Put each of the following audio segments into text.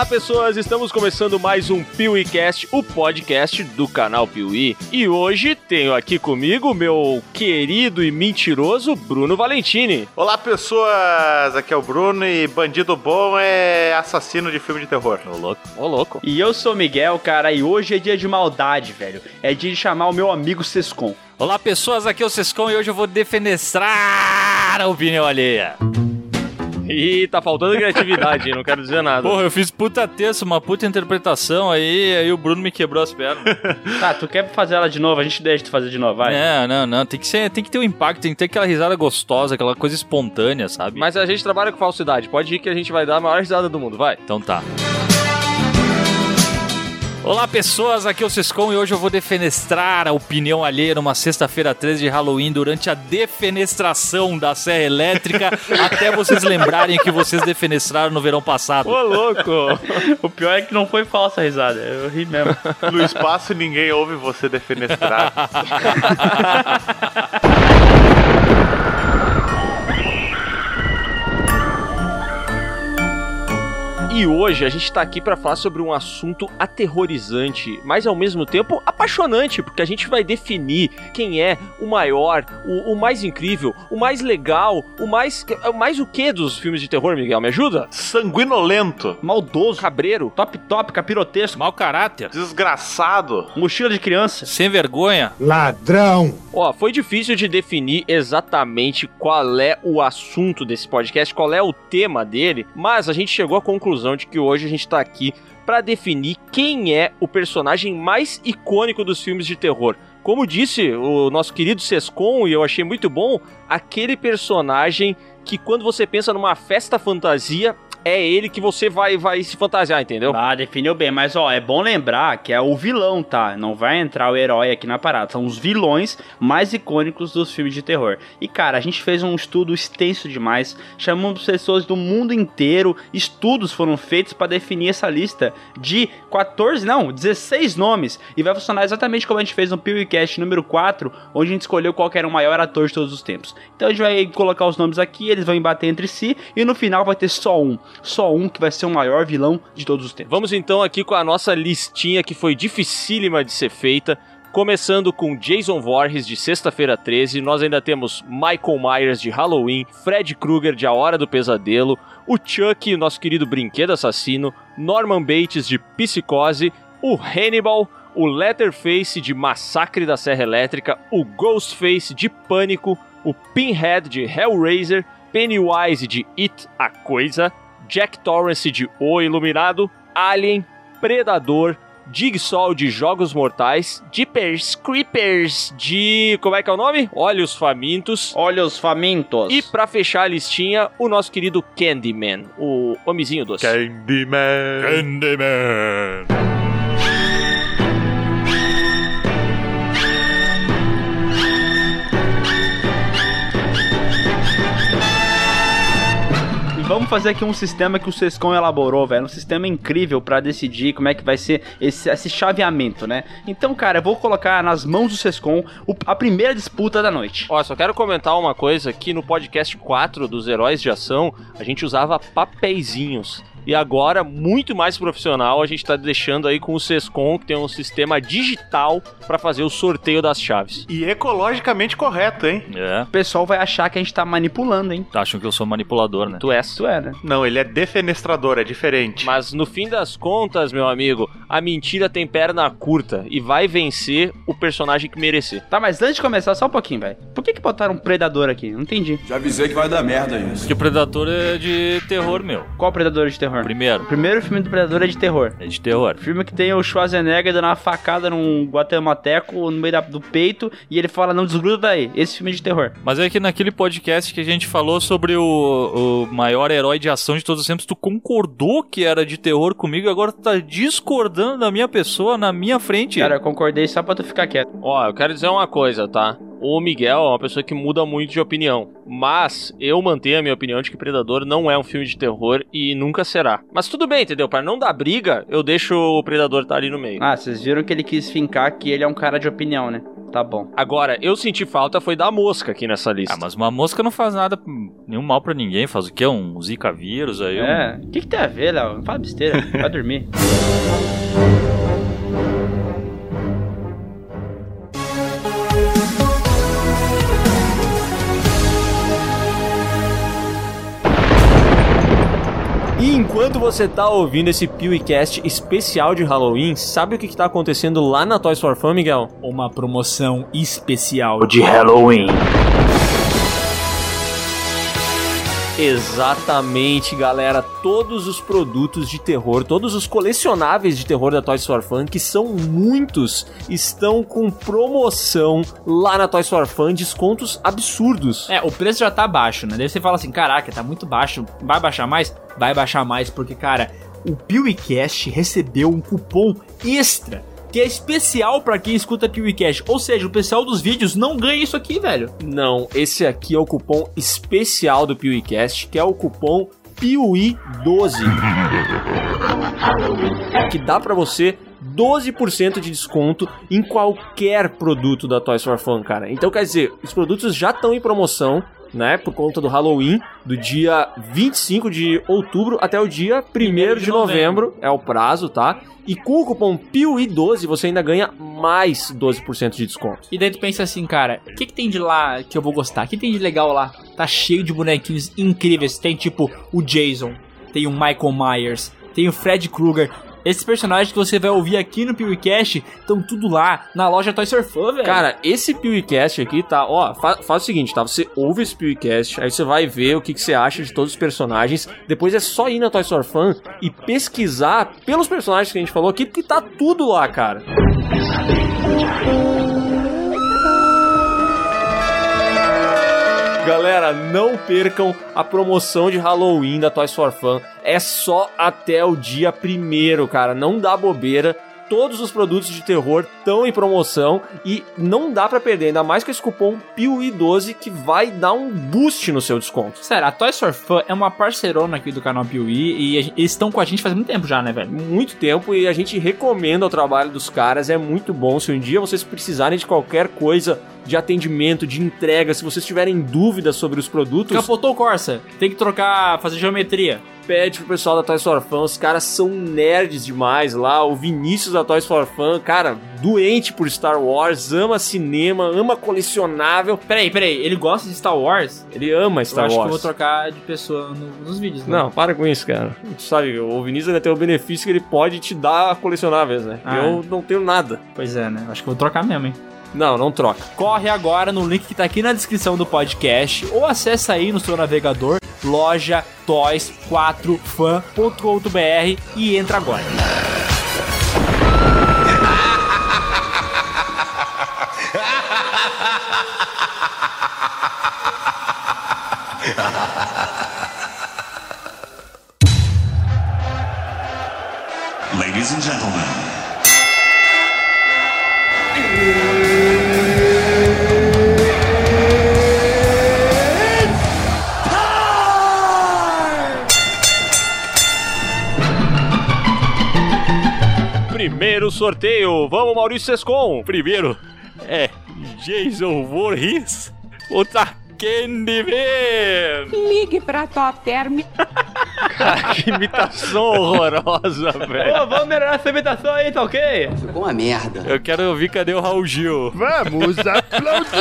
Olá, pessoas! Estamos começando mais um PeeWeeCast, o podcast do canal Piuí. E hoje tenho aqui comigo meu querido e mentiroso Bruno Valentini. Olá, pessoas! Aqui é o Bruno e bandido bom é assassino de filme de terror. Ô, louco. Ô, louco. E eu sou o Miguel, cara, e hoje é dia de maldade, velho. É dia de chamar o meu amigo Sescon. Olá, pessoas, aqui é o Sescon e hoje eu vou defenestrar a opinião alheia. Ih, tá faltando criatividade, não quero dizer nada. Porra, eu fiz puta texto, uma puta interpretação aí, aí o Bruno me quebrou as pernas. Tá, tu quer fazer ela de novo? A gente deixa tu fazer de novo, vai. Não, não, não, tem que, ser, tem que ter um impacto, tem que ter aquela risada gostosa, aquela coisa espontânea, sabe? Mas a gente trabalha com falsidade. Pode ir que a gente vai dar a maior risada do mundo, vai. Então tá. Olá pessoas, aqui é o Sescon e hoje eu vou defenestrar a opinião alheia numa sexta-feira 13 de Halloween durante a defenestração da Serra Elétrica até vocês lembrarem que vocês defenestraram no verão passado. Ô, louco! O pior é que não foi falsa a risada, eu ri mesmo. No espaço ninguém ouve você defenestrar. E hoje a gente tá aqui pra falar sobre um assunto aterrorizante, mas ao mesmo tempo apaixonante, porque a gente vai definir quem é o maior, o, o mais incrível, o mais legal, o mais. o mais o que dos filmes de terror, Miguel? Me ajuda? Sanguinolento. Maldoso, Cabreiro. top top, capirotesco, Mau caráter, Desgraçado. mochila de criança. sem vergonha. Ladrão! Ó, foi difícil de definir exatamente qual é o assunto desse podcast, qual é o tema dele, mas a gente chegou à conclusão de que hoje a gente tá aqui pra definir quem é o personagem mais icônico dos filmes de terror. Como disse o nosso querido Sescon, e eu achei muito bom, aquele personagem que quando você pensa numa festa fantasia, é ele que você vai, vai se fantasiar, entendeu? Ah, definiu bem, mas ó, é bom lembrar que é o vilão, tá? Não vai entrar o herói aqui na parada. São os vilões mais icônicos dos filmes de terror. E cara, a gente fez um estudo extenso demais, chamamos pessoas do mundo inteiro, estudos foram feitos para definir essa lista de 14, não, 16 nomes. E vai funcionar exatamente como a gente fez no PewCast número 4, onde a gente escolheu qual era o maior ator de todos os tempos. Então a gente vai colocar os nomes aqui, eles vão embater entre si, e no final vai ter só um. Só um que vai ser o maior vilão de todos os tempos. Vamos então aqui com a nossa listinha que foi dificílima de ser feita. Começando com Jason Voorhees de Sexta-feira 13, nós ainda temos Michael Myers de Halloween, Fred Krueger de A Hora do Pesadelo, o Chuck, nosso querido brinquedo assassino, Norman Bates de Psicose, o Hannibal, o Letterface de Massacre da Serra Elétrica, o Ghostface de Pânico, o Pinhead de Hellraiser, Pennywise de It a Coisa, Jack Torrance de O Iluminado, Alien, Predador, Jigsaw de Jogos Mortais, Jeepers Creepers de. Como é que é o nome? Olhos Famintos. Olha os famintos. E pra fechar a listinha, o nosso querido Candyman, o homizinho doce. Candyman. Candyman. Fazer aqui um sistema que o Sescon elaborou, velho. Um sistema incrível pra decidir como é que vai ser esse, esse chaveamento, né? Então, cara, eu vou colocar nas mãos do Sescon a primeira disputa da noite. Ó, só quero comentar uma coisa que no podcast 4 dos Heróis de Ação, a gente usava papeizinhos. E agora, muito mais profissional, a gente tá deixando aí com o Sescom, que tem um sistema digital pra fazer o sorteio das chaves. E ecologicamente correto, hein? É, O pessoal vai achar que a gente tá manipulando, hein? acham que eu sou manipulador, né? Tu és. Isso é, né? Não, ele é defenestrador, é diferente. Mas no fim das contas, meu amigo, a mentira tem perna curta e vai vencer o personagem que merecer. Tá, mas antes de começar, só um pouquinho, velho. Por que que botaram um predador aqui? Não entendi. Já avisei que vai dar merda isso. Porque o Predador é de terror, meu. Qual predador de terror? Primeiro, O primeiro filme do predador é de terror. é de terror. Filme que tem o Schwarzenegger dando uma facada num guatemateco no meio da- do peito e ele fala, não desgruda daí. Esse filme é de terror. Mas é que naquele podcast que a gente falou sobre o, o maior herói de ação de todos os tempos, tu concordou que era de terror comigo e agora tu tá discordando da minha pessoa na minha frente. Cara, eu concordei só pra tu ficar quieto. Ó, eu quero dizer uma coisa, tá? O Miguel é uma pessoa que muda muito de opinião. Mas eu mantenho a minha opinião de que Predador não é um filme de terror e nunca será. Mas tudo bem, entendeu? Para não dar briga, eu deixo o Predador estar ali no meio. Ah, vocês viram que ele quis fincar que ele é um cara de opinião, né? Tá bom. Agora, eu senti falta foi da mosca aqui nessa lista. Ah, mas uma mosca não faz nada, nenhum mal pra ninguém. Faz o quê? Um zika vírus aí? um- É. O que, que tem a ver, Léo? Não fala besteira. Vai dormir. E enquanto você tá ouvindo esse PewCast especial de Halloween, sabe o que, que tá acontecendo lá na Toys for Fun, Miguel? Uma promoção especial de Halloween. Exatamente, galera. Todos os produtos de terror, todos os colecionáveis de terror da Toys for Fun, que são muitos, estão com promoção lá na Toys for Fun, descontos absurdos. É, o preço já tá baixo, né? Daí você fala assim, caraca, tá muito baixo, vai baixar mais? Vai baixar mais, porque, cara, o PewCast recebeu um cupom extra, que é especial pra quem escuta PewCast. Ou seja, o pessoal dos vídeos não ganha isso aqui, velho. Não, esse aqui é o cupom especial do PewCast, que é o cupom PIUI12. que dá pra você 12% de desconto em qualquer produto da Toys for Fun, cara. Então, quer dizer, os produtos já estão em promoção, né, por conta do Halloween, do dia 25 de outubro até o dia 1 de novembro, é o prazo, tá? E com o cupom PIUI12 você ainda ganha mais 12% de desconto. E daí tu pensa assim, cara, o que, que tem de lá que eu vou gostar? O que tem de legal lá? Tá cheio de bonequinhos incríveis. Tem tipo o Jason, tem o Michael Myers, tem o Fred Krueger. Esses personagens que você vai ouvir aqui no PewCast estão tudo lá na loja Toy Sur Fun, velho. Cara, esse PewCast aqui tá, ó, fa faz o seguinte, tá? Você ouve esse PewCast, aí você vai ver o que, que você acha de todos os personagens. Depois é só ir na Toy Store Fan e pesquisar pelos personagens que a gente falou aqui, porque tá tudo lá, cara. Galera, não percam a promoção de Halloween da Toys for Fun. É só até o dia primeiro, cara. Não dá bobeira. Todos os produtos de terror estão em promoção e não dá pra perder, ainda mais com esse cupom PIUI12 que vai dar um boost no seu desconto. Sério, a Toys for Fun é uma parceirona aqui do canal Piuí e gente- eles estão com a gente faz muito tempo já, né, velho? Muito tempo e a gente recomenda o trabalho dos caras, é muito bom. Se um dia vocês precisarem de qualquer coisa de atendimento, de entrega, se vocês tiverem dúvidas sobre os produtos, Capotou o Corsa, tem que trocar, fazer geometria. Pede pro pessoal da Toys for Fun. Os caras são nerds demais lá. O Vinícius da Toys for Fun, cara, doente por Star Wars, ama cinema, ama colecionável. Peraí, peraí, ele gosta de Star Wars? Ele ama Star eu acho Wars. que eu vou trocar de pessoa no- nos vídeos, né? Não, para com isso, cara. Tu sabe, o Vinícius ainda tem o benefício que ele pode te dar colecionáveis, né? Ah. Eu não tenho nada. Pois é, né? Acho que eu vou trocar mesmo, hein? Não, não troca. Corre agora no link que tá aqui na descrição do podcast ou acessa aí no seu navegador loja toys4fan.com.br e entra agora. Ladies and gentlemen, Primeiro sorteio. Vamos, Maurício Sescon. Primeiro é Jason Voorhees contra Candyman. Ligue pra Top Term. que imitação horrorosa, velho. Ô, vamos melhorar essa imitação aí, tá ok? Ficou uma merda. Eu quero ouvir cadê o Raul Gil. Vamos aplaudir!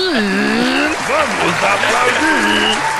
Vamos aplaudir!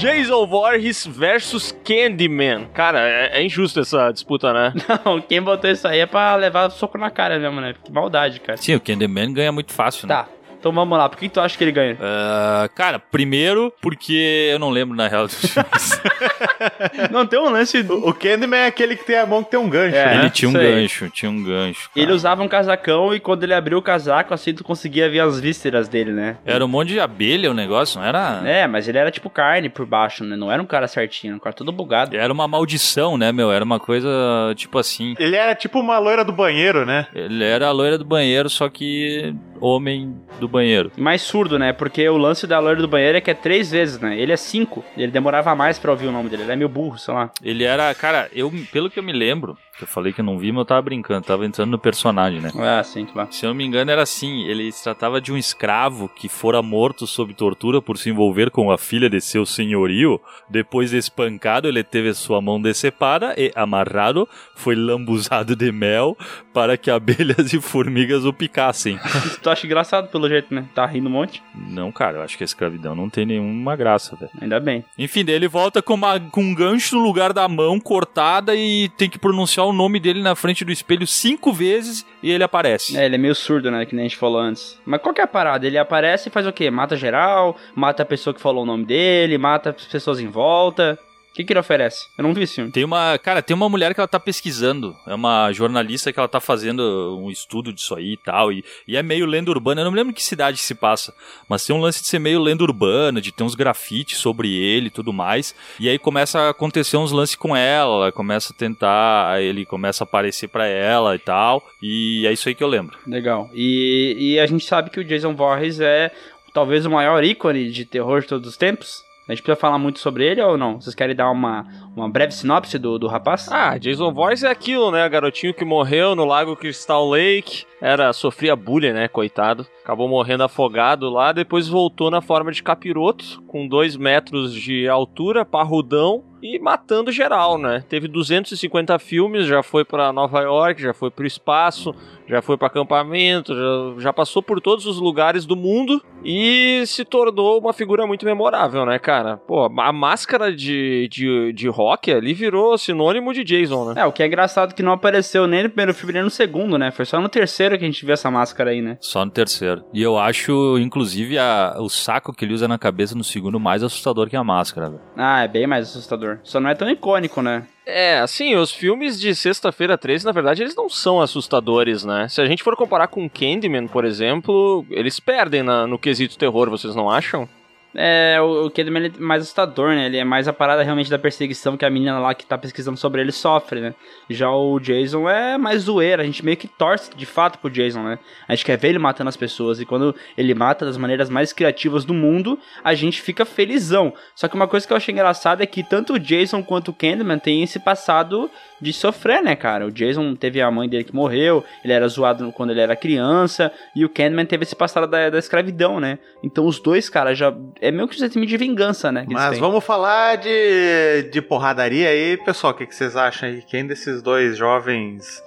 Jason Voorhees versus Candyman. Cara, é, é injusto essa disputa, né? Não, quem botou isso aí é pra levar soco na cara mesmo, né? Que maldade, cara. Sim, o Candyman ganha muito fácil, né? Tá, então vamos lá. Por que tu acha que ele ganha? Ah, cara, primeiro porque eu não lembro na real dos filmes. Não, tem um lance... O Candyman é aquele que tem a mão que tem um gancho. É. né? Ele tinha um gancho, tinha um gancho. cara. Ele usava um casacão e quando ele abriu o casaco, assim, tu conseguia ver as vísceras dele, né? Era um monte de abelha o negócio, não era? É, mas ele era tipo carne por baixo, né? Não era um cara certinho, era um cara todo bugado. Era uma maldição, né, meu? Era uma coisa tipo assim. Ele era tipo uma loira do banheiro, né? Ele era a loira do banheiro, só que homem do banheiro. Mais surdo, né? Porque o lance da loira do banheiro é que é três vezes, né? Ele é cinco. Ele demorava mais pra ouvir o nome dele. Ele é meio burro, sei lá. Ele era, cara, eu, pelo que eu me lembro, que eu falei que eu não vi, mas eu tava brincando, tava entrando no personagem, né? Ah, sim, claro. Se eu não me engano, era assim: ele se tratava de um escravo que fora morto sob tortura por se envolver com a filha de seu senhorio. Depois de espancado, ele teve sua mão decepada e, amarrado, foi lambuzado de mel para que abelhas e formigas o picassem. Isso tu acha engraçado pelo jeito, né? Tá rindo um monte. não, cara, eu acho que a escravidão não tem nenhuma graça, velho. Ainda bem. Enfim, ele volta com, uma- com um gancho no lugar da mão cortada e tem que pronunciar o nome dele na frente do espelho cinco vezes e ele aparece. É, ele é meio surdo, né? Que nem a gente falou antes. Mas qual que é a parada? Ele aparece e faz o quê? Mata geral, mata a pessoa que falou o nome dele, mata as pessoas em volta. O que, que ele oferece? Eu não vi esse filme. Tem uma, cara, tem uma mulher que ela tá pesquisando, é uma jornalista que ela tá fazendo um estudo disso aí e tal, e, e é meio lenda urbana, eu não me lembro que cidade se passa, mas tem um lance de ser meio lenda urbana, de ter uns grafites sobre ele e tudo mais, e aí começa a acontecer uns lances com ela, ela começa a tentar, ele começa a aparecer pra ela e tal, e é isso aí que eu lembro. Legal. E, e a gente sabe que o Jason Voorhees é talvez o maior ícone de terror de todos os tempos. A gente precisa falar muito sobre ele ou não? Vocês querem dar uma, uma breve sinopse do, do rapaz? Ah, Jason Voorhees é aquilo, né? Garotinho que morreu no Lago Crystal Lake. Era, sofria bullying, né? Coitado. Acabou morrendo afogado lá. Depois voltou na forma de capiroto, com dois metros de altura, parrudão. E matando geral, né? Teve 250 filmes, já foi pra Nova York, já foi pro espaço, já foi pra acampamento, já, já passou por todos os lugares do mundo e se tornou uma figura muito memorável, né, cara? Pô, a máscara de, de, de rock ali virou sinônimo de Jason, né? É, o que é engraçado é que não apareceu nem no primeiro filme nem no segundo, né? Foi só no terceiro que a gente viu essa máscara aí, né? Só no terceiro. E eu acho, inclusive, a- o saco que ele usa na cabeça no segundo mais assustador que a máscara, velho. Ah, é bem mais assustador. Só não é tão icônico, né? É, assim, os filmes de Sexta-feira 13, na verdade, eles não são assustadores, né? Se a gente for comparar com Candyman, por exemplo, eles perdem na- no quesito terror, vocês não acham? É, o, o é mais assustador, né? Ele é mais a parada realmente da perseguição que a menina lá que tá pesquisando sobre ele sofre, né? Já o Jason é mais zoeira, a gente meio que torce de fato pro Jason, né? A gente quer ver ele matando as pessoas e quando ele mata das maneiras mais criativas do mundo, a gente fica felizão. Só que uma coisa que eu achei engraçada é que tanto o Jason quanto o Candyman tem esse passado de sofrer, né, cara? O Jason teve a mãe dele que morreu, ele era zoado quando ele era criança, e o Candyman teve esse passado da, da escravidão, né? Então os dois, cara, já. É meio que um sentimento de vingança, né? Mas vamos falar de, de porradaria aí, pessoal. O que, que vocês acham aí? Quem desses dois jovens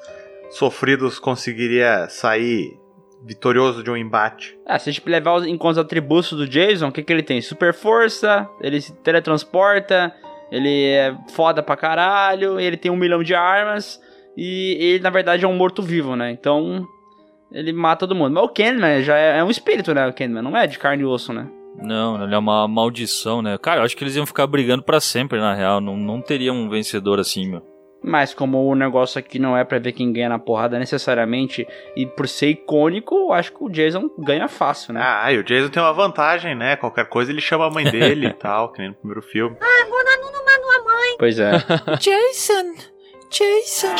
sofridos conseguiria sair vitorioso de um embate? Ah, se a gente levar em conta os atributos do Jason, o que, que ele tem? Super força, ele se teletransporta, ele é foda pra caralho, ele tem um milhão de armas, e ele na verdade é um morto-vivo, né? Então. Ele mata todo mundo. Mas o Candyman já é, é um espírito, né? O Candyman não é de carne e osso, né? Não, ele é uma maldição, né? Cara, eu acho que eles iam ficar brigando pra sempre, na real. Não, não teria um vencedor assim, meu. Mas como o negócio aqui não é pra ver quem ganha na porrada necessariamente, e por ser icônico, eu acho que o Jason ganha fácil, né? Ah, e o Jason tem uma vantagem, né? Qualquer coisa ele chama a mãe dele e tal, que nem no primeiro filme. Pois é. Jason! Jason!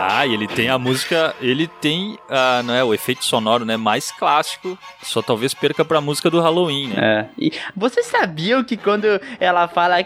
Ah, e ele tem a música, ele tem, ah, não é, o efeito sonoro, né, mais clássico, só talvez perca pra música do Halloween, né? É. E vocês sabiam que quando ela fala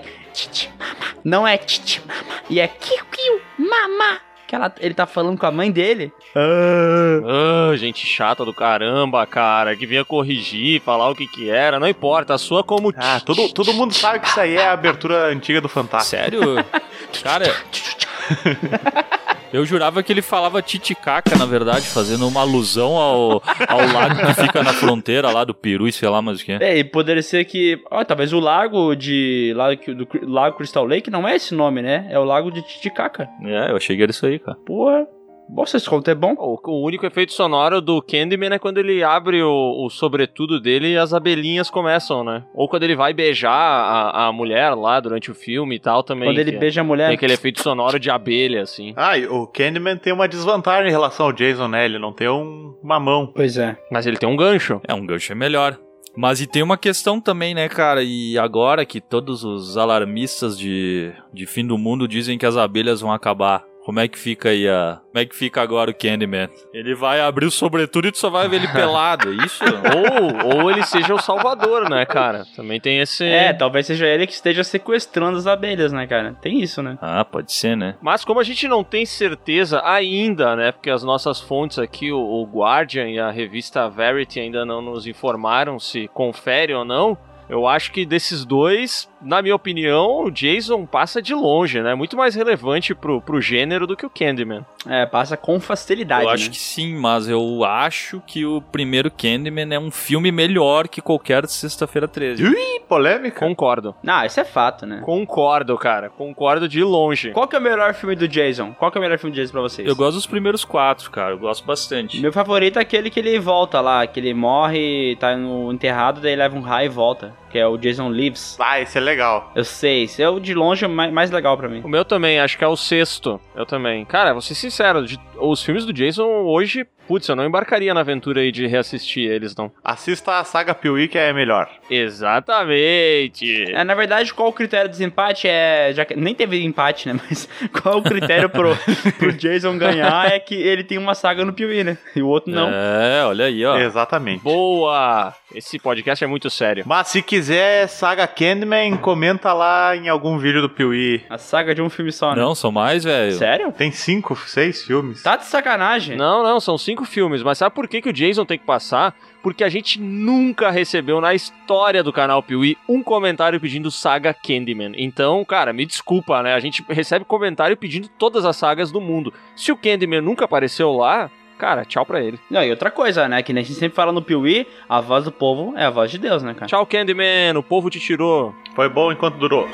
não é titi mama, e é kiu kiu mama, que ela, ele tá falando com a mãe dele? Ah, gente chata do caramba, cara, que vinha corrigir, falar o que que era, não importa, a sua como... Ah, todo, todo mundo sabe que isso aí é a abertura antiga do Fantástico. Sério? Cara, eu jurava que ele falava titicaca, na verdade, fazendo uma alusão ao, ao lago que fica na fronteira lá do Peru e sei lá mais o que. É, e poderia ser que, ó, talvez o lago de, lá do, lago Crystal Lake não é esse nome, né? É o lago de Titicaca. É, eu achei que era isso aí, cara. Porra, Nossa, esse conto é bom. O, o único efeito sonoro do Candyman é quando ele abre o, o sobretudo dele e as abelhinhas começam, né? Ou quando ele vai beijar a, a mulher lá durante o filme e tal também. Quando ele é- beija a mulher. Tem aquele efeito sonoro de abelha, assim. Ah, e o Candyman tem uma desvantagem em relação ao Jason, né? Ele não tem um, uma mão. Pois é. Mas ele tem um gancho. É, um gancho é melhor. Mas e tem uma questão também, né, cara? E agora que todos os alarmistas de, de fim do mundo dizem que as abelhas vão acabar, Como é que fica aí a. Como é que fica agora o Candyman? Ele vai abrir o sobretudo e tu só vai ver ele pelado, é isso? ou, ou ele seja o salvador, né, cara? Também tem esse. É, talvez seja ele que esteja sequestrando as abelhas, né, cara? Tem isso, né? Ah, pode ser, né? Mas como a gente não tem certeza ainda, né? Porque as nossas fontes aqui, o, o Guardian e a revista Verity ainda não nos informaram se confere ou não. Eu acho que desses dois, na minha opinião, o Jason passa de longe, né? Muito mais relevante pro, pro gênero do que o Candyman. É, passa com facilidade, Eu acho né? que sim, mas eu acho que o primeiro Candyman é um filme melhor que qualquer Sexta-feira 13. Ih, polêmica. Concordo. Não, isso é fato, né? Concordo, cara. Concordo de longe. Qual que é o melhor filme do Jason? Qual que é o melhor filme do Jason pra vocês? Eu gosto dos primeiros quatro, cara. Eu gosto bastante. Meu favorito é aquele que ele volta lá, que ele morre, tá no enterrado, daí leva um raio e volta. Que é o Jason Lives. Ah, esse é legal. Eu sei, esse é o de longe mais, mais legal pra mim. O meu também, acho que é o sexto. Eu também. Cara, vou ser sincero, de- os filmes do Jason hoje, putz, eu não embarcaria na aventura aí de reassistir eles, não. Assista a saga Piuí, que é melhor. Exatamente. É, na verdade, qual o critério do desempate é. Já que nem teve empate, né? Mas qual o critério pro, pro Jason ganhar é que ele tem uma saga no Piuí, né? E o outro não. É, olha aí, ó. Exatamente. Boa! Esse podcast é muito sério. Mas se quiser saga Candyman, comenta lá em algum vídeo do Piuí. A saga de um filme só, né? Não, são mais, velho. Sério? Tem cinco, seis filmes. Tá de sacanagem. Não, não, são cinco filmes, mas sabe por que, que o Jason tem que passar? Porque a gente nunca recebeu na história do canal Piuí um comentário pedindo saga Candyman. Então, cara, me desculpa, né? A gente recebe comentário pedindo todas as sagas do mundo. Se o Candyman nunca apareceu lá, cara, tchau pra ele. Não, e outra coisa, né? Que nem a gente sempre fala no Piuí, a voz do povo é a voz de Deus, né, cara? Tchau, Candyman, o povo te tirou. Foi bom enquanto durou.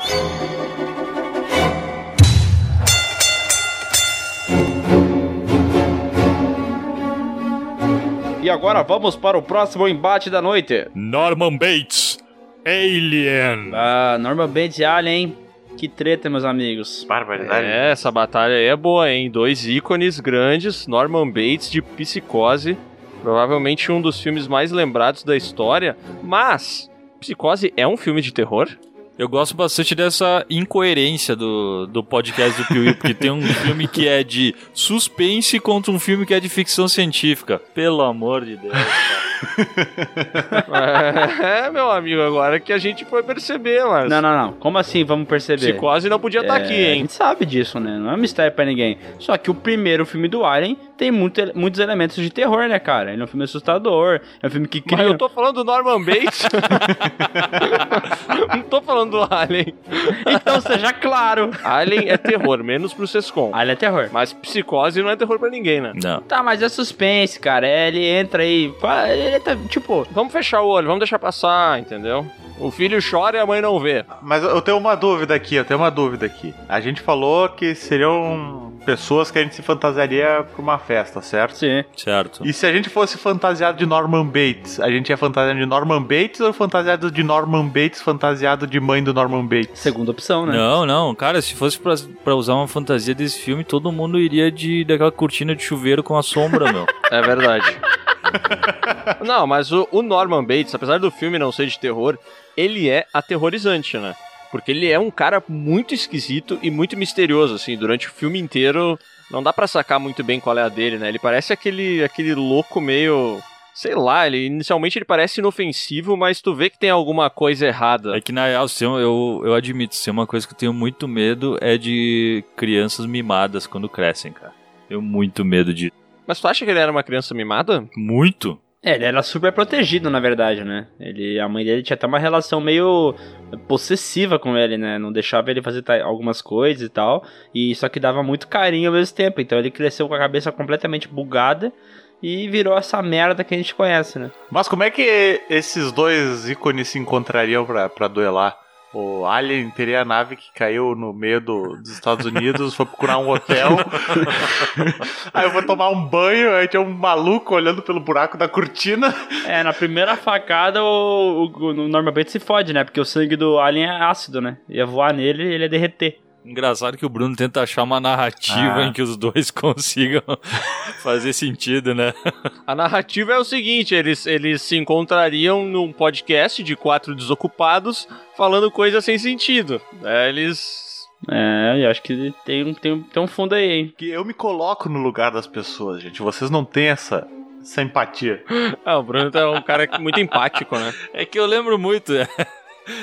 E agora vamos para o próximo embate da noite. Norman Bates, Alien. Ah, Norman Bates e Alien, hein? Que treta, meus amigos. Barbaridade. É, essa batalha aí é boa, hein? Dois ícones grandes, Norman Bates de Psicose, provavelmente um dos filmes mais lembrados da história, mas Psicose é um filme de terror? Eu gosto bastante dessa incoerência do, do podcast do Piuí, porque tem um filme que é de suspense contra um filme que é de ficção científica. Pelo amor de Deus. é, meu amigo, agora que a gente foi perceber, mas Não, não, não. Como assim vamos perceber? Psicose não podia estar É, aqui, A hein? gente sabe disso, né? Não é mistério pra ninguém. Só que o primeiro filme do Alien tem muito- muitos elementos de terror, né, cara? Ele é um filme assustador, é um filme que Mas cria... eu tô falando do Norman Bates. não tô falando do Alien. Então seja claro. Alien é terror, menos pro Sescom. Alien é terror. Mas Psicose não é terror pra ninguém, né? Não. Tá, mas é suspense, cara. É, ele entra aí... Ele tá, tipo... Vamos fechar o olho, vamos deixar passar, entendeu? O filho chora e a mãe não vê. Mas eu tenho uma dúvida aqui, eu tenho uma dúvida aqui. A gente falou que seriam pessoas que a gente se fantasiaria pra uma festa, certo? Sim. Certo. E se a gente fosse fantasiado de Norman Bates, a gente ia fantasiado de Norman Bates ou fantasiado de Norman Bates fantasiado de mãe do Norman Bates? Segunda opção, né? Não, não, cara, se fosse pra, pra usar uma fantasia desse filme, todo mundo iria de daquela cortina de chuveiro com a sombra, meu. É verdade. Não, mas o, o Norman Bates, apesar do filme não ser de terror, ele é aterrorizante, né? Porque ele é um cara muito esquisito e muito misterioso, assim, durante o filme inteiro não dá pra sacar muito bem qual é a dele, né? Ele parece aquele, aquele louco meio... Sei lá, ele inicialmente ele parece inofensivo, mas tu vê que tem alguma coisa errada. É que na real, eu, eu, eu admito, se é uma coisa que eu tenho muito medo é de crianças mimadas quando crescem, cara. Tenho muito medo de. Mas tu acha que ele era uma criança mimada? Muito? É, ele era super protegido, na verdade, né? Ele, a mãe dele tinha até uma relação meio possessiva com ele, né? Não deixava ele fazer algumas coisas e tal. E só que dava muito carinho ao mesmo tempo. Então ele cresceu com a cabeça completamente bugada e virou essa merda que a gente conhece, né? Mas como é que esses dois ícones se encontrariam pra, pra duelar? O Alien teria a nave que caiu no meio do- dos Estados Unidos, foi procurar um hotel. aí eu vou tomar um banho, aí tinha um maluco olhando pelo buraco da cortina. É, na primeira facada o, o, o Norman Bates se fode, né? Porque o sangue do alien é ácido, né? Ia voar nele e ele ia derreter. Engraçado que o Bruno tenta achar uma narrativa Ah. em que os dois consigam fazer sentido, né? A narrativa é o seguinte: eles, eles se encontrariam num podcast de quatro desocupados falando coisas sem sentido. É, eles É, eu acho que tem, um- tem, um- tem um fundo aí, hein? Que eu me coloco no lugar das pessoas, gente. Vocês não têm essa, essa empatia. Ah, o Bruno é um cara muito empático, né? É que eu lembro muito.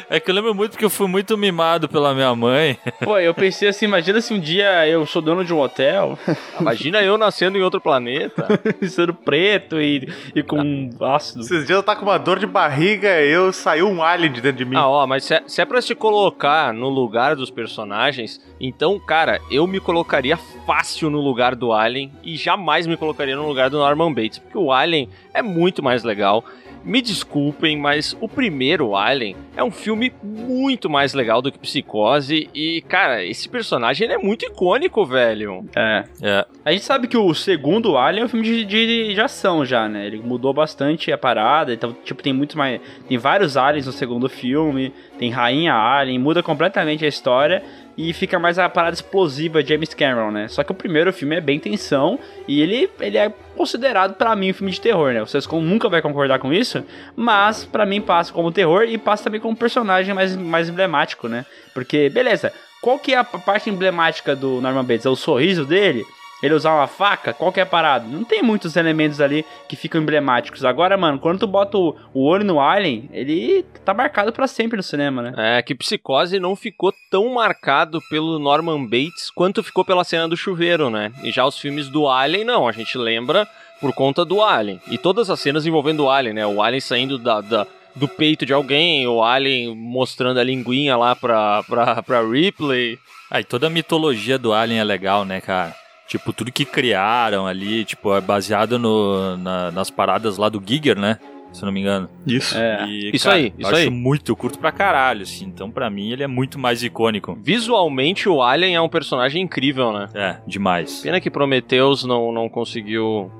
É que eu lembro muito porque eu fui muito mimado pela minha mãe. Pô, eu pensei assim, imagina se um dia eu sou dono de um hotel, Imagina eu nascendo em outro planeta. sendo preto e, e com ácido. Esses dias eu tava com uma dor de barriga eu saiu um alien de dentro de mim. Ah, ó, mas se é, se é pra se colocar no lugar dos personagens, então, cara, eu me colocaria fácil no lugar do Alien e jamais me colocaria no lugar do Norman Bates, porque o Alien é muito mais legal. Me desculpem, mas o primeiro Alien é um filme muito mais legal do que Psicose e, cara, esse personagem ele é muito icônico, velho. É. É. A gente sabe que o segundo Alien é um filme de, de, de ação já, né? Ele mudou bastante a parada, então, tipo, tem muito mais. Tem vários aliens no segundo filme, tem Rainha Alien, muda completamente a história e fica mais a parada explosiva de James Cameron, né? Só que o primeiro filme é bem tensão e ele, ele é considerado pra mim um filme de terror, né? Vocês com- nunca vai concordar com isso, mas pra mim passa como terror e passa também como personagem mais, mais emblemático, né? Porque, beleza, qual que é a parte emblemática do Norman Bates? É o sorriso dele? Ele usar uma faca? Qual que é a parada? Não tem muitos elementos ali que ficam emblemáticos. Agora, mano, quando tu bota o, o olho no Alien, ele tá marcado pra sempre no cinema, né? É que Psicose não ficou tão marcado pelo Norman Bates quanto ficou pela cena do chuveiro, né? E já os filmes do Alien, não, a gente lembra por conta do Alien. E todas as cenas envolvendo o Alien, né? O Alien saindo da, da- do peito de alguém, o Alien mostrando a linguinha lá pra, pra, pra Ripley. Aí toda a mitologia do Alien é legal, né, cara? Tipo, tudo que criaram ali, tipo, é baseado no, na- nas paradas lá do Giger, né? Se eu não me engano. Isso. É. E, Isso cara, aí, eu isso acho aí. muito, eu curto pra caralho, assim. Então, pra mim, ele é muito mais icônico. Visualmente, o Alien é um personagem incrível, né? É, demais. Pena que Prometheus não, não conseguiu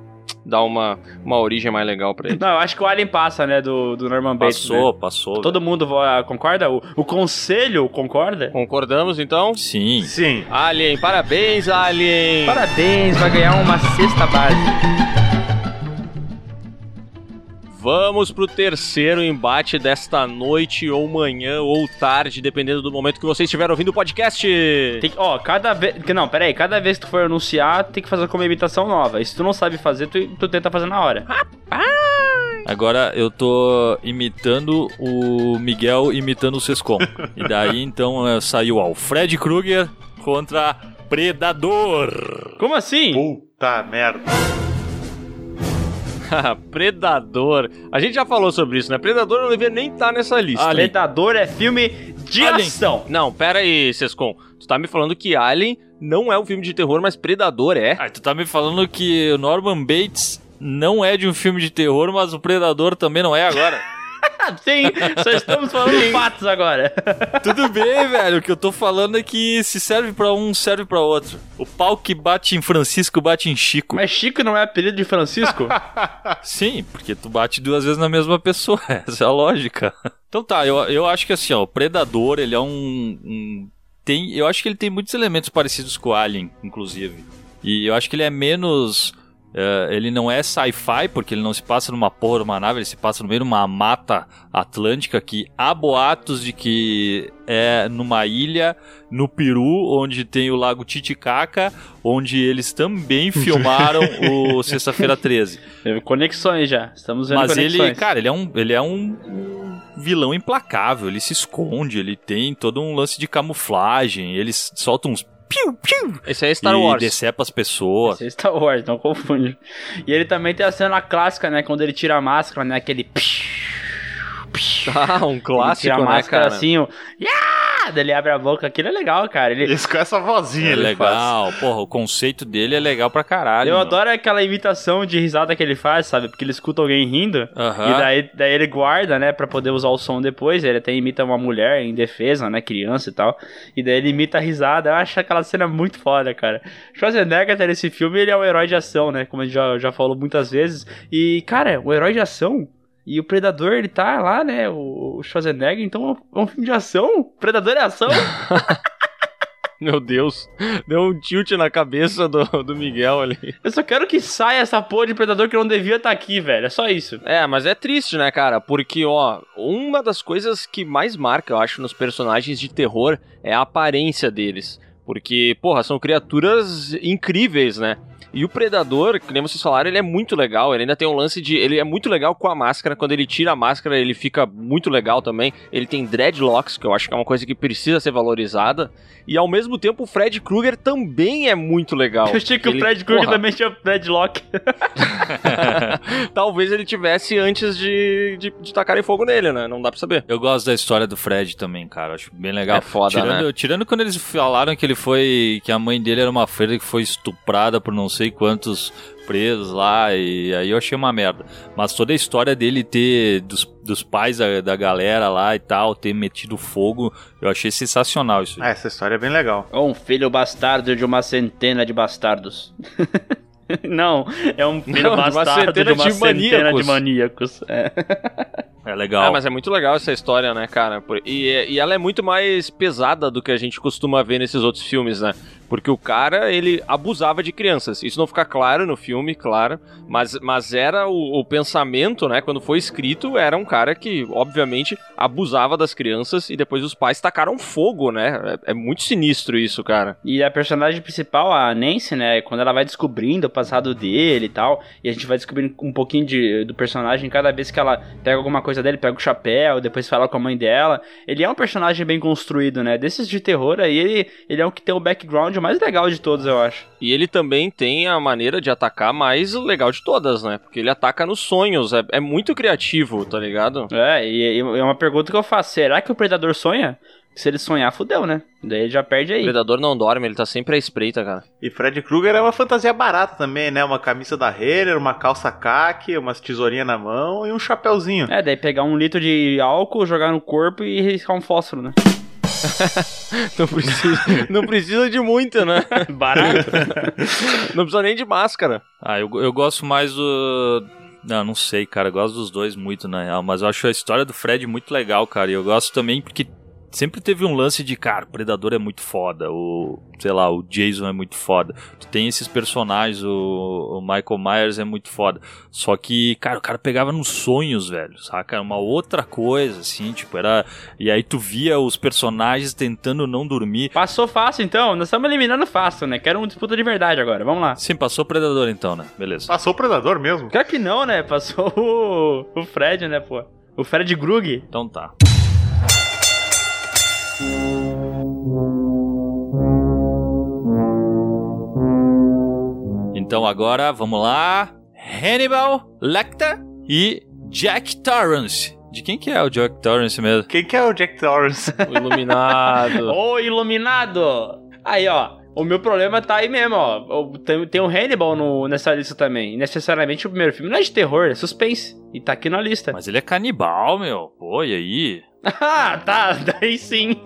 dar uma, uma origem mais legal pra ele. Não, eu acho que o Alien passa, né, do, do Norman Bates. Passou, né? passou. Todo mundo vo- concorda? O, o conselho concorda? Concordamos, então? Sim. Sim. Alien, parabéns, Alien! Parabéns, vai ganhar uma cesta base. Vamos pro terceiro embate desta noite, ou manhã, ou tarde, dependendo do momento que você estiver ouvindo o podcast. Tem que, ó, cada vez. Não, pera aí, cada vez que tu for anunciar, tem que fazer com uma imitação nova. E se tu não sabe fazer, tu, tu tenta fazer na hora. Agora eu tô imitando o Miguel imitando o Sescom. e daí, então, eh, saiu ó, o Fred Krueger contra Predador. Como assim? Puta merda. Predador. A gente já falou sobre isso, né? Predador não devia nem estar nessa lista. Alien. Predador é filme de Alien. ação. Não, pera aí, Sescom. Tu tá me falando que Alien não é um filme de terror, mas Predador é? Ah, tu tá me falando que o Norman Bates não é de um filme de terror, mas o Predador também não é agora. Sim, só estamos falando fatos agora. Tudo bem, velho. O que eu tô falando é que se serve pra um, serve pra outro. O pau que bate em Francisco bate em Chico. Mas Chico não é apelido de Francisco? Sim, porque tu bate duas vezes na mesma pessoa. Essa é a lógica. Então tá, eu, eu acho que assim, ó, o Predador, ele é um, um- tem, eu acho que ele tem muitos elementos parecidos com o Alien, inclusive. E eu acho que ele é menos é, ele não é sci-fi, porque ele não se passa numa porra de uma nave, ele se passa no meio de uma mata atlântica que há boatos de que é numa ilha no Peru, onde tem o lago Titicaca, onde eles também filmaram o Sexta-feira 13. Teve conexões já. Estamos vendo Mas conexões. ele, cara, ele é um, ele é um, vilão implacável. Ele se esconde, ele tem todo um lance de camuflagem. Ele solta uns piu, piu Esse aí é Star e Wars. decepa as pessoas. Esse é Star Wars, não confunde. E ele também tem a cena clássica, né? Quando ele tira a máscara, né? Aquele. Ah, um ele clássico, tira a né, máscara cara? assim, o. "Ya!" Daí ele abre a boca. Aquilo é legal, cara. Ele, Isso com essa vozinha É ele faz. legal, porra, o conceito dele é legal pra caralho. eu meu. adoro aquela imitação de risada que ele faz, sabe? Porque ele escuta alguém rindo. Aham. E daí, daí ele guarda, né, pra poder usar o som depois. Ele até imita uma mulher em defesa, né, criança e tal. E daí ele imita a risada. Eu acho aquela cena muito foda, cara. Schwarzenegger, até nesse filme, ele é um herói de ação, né, como a gente já, já falou muitas vezes. E, cara, o herói de ação... E o Predador, ele tá lá, né, o Schwarzenegger, então é um- é um filme de ação? Predador é ação? Meu Deus, deu um tilt na cabeça do, do Miguel ali. Eu só quero que saia essa porra de predador que não devia estar aqui, velho. É só isso. É, mas é triste, né, cara? Porque, ó, uma das coisas que mais marca, eu acho, nos personagens de terror é a aparência deles. Porque, porra, são criaturas incríveis, né? E o Predador, que nem vocês falaram, ele é muito legal. Ele ainda tem um lance de. Ele é muito legal com a máscara. Quando ele tira a máscara, ele fica muito legal também. Ele tem dreadlocks, que eu acho que é uma coisa que precisa ser valorizada. E ao mesmo tempo, o Fred Krueger também é muito legal. Eu achei que Ele- o Fred Krueger também tinha Deadlock. Talvez ele tivesse antes de, de, de tacarem fogo nele, né? Não dá pra saber. Eu gosto da história do Fred também, cara. Acho bem legal. É foda, tirando, né? tirando quando eles falaram que ele foi. que a mãe dele era uma freira que foi estuprada por não sei quantos presos lá. E aí eu achei uma merda. Mas toda a história dele ter. dos, dos pais da, da galera lá e tal, ter metido fogo, eu achei sensacional isso. Ah, essa história é bem legal. Ou um filho bastardo de uma centena de bastardos. Não, é um filho Não, de uma bastardo de centena uma de centena de maníacos. maníacos. É. É legal. Ah, mas é muito legal essa história, né, cara? E, e ela é muito mais pesada do que a gente costuma ver nesses outros filmes, né? Porque o cara, ele abusava de crianças. Isso não fica claro no filme, claro. Mas, mas era o, o pensamento, né? Quando foi escrito, era um cara que, obviamente, abusava das crianças e depois os pais tacaram fogo, né? É, é muito sinistro isso, cara. E a personagem principal, a Nancy, né? Quando ela vai descobrindo o passado dele e tal, e a gente vai descobrindo um pouquinho de, do personagem cada vez que ela pega alguma coisa dele, pega o chapéu, depois fala com a mãe dela. Ele é um personagem bem construído, né? Desses de terror aí, ele, ele é o que tem o background mais legal de todos, eu acho. E ele também tem a maneira de atacar mais legal de todas, né? Porque ele ataca nos sonhos. É, é muito criativo, tá ligado? É, e, e é uma pergunta que eu faço: será que o predador sonha? Se ele sonhar, fudeu, né? Daí ele já perde O aí. predador não dorme, ele tá sempre à espreita, cara. E Fred Krueger é uma fantasia barata também, né? Uma camisa da Renner, uma calça caque, umas tesourinhas na mão e um chapéuzinho. É, daí pegar um litro de álcool, jogar no corpo e riscar um fósforo, né? Não precisa, não precisa de muito, né? Barato. Não precisa nem de máscara. Ah, eu, eu gosto mais do. Não, não sei, cara. Eu gosto dos dois muito, na real. Mas eu acho a história do Fred muito legal, cara. E eu gosto também porque sempre teve um lance de, cara, o Predador é muito foda. O, sei lá, o Jason é muito foda. Tu tem esses personagens, o, o Michael Myers é muito foda. Só que, cara, o cara pegava nos sonhos, velho, saca? Era uma outra coisa, assim, tipo, era. E aí tu via os personagens tentando não dormir. Passou fácil então, nós estamos eliminando fácil, né? Quero uma disputa de verdade agora, vamos lá. Sim, passou o Predador então, né? Beleza. Passou o Predador mesmo. Claro que não, né? Passou o, o Fred, né, pô? O Fred Grug. Então tá. Então agora vamos lá. Hannibal Lecter e Jack Torrance. De quem que é o Jack Torrance mesmo? Quem que é o Jack Torrance? O iluminado. Ô, iluminado! Aí, ó. O meu problema tá aí mesmo, ó. O- Tem, tem o Hannibal no, nessa lista também. E necessariamente o primeiro filme não é de terror, é suspense. E tá aqui na lista. Mas ele é canibal, meu. Pô, e aí? Ah, tá, daí sim.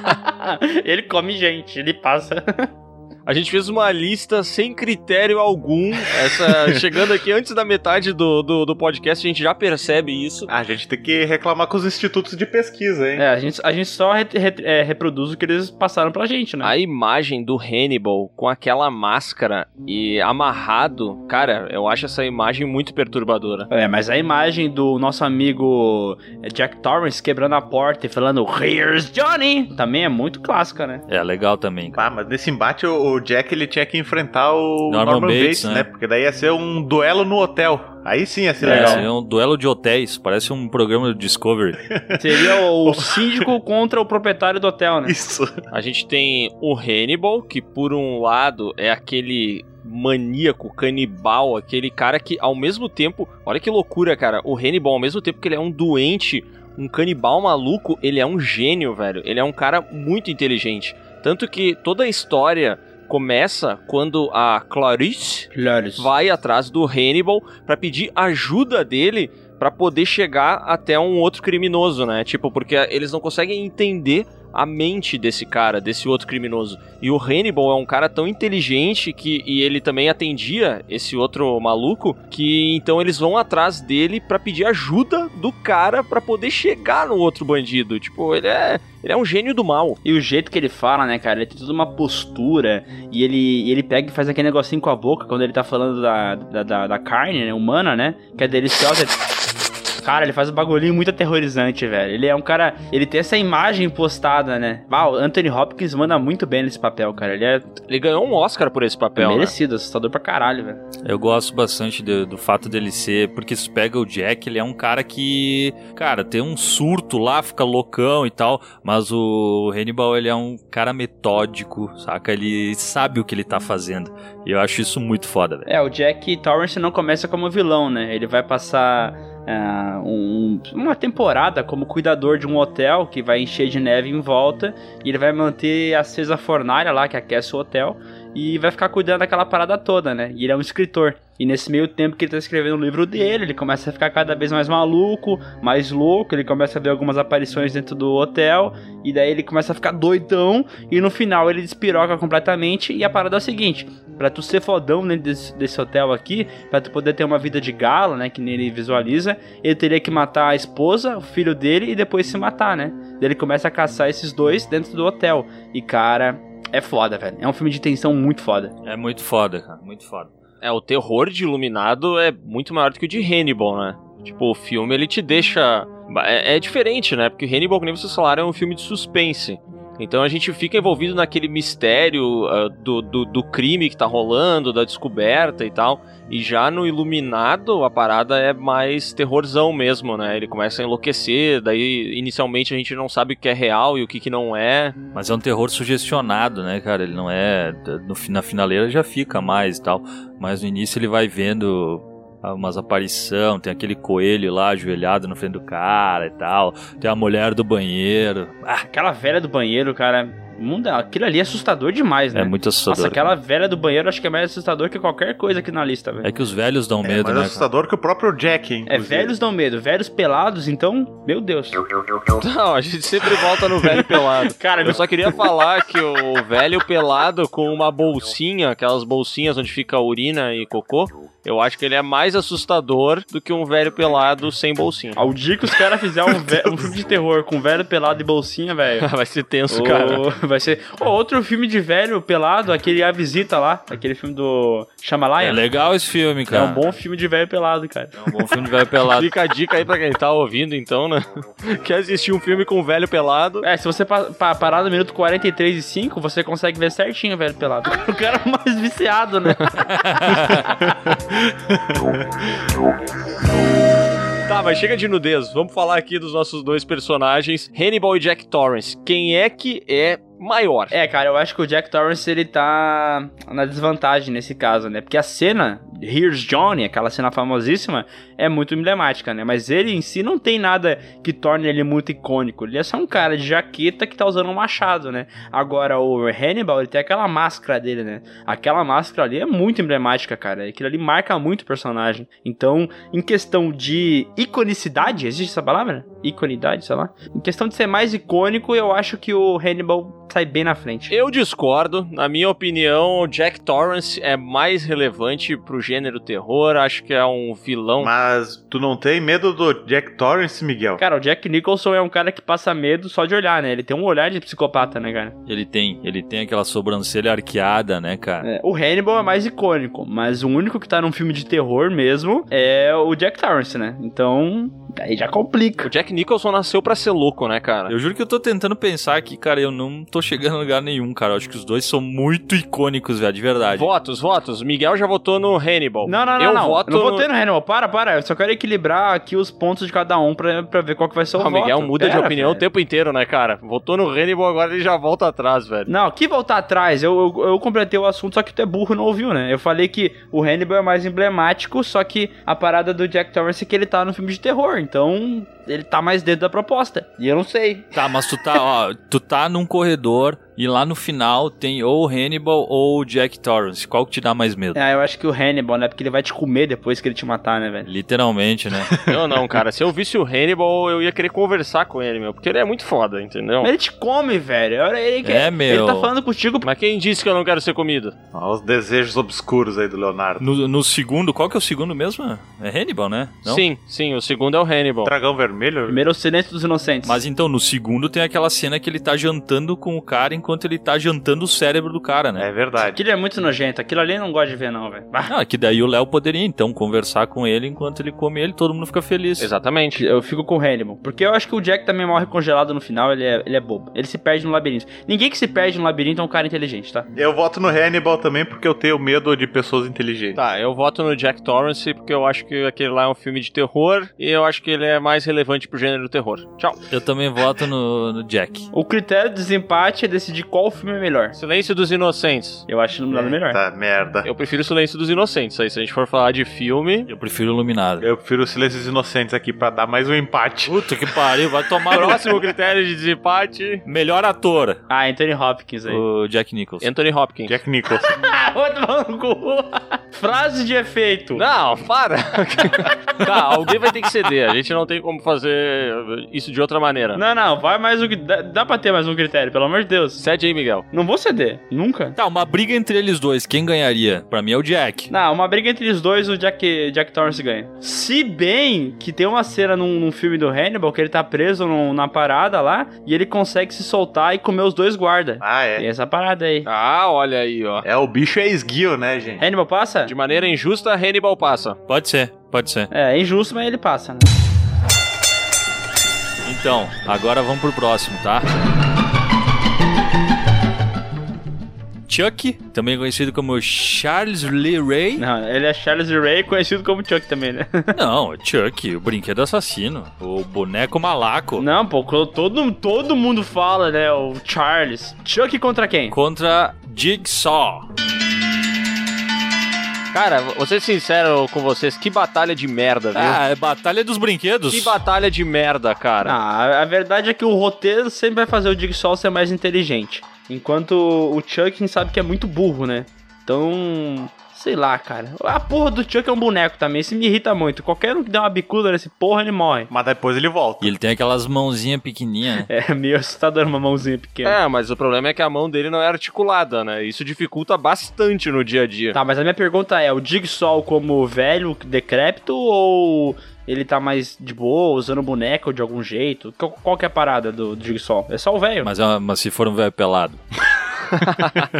ele come gente, ele passa. A gente fez uma lista sem critério algum. Essa, chegando aqui antes da metade do, do, do podcast, a gente já percebe isso. a gente tem que reclamar com os institutos de pesquisa, hein? É, a gente, a gente só re- re- é, reproduz o que eles passaram pra gente, né? A imagem do Hannibal com aquela máscara e amarrado, cara, eu acho essa imagem muito perturbadora. É, mas a imagem do nosso amigo é, Jack Torrance quebrando a porta e falando Here's Johnny também é muito clássica, né? É legal também. cara. Ah, mas nesse embate o, o Jack ele tinha que enfrentar o Norman Norman, Bates, Bates, né? né? Porque daí ia ser um duelo no hotel. Aí sim ia ser É, legal. É um duelo de hotéis. Parece um programa do Discovery. Seria o síndico contra o proprietário do hotel, né? Isso. A gente tem o Hannibal, que por um lado é aquele maníaco, canibal, aquele cara que ao mesmo tempo, olha que loucura, cara, o Hannibal ao mesmo tempo que ele é um doente, um canibal maluco, ele é um gênio, velho. Ele é um cara muito inteligente. Tanto que toda a história começa quando a Clarice Claro. vai atrás do Hannibal pra pedir ajuda dele pra poder chegar até um outro criminoso, né? Tipo, porque eles não conseguem entender a mente desse cara, desse outro criminoso. E o Hannibal é um cara tão inteligente que e ele também atendia esse outro maluco que então eles vão atrás dele pra pedir ajuda do cara pra poder chegar no outro bandido. Tipo, ele é ele é um gênio do mal. E o jeito que ele fala, né, cara, ele tem toda uma postura e ele, ele pega e faz aquele negocinho com a boca quando ele tá falando da, da, da, da carne, né, humana, né, que é deliciosa. Cara, ele faz um bagulhinho muito aterrorizante, velho. Ele é um cara. Ele tem essa imagem postada, né? Ah, o Anthony Hopkins manda muito bem nesse papel, cara. Ele é Ele ganhou um Oscar por esse papel, né? merecido, assustador pra caralho, velho. Eu gosto bastante do, do fato dele ser, porque se pega o Jack, ele é um cara que, cara, tem um surto lá, fica loucão e tal, mas o Hannibal, ele é um cara metódico, saca? Ele sabe o que ele tá fazendo. E eu acho isso muito foda, velho. É, o Jack Torrance não começa como vilão, né? Ele vai passar ah, um- uma temporada como cuidador de um hotel que vai encher de neve em volta e ele vai manter acesa a fornalha lá que aquece o hotel e vai ficar cuidando daquela parada toda, né? E ele é um escritor. E nesse meio tempo que ele tá escrevendo o livro dele, ele começa a ficar cada vez mais maluco, mais louco, ele começa a ver algumas aparições dentro do hotel, e daí ele começa a ficar doidão, e no final ele despiroca completamente, e a parada é o seguinte, pra tu ser fodão dentro desse, desse hotel aqui, pra tu poder ter uma vida de gala, né, que nem ele visualiza, ele teria que matar a esposa, o filho dele, e depois se matar, né? Daí ele começa a caçar esses dois dentro do hotel, e cara... É foda, velho. É um filme de tensão muito foda. É muito foda, cara, muito foda. É, o terror de Iluminado é muito maior do que o de Hannibal, né? Tipo, o filme ele te deixa. É, é diferente, né? Porque Hannibal, como vocês falaram, é um filme de suspense. Então a gente fica envolvido naquele mistério ah, do, do, do crime que tá rolando, da descoberta e tal. E já no Iluminado, a parada é mais terrorzão mesmo, né? Ele começa a enlouquecer, daí inicialmente a gente não sabe o que é real e o que, que não é. Mas é um terror sugestionado, né, cara? Ele não é. No, na finaleira já fica mais e tal. Mas no início ele vai vendo umas aparição, tem aquele coelho lá ajoelhado na frente do cara e tal. Tem a mulher do banheiro. Ah, aquela velha do banheiro, cara. Mundo, aquilo ali é assustador demais, né? É muito assustador. Nossa, aquela velha do banheiro acho que é mais assustador que qualquer coisa aqui na lista, velho. É que os velhos dão É medo, mais né? cara? assustador que o próprio Jack, hein? É, velhos dão medo, velhos pelados, então, meu Deus. Não, a gente sempre volta no velho pelado. Cara, Eu só queria falar que o velho pelado com uma bolsinha, aquelas bolsinhas onde fica urina e cocô, eu acho que ele é mais assustador do que um velho pelado sem bolsinha. ao dia que os caras fizerem um, um filme de terror com velho pelado e bolsinha, velho. Vai ser tenso, ô, cara. vai ser. Ô, outro filme de velho pelado, aquele A Visita lá, aquele filme do É Shyamalan. legal esse filme, É cara. um bom filme de velho pelado, cara. É um bom filme de velho pelado. Fica a dica aí pra quem tá ouvindo, então, né? Quer assistir um filme com um velho pelado? É, se você pa pa- parar no minuto 43 e 5, você consegue ver certinho o velho pelado. O cara é mais viciado, né? Tá, mas chega de nudez. Vamos falar aqui dos nossos dois personagens, Hannibal e Jack Torrance. Quem é que é maior? É, cara, eu acho que o Jack Torrance ele tá na desvantagem nesse caso, né? Porque a cena, Here's Johnny, aquela cena famosíssima, é muito emblemática, né? Mas ele em si não tem nada que torne ele muito icônico. Ele é só um cara de jaqueta que tá usando um machado, né? Agora o Hannibal, ele tem aquela máscara dele, né? Aquela máscara ali é muito emblemática, cara. Aquilo ali marca muito o personagem. Então, em questão de iconicidade, existe essa palavra? Iconidade, sei lá. Em questão de ser mais icônico, eu acho que o Hannibal sai bem na frente. Eu discordo. Na minha opinião, o Jack Torrance é mais relevante pro gênero terror. Acho que é um vilão. Mas tu não tem medo do Jack Torrance, Miguel? Cara, o Jack Nicholson é um cara que passa medo só de olhar, né? Ele tem um olhar de psicopata, né, cara? Ele tem, ele tem aquela sobrancelha arqueada, né, cara? É, o Hannibal é mais icônico, mas o único que tá num filme de terror mesmo é o Jack Torrance, né? Então, aí já O complica. Jack Nicholson nasceu pra ser louco, né, cara? Eu juro que eu tô tentando pensar aqui, cara, eu não tô chegando a lugar nenhum, cara. Eu acho que os dois são muito icônicos, velho, de verdade. Votos, votos. Miguel já votou no Hannibal. Não, não, não, Eu não. voto Eu não no- votei no Hannibal. Para, para. Eu só quero equilibrar aqui os pontos de cada um pra, pra ver qual que vai ser o O voto. Miguel muda de Pera, opinião o velho. tempo inteiro, né, cara? Votou no Hannibal, agora ele já volta atrás, velho. Não, que voltar atrás, eu, eu, eu completei o assunto, só que tu é burro e não ouviu, né? Eu falei que o Hannibal é mais emblemático, só que a parada do Jack Torrance é que ele tá no filme de terror, então ele tá mais dentro da proposta. E eu não sei. Tá, mas tu tá, ó, tu tá num corredor E lá no final tem ou o Hannibal ou o Jack Torrance. Qual que te dá mais medo? Ah, eu acho que o Hannibal, né? Porque ele vai te comer depois que ele te matar, né, velho? Literalmente, né? Eu não, cara. Se eu visse o Hannibal, eu ia querer conversar com ele, meu. Porque ele é muito foda, entendeu? Mas ele te come, velho. Olha, Ele, quer- É, meu. Ele tá falando contigo. Mas quem disse que eu não quero ser comido? Olha os desejos obscuros aí do Leonardo. No, no segundo, qual que é o segundo mesmo? É Hannibal, né? Não? Sim, sim. O segundo é o Hannibal. Dragão vermelho? Primeiro é o silêncio dos inocentes. Mas então, no segundo tem aquela cena que ele tá jantando com o cara enquanto ele tá jantando o cérebro do cara, né? É verdade. Aquilo é muito nojento. Aquilo ali não gosto de ver, não, velho. Ah, Ah, que daí o Léo poderia então conversar com ele enquanto ele come ele, todo mundo fica feliz. Exatamente. Eu fico com o Hannibal. Porque eu acho que o Jack também morre congelado no final. Ele é, ele é bobo. Ele se perde no labirinto. Ninguém que se perde no labirinto é um cara inteligente, tá? Eu voto no Hannibal também porque eu tenho medo de pessoas inteligentes. Tá, eu voto no Jack Torrance porque eu acho que aquele lá é um filme de terror e eu acho que ele é mais relevante pro gênero terror. Tchau. Eu também voto no, no Jack. O critério de desempate é decidir qual filme é melhor. Silêncio dos Inocentes. Eu acho iluminado melhor. Tá, merda. Eu prefiro Silêncio dos Inocentes. Aí, se a gente for falar de filme. Eu prefiro Iluminado. Eu prefiro os Silêncios Inocentes aqui pra dar mais um empate. Puta que pariu, vai tomar Próximo critério de desempate: Melhor ator, Ah, Anthony Hopkins aí. o Jack Nicholson. Anthony Hopkins. Jack Nicholson. Ah. Frase de efeito. Não, para! tá, alguém vai ter que ceder. A gente não tem como fazer isso de outra maneira. Não, não, vai mais um. Dá, dá pra ter mais um critério, pelo amor de Deus. Cede aí, Miguel. Não vou ceder, nunca. Tá, uma briga entre eles dois, quem ganharia? Pra mim é o Jack. Não, uma briga entre os dois, o Jack, Jack Torrance ganha. Se bem que tem uma cena num, num filme do Hannibal que ele tá preso num- na parada lá e ele consegue se soltar e comer os dois guarda. Ah, é. essa parada aí. Ah, olha aí, ó. É, o bicho é esguio, né, gente? Hannibal passa? De maneira injusta, Hannibal passa. Pode ser, pode ser. É, é injusto, mas ele passa, né? Então, agora vamos pro próximo, tá? Chuck, também conhecido como Charles Lee Ray. Não, ele é Charles Ray, conhecido como Chuck também, né? Não, Chuck, o brinquedo assassino, o boneco malaco. Não, pô, todo, todo mundo fala, né? O Charles. Chuck contra quem? Contra Jigsaw. Cara, vou ser sincero com vocês, que batalha de merda, viu? Ah, é Batalha dos Brinquedos. Que batalha de merda, cara. Ah, a- verdade é que o roteiro sempre vai fazer o Jigsaw ser mais inteligente. Enquanto o Chuck sabe que é muito burro, né? Então, sei lá, cara. A porra do Chuck é um boneco também, isso me irrita muito. Qualquer um que der uma bicuda nesse porra, ele morre. Mas depois ele volta. E ele tem aquelas mãozinhas pequenininhas. né? É meio assustador uma mãozinha pequena. É, mas o problema é que a mão dele não é articulada, né? Isso dificulta bastante no dia a dia. Tá, mas a minha pergunta é, o Jigsaw como velho, decrépito, ou ele tá mais de boa, usando boneco de algum jeito? Qual, qual que é a parada do, do Jigsaw? É só o velho? Mas, é- mas se for um velho pelado.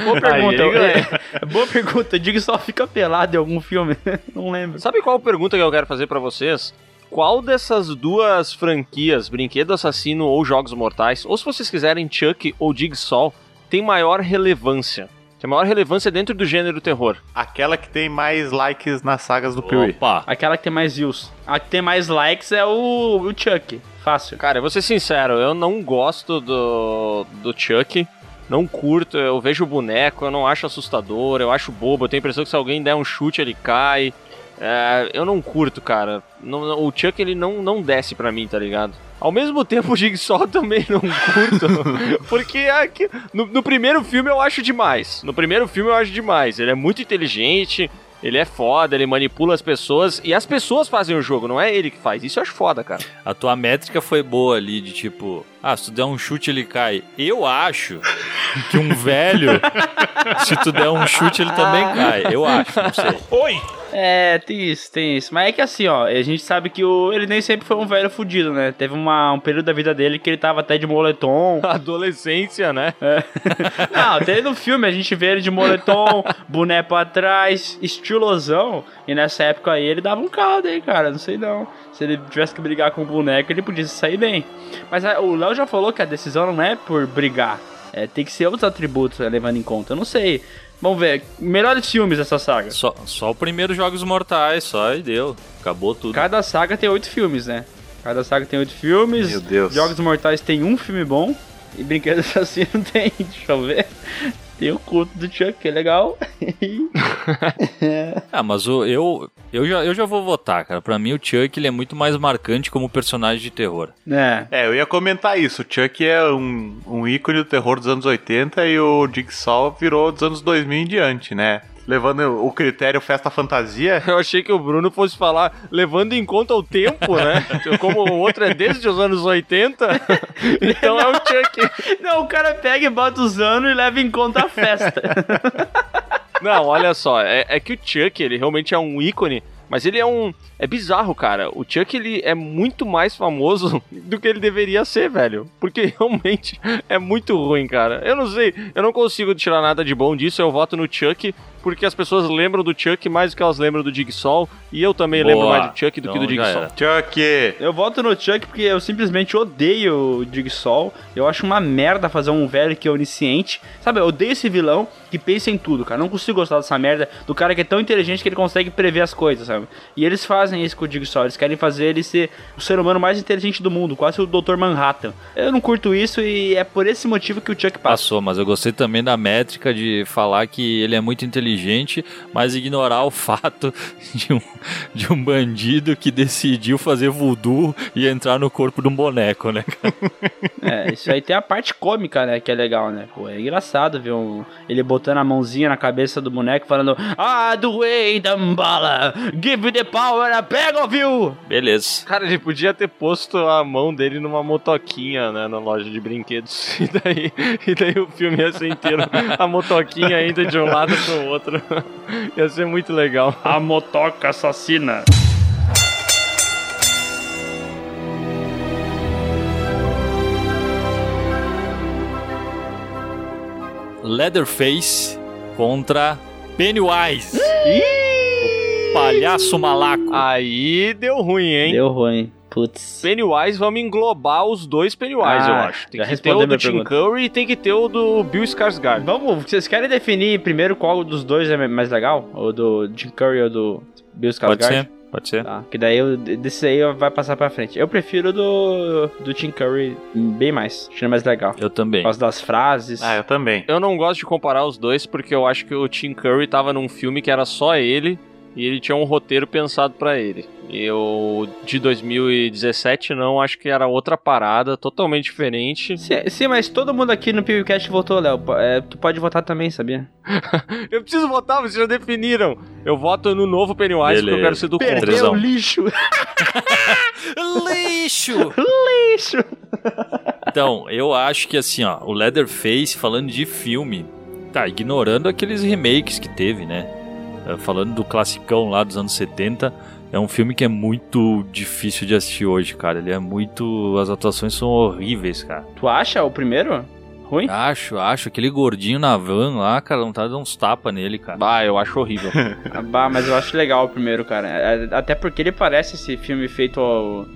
Boa pergunta. Aí é, é boa pergunta. O Jigsaw fica pelado em algum filme? Não lembro. Sabe qual pergunta que eu quero fazer pra vocês? Qual dessas duas franquias, Brinquedo Assassino ou Jogos Mortais, ou se vocês quiserem Chuck ou Jigsaw, tem maior relevância? Tem maior relevância dentro do gênero terror. Aquela que tem mais likes nas sagas do Pee-wee. Opa! Aquela que tem mais views. A que tem mais likes é o, o Chuck. Fácil. Cara, eu vou ser sincero, eu não gosto do, do Chuck. Não curto, eu vejo o boneco, eu não acho assustador, eu acho bobo, eu tenho a impressão que se alguém der um chute ele cai. É, eu não curto, cara. Não- o Chuck ele não, não desce pra mim, tá ligado? Ao mesmo tempo o Jigsaw também não curto, porque aqui, no, no primeiro filme eu acho demais. No primeiro filme eu acho demais. Ele é muito inteligente, ele é foda, ele manipula as pessoas e as pessoas fazem o jogo, não é ele que faz. Isso eu acho foda, cara. A tua métrica foi boa ali, de tipo, ah, se tu der um chute ele cai. Eu acho que um velho, se tu der um chute ele também cai. Eu acho, não sei. Oi! É, tem isso, tem isso. Mas é que assim, ó, a gente sabe que o, ele nem sempre foi um velho fudido, né? Teve uma, um período da vida dele que ele tava até de moletom. Adolescência, né? Não, até no filme a gente vê ele de moletom, boné pra trás, estilosão. E nessa época aí ele dava um caldo aí, cara. Não sei não. Se ele tivesse que brigar com o boneco, ele podia sair bem. Mas ah, o Léo já falou que a decisão não é por brigar. É, tem que ser outros atributos é, levando em conta. Eu não sei. Vamos ver. Melhores filmes dessa saga. Só, só o primeiro Jogos Mortais, só e deu. Acabou tudo. Cada saga tem oito filmes, né? Cada saga tem oito filmes. Meu Deus. Jogos Mortais tem um filme bom. E Brinquedo Assassino tem, deixa eu ver. Tem o culto do Chuck, que é legal. Ah, mas o, eu, Eu já, eu já vou votar, cara. Pra mim, o Chuck ele é muito mais marcante como personagem de terror. É. É, eu ia comentar isso. O Chuck é um, um ícone do terror dos anos 80 e o Jigsaw virou dos anos 2000 em diante, né? Levando o critério festa fantasia. Eu achei que o Bruno fosse falar, levando em conta o tempo, né? Como o outro é desde os anos 80, então é o Chuck. Não, o cara pega e bota os anos e leva em conta a festa. Não, olha só, é, é que o Chuck, ele realmente é um ícone, mas ele é um. É bizarro, cara. O Chuck, ele é muito mais famoso do que ele deveria ser, velho. Porque realmente é muito ruim, cara. Eu não sei, eu não consigo tirar nada de bom disso. Eu voto no Chuck porque as pessoas lembram do Chuck mais do que elas lembram do Jigsaw. E eu também Boa. lembro mais do Chuck do Então que do Jigsaw. Chuck! Eu voto no Chuck porque eu simplesmente odeio o Jigsaw. Eu acho uma merda fazer um velho que é onisciente. Sabe, eu odeio esse vilão que pensa em tudo, cara. Não consigo gostar dessa merda do cara que é tão inteligente que ele consegue prever as coisas, sabe? E eles fazem isso com o Jigsaw. Eles querem fazer ele ser o ser humano mais inteligente do mundo, quase o Dr. Manhattan. Eu não curto isso e é por esse motivo que o Chuck passa. Passou, mas eu gostei também da métrica de falar que ele é muito inteligente, mas ignorar o fato de um, de um bandido que decidiu fazer voodoo e entrar no corpo de um boneco, né? É, isso aí tem a parte cômica, né? Que é legal, né? Pô, é engraçado ver um, ele botando a mãozinha na cabeça do boneco falando Ah, do way, Dambala, give me the power, I beg of you. Beleza. Cara, ele podia ter posto a mão dele numa motoquinha, né, na loja de brinquedos. E daí, e daí o filme ia ser inteiro a motoquinha ainda de um lado pro outro. Ia ser muito legal. A motoca assassina. Leatherface contra Pennywise. o palhaço malaco. Aí deu ruim, hein? Deu ruim. Putz. Pennywise, vamos englobar os dois Pennywise, Ah, eu acho. Tem que ter o do Tim pergunta. Curry e tem que ter o do Bill Skarsgård. Vamos, vocês querem definir primeiro qual dos dois é mais legal? O do Jim Curry ou do Bill Skarsgård? Pode ser? Pode ser. Tá, que daí eu, desse aí vai passar pra frente. Eu prefiro do, do Tim Curry bem mais. Achei mais legal. Eu também. Por causa das frases. Ah, eu também. Eu não gosto de comparar os dois porque eu acho que o Tim Curry tava num filme que era só ele e ele tinha um roteiro pensado pra ele. E o de 2017 não, acho que era outra parada, totalmente diferente. Sim, sim, mas todo mundo aqui no PewCast votou, Léo. É, tu pode votar também, sabia? Eu preciso votar, vocês já definiram. Eu voto no novo Pennywise porque eu Beleza. quero ser do Perdeu. contra. Trezão. lixo. Lixo! lixo. Então, eu acho que assim, ó, o Leatherface, falando de filme, tá, ignorando aqueles remakes que teve, né? Eh, Falando do classicão lá dos anos 70, é um filme que é muito difícil de assistir hoje, cara. Ele é muito. As atuações são horríveis, cara. Tu acha o primeiro ruim? Acho, acho. Aquele gordinho na van lá, cara, não tá dando uns tapas nele, cara. Ah, eu acho horrível. Ah, bah, mas eu acho legal o primeiro, cara. É, Até porque ele parece esse filme feito ao.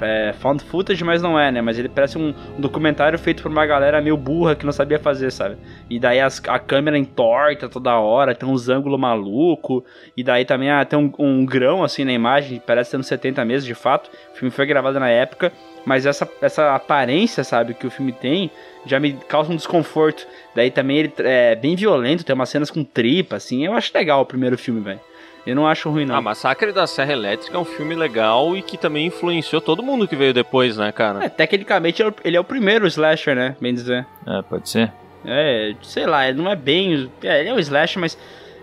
É, found footage, mas não é, né? Mas ele parece um, um documentário feito por uma galera meio burra que não sabia fazer, sabe? E daí as- a câmera entorta toda hora, tem uns ângulos maluco E daí também ah, tem um, um grão assim na imagem, parece anos 70 mesmo, de fato. O filme foi gravado na época, mas essa, essa aparência, sabe, que o filme tem, já me causa um desconforto. Daí também ele é bem violento, tem umas cenas com tripa, assim. Eu acho legal o primeiro filme, velho. Eu não acho ruim, não. ah, Massacre da Serra Elétrica é um filme legal e que também influenciou todo mundo que veio depois, né, cara? É, tecnicamente ele é o- ele é o primeiro slasher, né? Bem dizer. É, pode ser. É, sei lá, ele não é bem. É, ele é um slasher, mas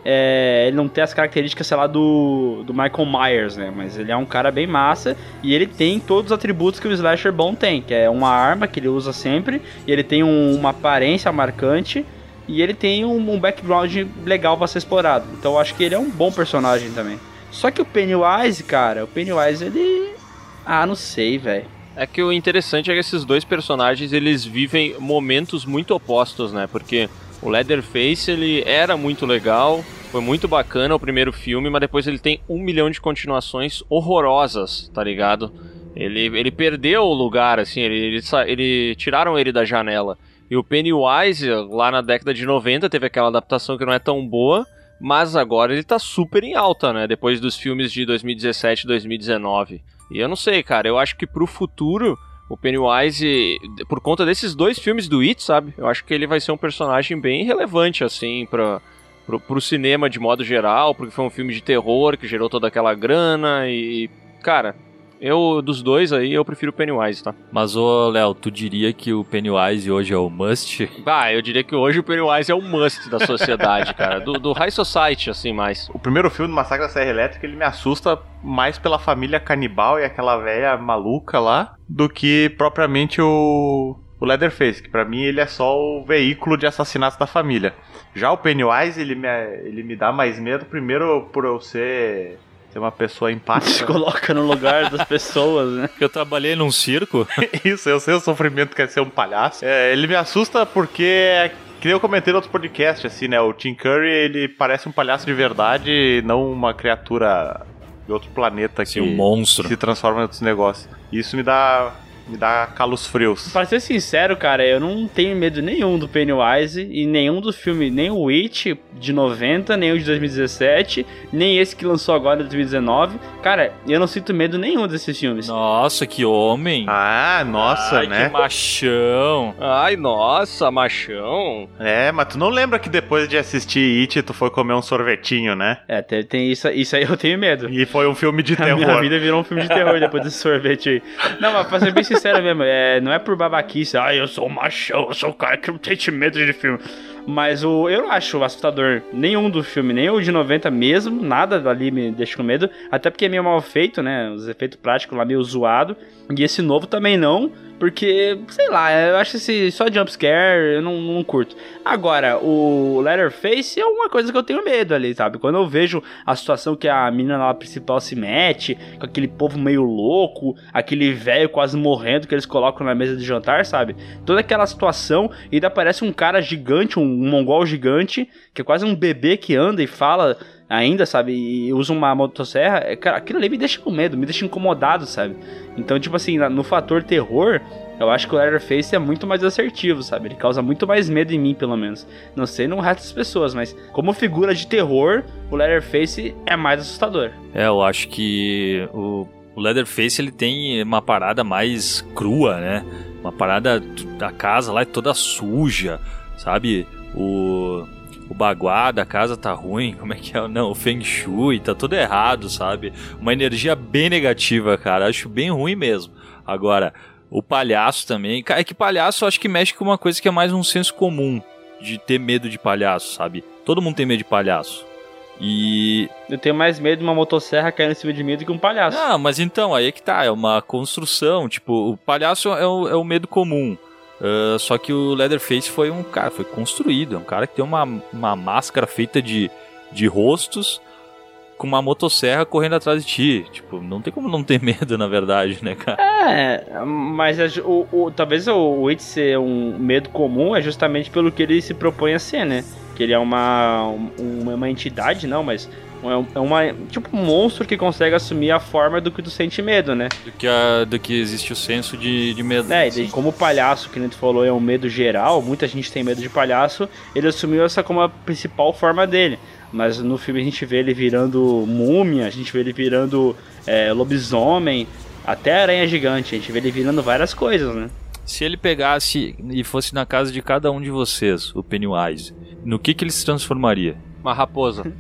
é, ele não tem as características, sei lá, do, do Michael Myers, né? Mas ele é um cara bem massa e ele tem todos os atributos que o slasher bom tem, que é uma arma que ele usa sempre, e ele tem um- uma aparência marcante. E ele tem um, um background legal pra ser explorado. Então eu acho que ele é um bom personagem também. Só que o Pennywise, cara, o Pennywise, ele. Ah, não sei, velho. É que o interessante é que esses dois personagens eles vivem momentos muito opostos, né? Porque o Leatherface ele era muito legal, foi muito bacana o primeiro filme, mas depois ele tem um milhão de continuações horrorosas, tá ligado? Ele, ele perdeu o lugar, assim, ele, ele, ele tiraram ele da janela. E o Pennywise, lá na década de 90, teve aquela adaptação que não é tão boa, mas agora ele tá super em alta, né? Depois dos filmes de 2017 e 2019. E eu não sei, cara, eu acho que pro futuro, o Pennywise, por conta desses dois filmes do It, sabe? Eu acho que ele vai ser um personagem bem relevante, assim, pra, pro, pro cinema de modo geral, porque foi um filme de terror que gerou toda aquela grana e. Cara, eu, dos dois aí, eu prefiro o Pennywise, tá? Mas, ô, Léo, tu diria que o Pennywise hoje é o must? Ah, eu diria que hoje o Pennywise é o must da sociedade, cara. Do, do High Society, assim, mais. O primeiro filme do Massacre da Serra Elétrica, ele me assusta mais pela família canibal e aquela velha maluca lá, do que propriamente o, o Leatherface, que pra mim ele é só o veículo de assassinato da família. Já o Pennywise, ele me, ele me dá mais medo, primeiro por eu ser, ser uma pessoa Se empática. coloca no lugar das pessoas, né? Eu trabalhei num circo. Isso, eu sei o sofrimento que é ser um palhaço. É, ele me assusta porque, é que nem eu comentei no outro podcast, assim, né? O Tim Curry, ele parece um palhaço de verdade e não uma criatura de outro planeta Assim, que um monstro. se transforma em outros negócios. Isso me dá, me dá calos frios. Pra ser sincero, cara, eu não tenho medo nenhum do Pennywise e nenhum dos filmes, nem o Witch de 90, nem o de 2017, nem esse que lançou agora em 2019. Cara, eu não sinto medo nenhum desses filmes. Nossa, que homem. Ah, nossa, Ai, né? que machão. Ai, nossa, machão. É, mas tu não lembra que depois de assistir It, tu foi comer um sorvetinho, né? É, tem, tem isso, isso aí eu tenho medo. E foi um filme de A minha terror. vida virou um filme de terror depois desse sorvete aí. Não, mas pra ser bem sincero mesmo, é, não é por babaquice, ah, eu sou machão, eu sou o cara que não tem medo de filme. Mas o, eu não acho assustador nenhum do filme, nem o de 90 mesmo, nada ali me deixa com medo. Até porque é meio mal feito, né? Os efeitos práticos lá meio zoado. E esse novo também não, porque, sei lá, eu acho esse só jumpscare, eu não, não curto. Agora, o Letterface é uma coisa que eu tenho medo ali, sabe? Quando eu vejo a situação que a menina lá principal se mete, com aquele povo meio louco, aquele velho quase morrendo que eles colocam na mesa de jantar, sabe? Toda aquela situação, e ainda aparece um cara gigante, um, um mongol gigante, que é quase um bebê que anda e fala ainda, sabe? E usa uma motosserra. É, Cara, aquilo ali me deixa com medo, me deixa incomodado, sabe? Então, tipo assim, no fator terror, eu acho que o Leatherface é muito mais assertivo, sabe? Ele causa muito mais medo em mim, pelo menos. Não sei no resto das pessoas, mas como figura de terror, o Leatherface é mais assustador. É, eu acho que o, o Leatherface ele tem uma parada mais crua, né? Uma parada da casa lá é toda suja, sabe? O, o baguá da casa tá ruim, como é que é? Não, o Feng Shui tá tudo errado, sabe? Uma energia bem negativa, cara. Acho bem ruim mesmo. Agora, o palhaço também. Cara, É que palhaço eu acho que mexe com uma coisa que é mais um senso comum de ter medo de palhaço, sabe? Todo mundo tem medo de palhaço. E Eu tenho mais medo de uma motosserra caindo em cima de mim do que um palhaço. ah, mas então, aí é que tá, é uma construção, tipo, o palhaço é o, é o medo comum. Ah, só que o Leatherface foi um cara, foi construído, é um cara que tem uma, uma máscara feita de, de rostos com uma motosserra correndo atrás de ti. Tipo, não tem como não ter medo, na verdade, né, cara? É, mas ju- o, o- talvez o It ser um medo comum é justamente pelo que ele se propõe a ser, né? Que ele é uma, um- uma entidade, não, mas é um- é uma, tipo um monstro que consegue assumir a forma do que tu sente medo, né? Do que, a- do que existe o senso de, de medo. É, e como o palhaço, que a gente falou, é um medo geral, muita gente tem medo de palhaço, ele assumiu essa como a principal forma dele. Mas no filme a gente vê ele virando múmia, a gente vê ele virando é, lobisomem, até aranha gigante, a gente vê ele virando várias coisas, né? Se ele pegasse e fosse na casa de cada um de vocês, o Pennywise, no que que ele se transformaria? Uma raposa.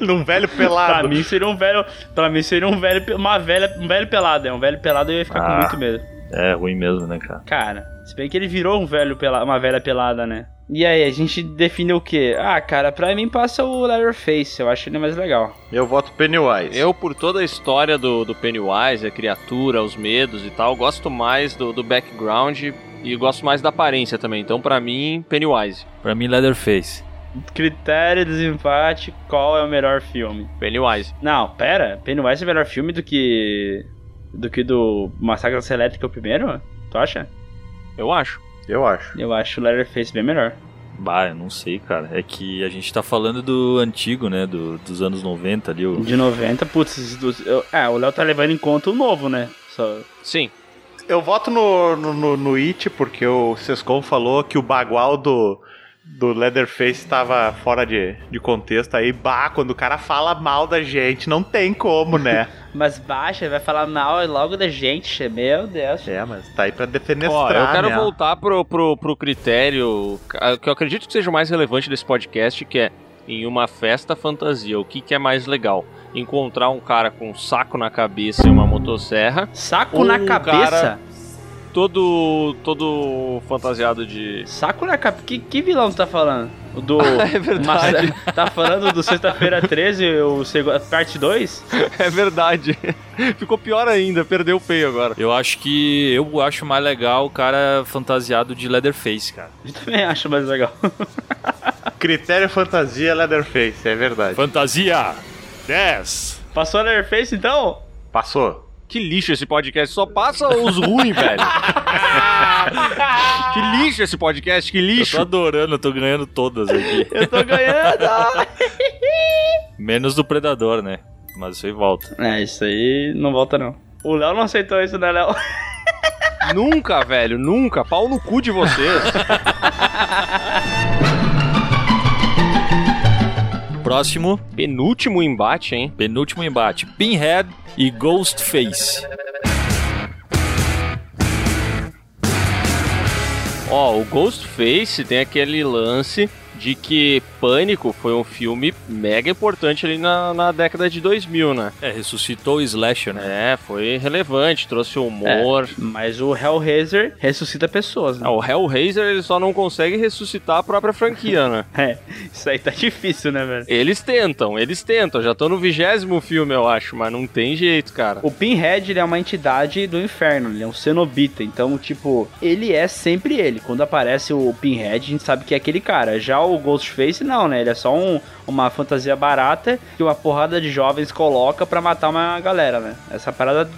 Num velho Pra pelado. mim seria um velho. Pra mim seria um velho. Uma velha, um velho pelado. É um velho pelado eu ia ficar com Ah. muito medo. É ruim mesmo, né, cara? Cara, se bem que ele virou um velho pela, uma velha pelada, né? E aí, a gente define o quê? Ah, cara, pra mim passa o Leatherface, eu acho ele mais legal. Eu voto Pennywise. Eu, por toda a história do, do Pennywise, a criatura, os medos e tal, gosto mais do, do background e gosto mais da aparência também. Então, pra mim, Pennywise. Pra mim, Leatherface. Critério de desempate, qual é o melhor filme? Pennywise. Não, pera, Pennywise é o melhor filme do que. do que do Massacre da Serra Elétrica o primeiro? Tu acha? Eu acho. Eu acho. Eu acho o Leatherface bem melhor. Bah, eu não sei, cara. É que a gente tá falando do antigo, né? Do, dos anos 90 ali. O... De 90, putz, dois- eu- é, o Léo tá levando em conta o novo, né? Só, Sim. Eu voto no, no, no, no It, porque o Sescon falou que o bagual do, do Leatherface tava fora de, de contexto. Aí, bah, quando o cara fala mal da gente, não tem como, né? Mas baixa, vai falar mal logo da gente, meu Deus. é, mas tá aí pra defenestrar, Ó, eu quero né? voltar pro, pro, pro critério que eu acredito que seja o mais relevante desse podcast, que é em uma festa fantasia, o que, que é mais legal? Encontrar um cara com um saco na cabeça e uma motosserra, Saco Ou na um cabeça? cara- todo todo fantasiado de... Saco na cabeça? Que, que vilão tu tá falando? O do. É verdade. Mas- tá falando do Sexta-feira 13, o seg- parte 2? É verdade. Ficou pior ainda, perdeu o feio agora. Eu acho que eu acho mais legal o cara fantasiado de Leatherface, cara. Eu também acho mais legal. Critério fantasia Leatherface, é verdade. Fantasia 10. Passou a Leatherface então? Passou. Que lixo esse podcast, só passa os ruins, velho. que lixo esse podcast, que Eu tô lixo. adorando, eu tô ganhando todas aqui. Eu tô ganhando! Menos do Predador, né? Mas isso aí volta. é, isso aí não volta não. O Léo não aceitou isso, né, Léo? Nunca, velho, nunca. Pau no cu de vocês. Próximo, Penúltimo embate, hein? penúltimo embate: Pinhead e Ghostface. Ó, o Ghostface tem aquele lance de que Pânico foi um filme mega importante ali na, na década de 2000, né? É, ressuscitou o Slasher, né? É, foi relevante, trouxe humor. Mas o Hellraiser ressuscita pessoas, né? Ah, o Hellraiser ele só não consegue ressuscitar a própria franquia, né? É, isso aí tá difícil, né, velho? Eles tentam, eles tentam. Já estão no vigésimo filme, eu acho, mas não tem jeito, cara. O Pinhead ele é uma entidade do inferno, ele é um cenobita, então, tipo, ele é sempre ele. Quando aparece o Pinhead, a gente sabe que é aquele cara. Já o Ghostface, não, né? Ele é só um- uma fantasia barata que uma porrada de jovens coloca pra matar uma galera, né? Essa parada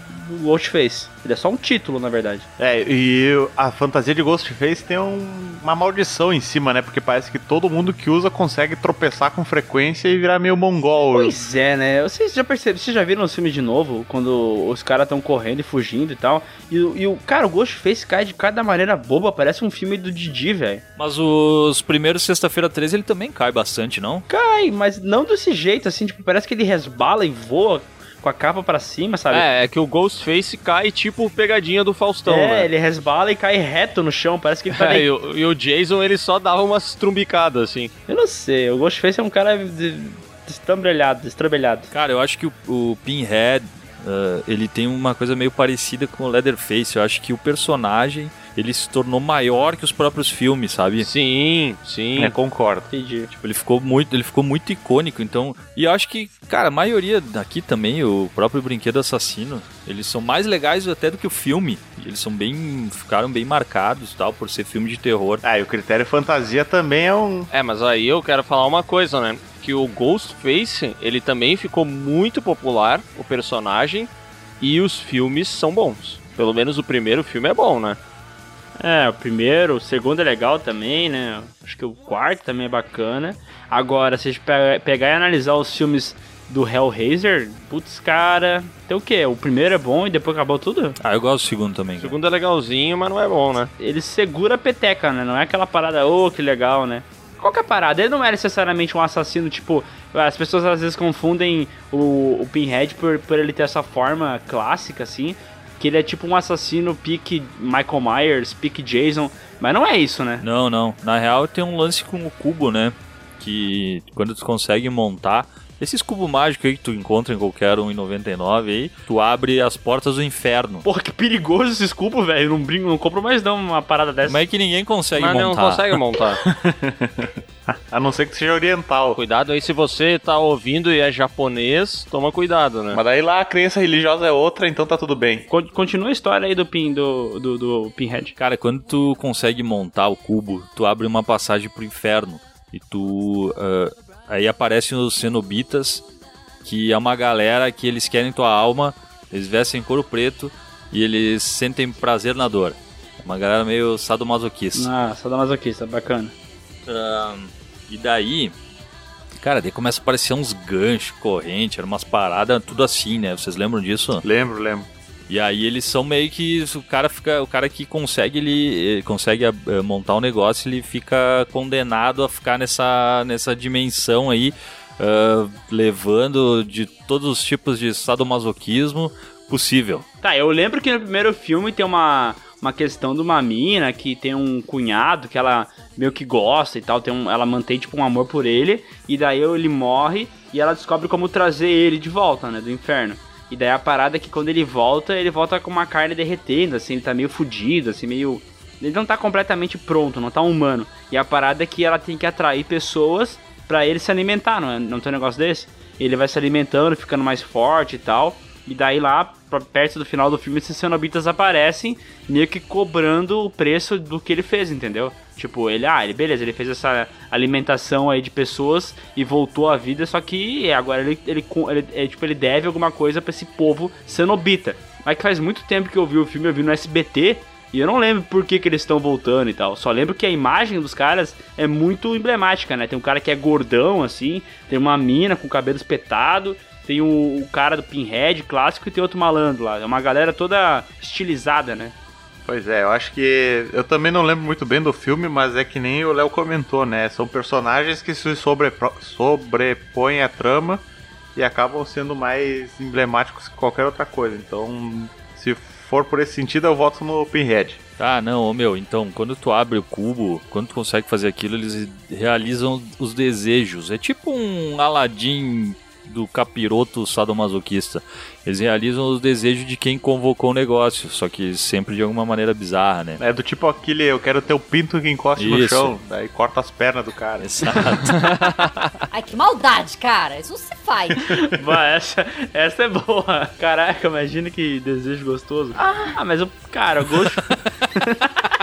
Ghostface. Ele é só um título, na verdade. É, e a fantasia de Ghostface tem um- uma maldição em cima, né? Porque parece que todo mundo que usa consegue tropeçar com frequência e virar meio mongol. Pois é, né? Vocês já perceberam, vocês já viram os filmes de novo, quando os caras estão correndo e fugindo e tal. E, o- e o cara, o Ghostface cai de cada maneira boba, parece um filme do Didi, velho. Mas os primeiros Sexta-feira 13 ele também cai bastante, não? Cai, mas não desse jeito, assim, tipo, parece que ele resbala e voa com a capa pra cima, sabe? É, é que o Ghostface cai tipo pegadinha do Faustão, É, né? ele resbala e cai reto no chão, parece que ele tá É, e, o, e o Jason ele só dava umas trumbicadas, assim. Eu não sei, o Ghostface é um cara de- destrambelhado, destrambelhado. Cara, eu acho que o, o Pinhead, ah, ele tem uma coisa meio parecida com o Leatherface. Eu acho que o personagem, ele se tornou maior que os próprios filmes, sabe? Sim, sim. É, concordo. Entendi. Tipo, ele ficou muito, ele ficou muito icônico, então. E eu acho que, cara, a maioria daqui também, o próprio Brinquedo Assassino, eles são mais legais até do que o filme. Eles são bem, ficaram bem marcados, e tal, por ser filme de terror. Ah, e o critério fantasia também é um. É, mas aí eu quero falar uma coisa, né? Que o Ghostface, ele também ficou muito popular, o personagem, e os filmes são bons. Pelo menos o primeiro filme é bom, né? É, o primeiro, o segundo é legal também, né? Acho que o quarto também é bacana. Agora, se a gente pe- pegar e analisar os filmes do Hellraiser, putz, cara, tem o quê? O primeiro é bom e depois acabou tudo? Ah, eu gosto do segundo também. O cara. segundo é legalzinho, mas não é bom, né? Ele segura a peteca, né? Não é aquela parada, ô, que legal, né? Qual que é a parada? Ele não é necessariamente um assassino, tipo, as pessoas às vezes confundem o, o Pinhead por, por ele ter essa forma clássica, assim, que ele é tipo um assassino pique Michael Myers, pique Jason, mas não é isso, né? Não, não. Na real, tem um lance com o cubo, né? Que quando tu consegue montar. Esses cubos mágicos aí que tu encontra em qualquer um em 99 aí, tu abre as portas do inferno. Porra, que perigoso esses cubos, velho. Não brinco, não compro mais não uma parada dessa. Como é que ninguém consegue mas não montar? consegue montar. A não ser que seja oriental. cuidado aí se você tá ouvindo e é japonês, toma cuidado, né? Mas daí lá a crença religiosa é outra, então tá tudo bem. Con- Continua a história aí do Pin do, do, do Pinhead. Cara, quando tu consegue montar o cubo, tu abre uma passagem pro inferno. E tu. ah, aí aparecem os cenobitas, que é uma galera que eles querem tua alma, eles vestem couro preto e eles sentem prazer na dor. É Uma galera meio sadomasoquista. Ah, sadomasoquista, bacana. Ahn, e daí. Cara, daí começa a aparecer uns ganchos, corrente, eram umas paradas, tudo assim, né? Vocês lembram disso? Lembro, lembro. E aí eles são meio que o cara fica, o cara que consegue ele, eh, consegue eh, montar um negócio, ele fica condenado a ficar nessa nessa dimensão aí, ah, levando de todos os tipos de sadomasoquismo possível. Tá, eu lembro que no primeiro filme tem uma, uma questão de uma mina que tem um cunhado que ela meio que gosta e tal, tem um, ela mantém tipo um amor por ele, e daí ele morre e ela descobre como trazer ele de volta, né, do inferno. E daí a parada é que quando ele volta, ele volta com uma carne derretendo, assim, ele tá meio fudido, assim, meio. Ele não tá completamente pronto, não tá humano. E a parada é que ela tem que atrair pessoas pra ele se alimentar, não, é? não tem um negócio desse? Ele vai se alimentando, ficando mais forte e tal. E daí lá, perto do final do filme, esses cenobitas aparecem, meio que cobrando o preço do que ele fez, entendeu? Tipo, ele, ah, ele, beleza, ele fez essa alimentação aí de pessoas e voltou à vida, só que agora ele, ele, ele, é, tipo, ele deve alguma coisa pra esse povo cenobita. Mas que faz muito tempo que eu vi o filme, eu vi no SBT, e eu não lembro por que, que eles estão voltando e tal. Só lembro que a imagem dos caras é muito emblemática, né? Tem um cara que é gordão, assim, tem uma mina com o cabelo espetado, tem o, o cara do Pinhead clássico e tem outro malandro lá. É uma galera toda estilizada, né? Pois é, eu acho que. Eu também não lembro muito bem do filme, mas é que nem o Léo comentou, né? São personagens que se sobrepro- sobrepõem à trama e acabam sendo mais emblemáticos que qualquer outra coisa. Então, se for por esse sentido, eu voto no Pinhead. Ah, não, ô meu, então, quando tu abre o cubo, quando tu consegue fazer aquilo, eles realizam os desejos. É tipo um Aladim do capiroto sadomasoquista. Eles realizam os desejos de quem convocou o negócio, só que sempre de alguma maneira bizarra, né? É do tipo aquele, eu quero ter o pinto que encoste no Isso. chão, daí corta as pernas do cara. Exato. Ai, que maldade, cara. Isso não se faz. Vai, essa, essa é boa. Caraca, imagina que desejo gostoso. Ah, mas o cara, o gosto.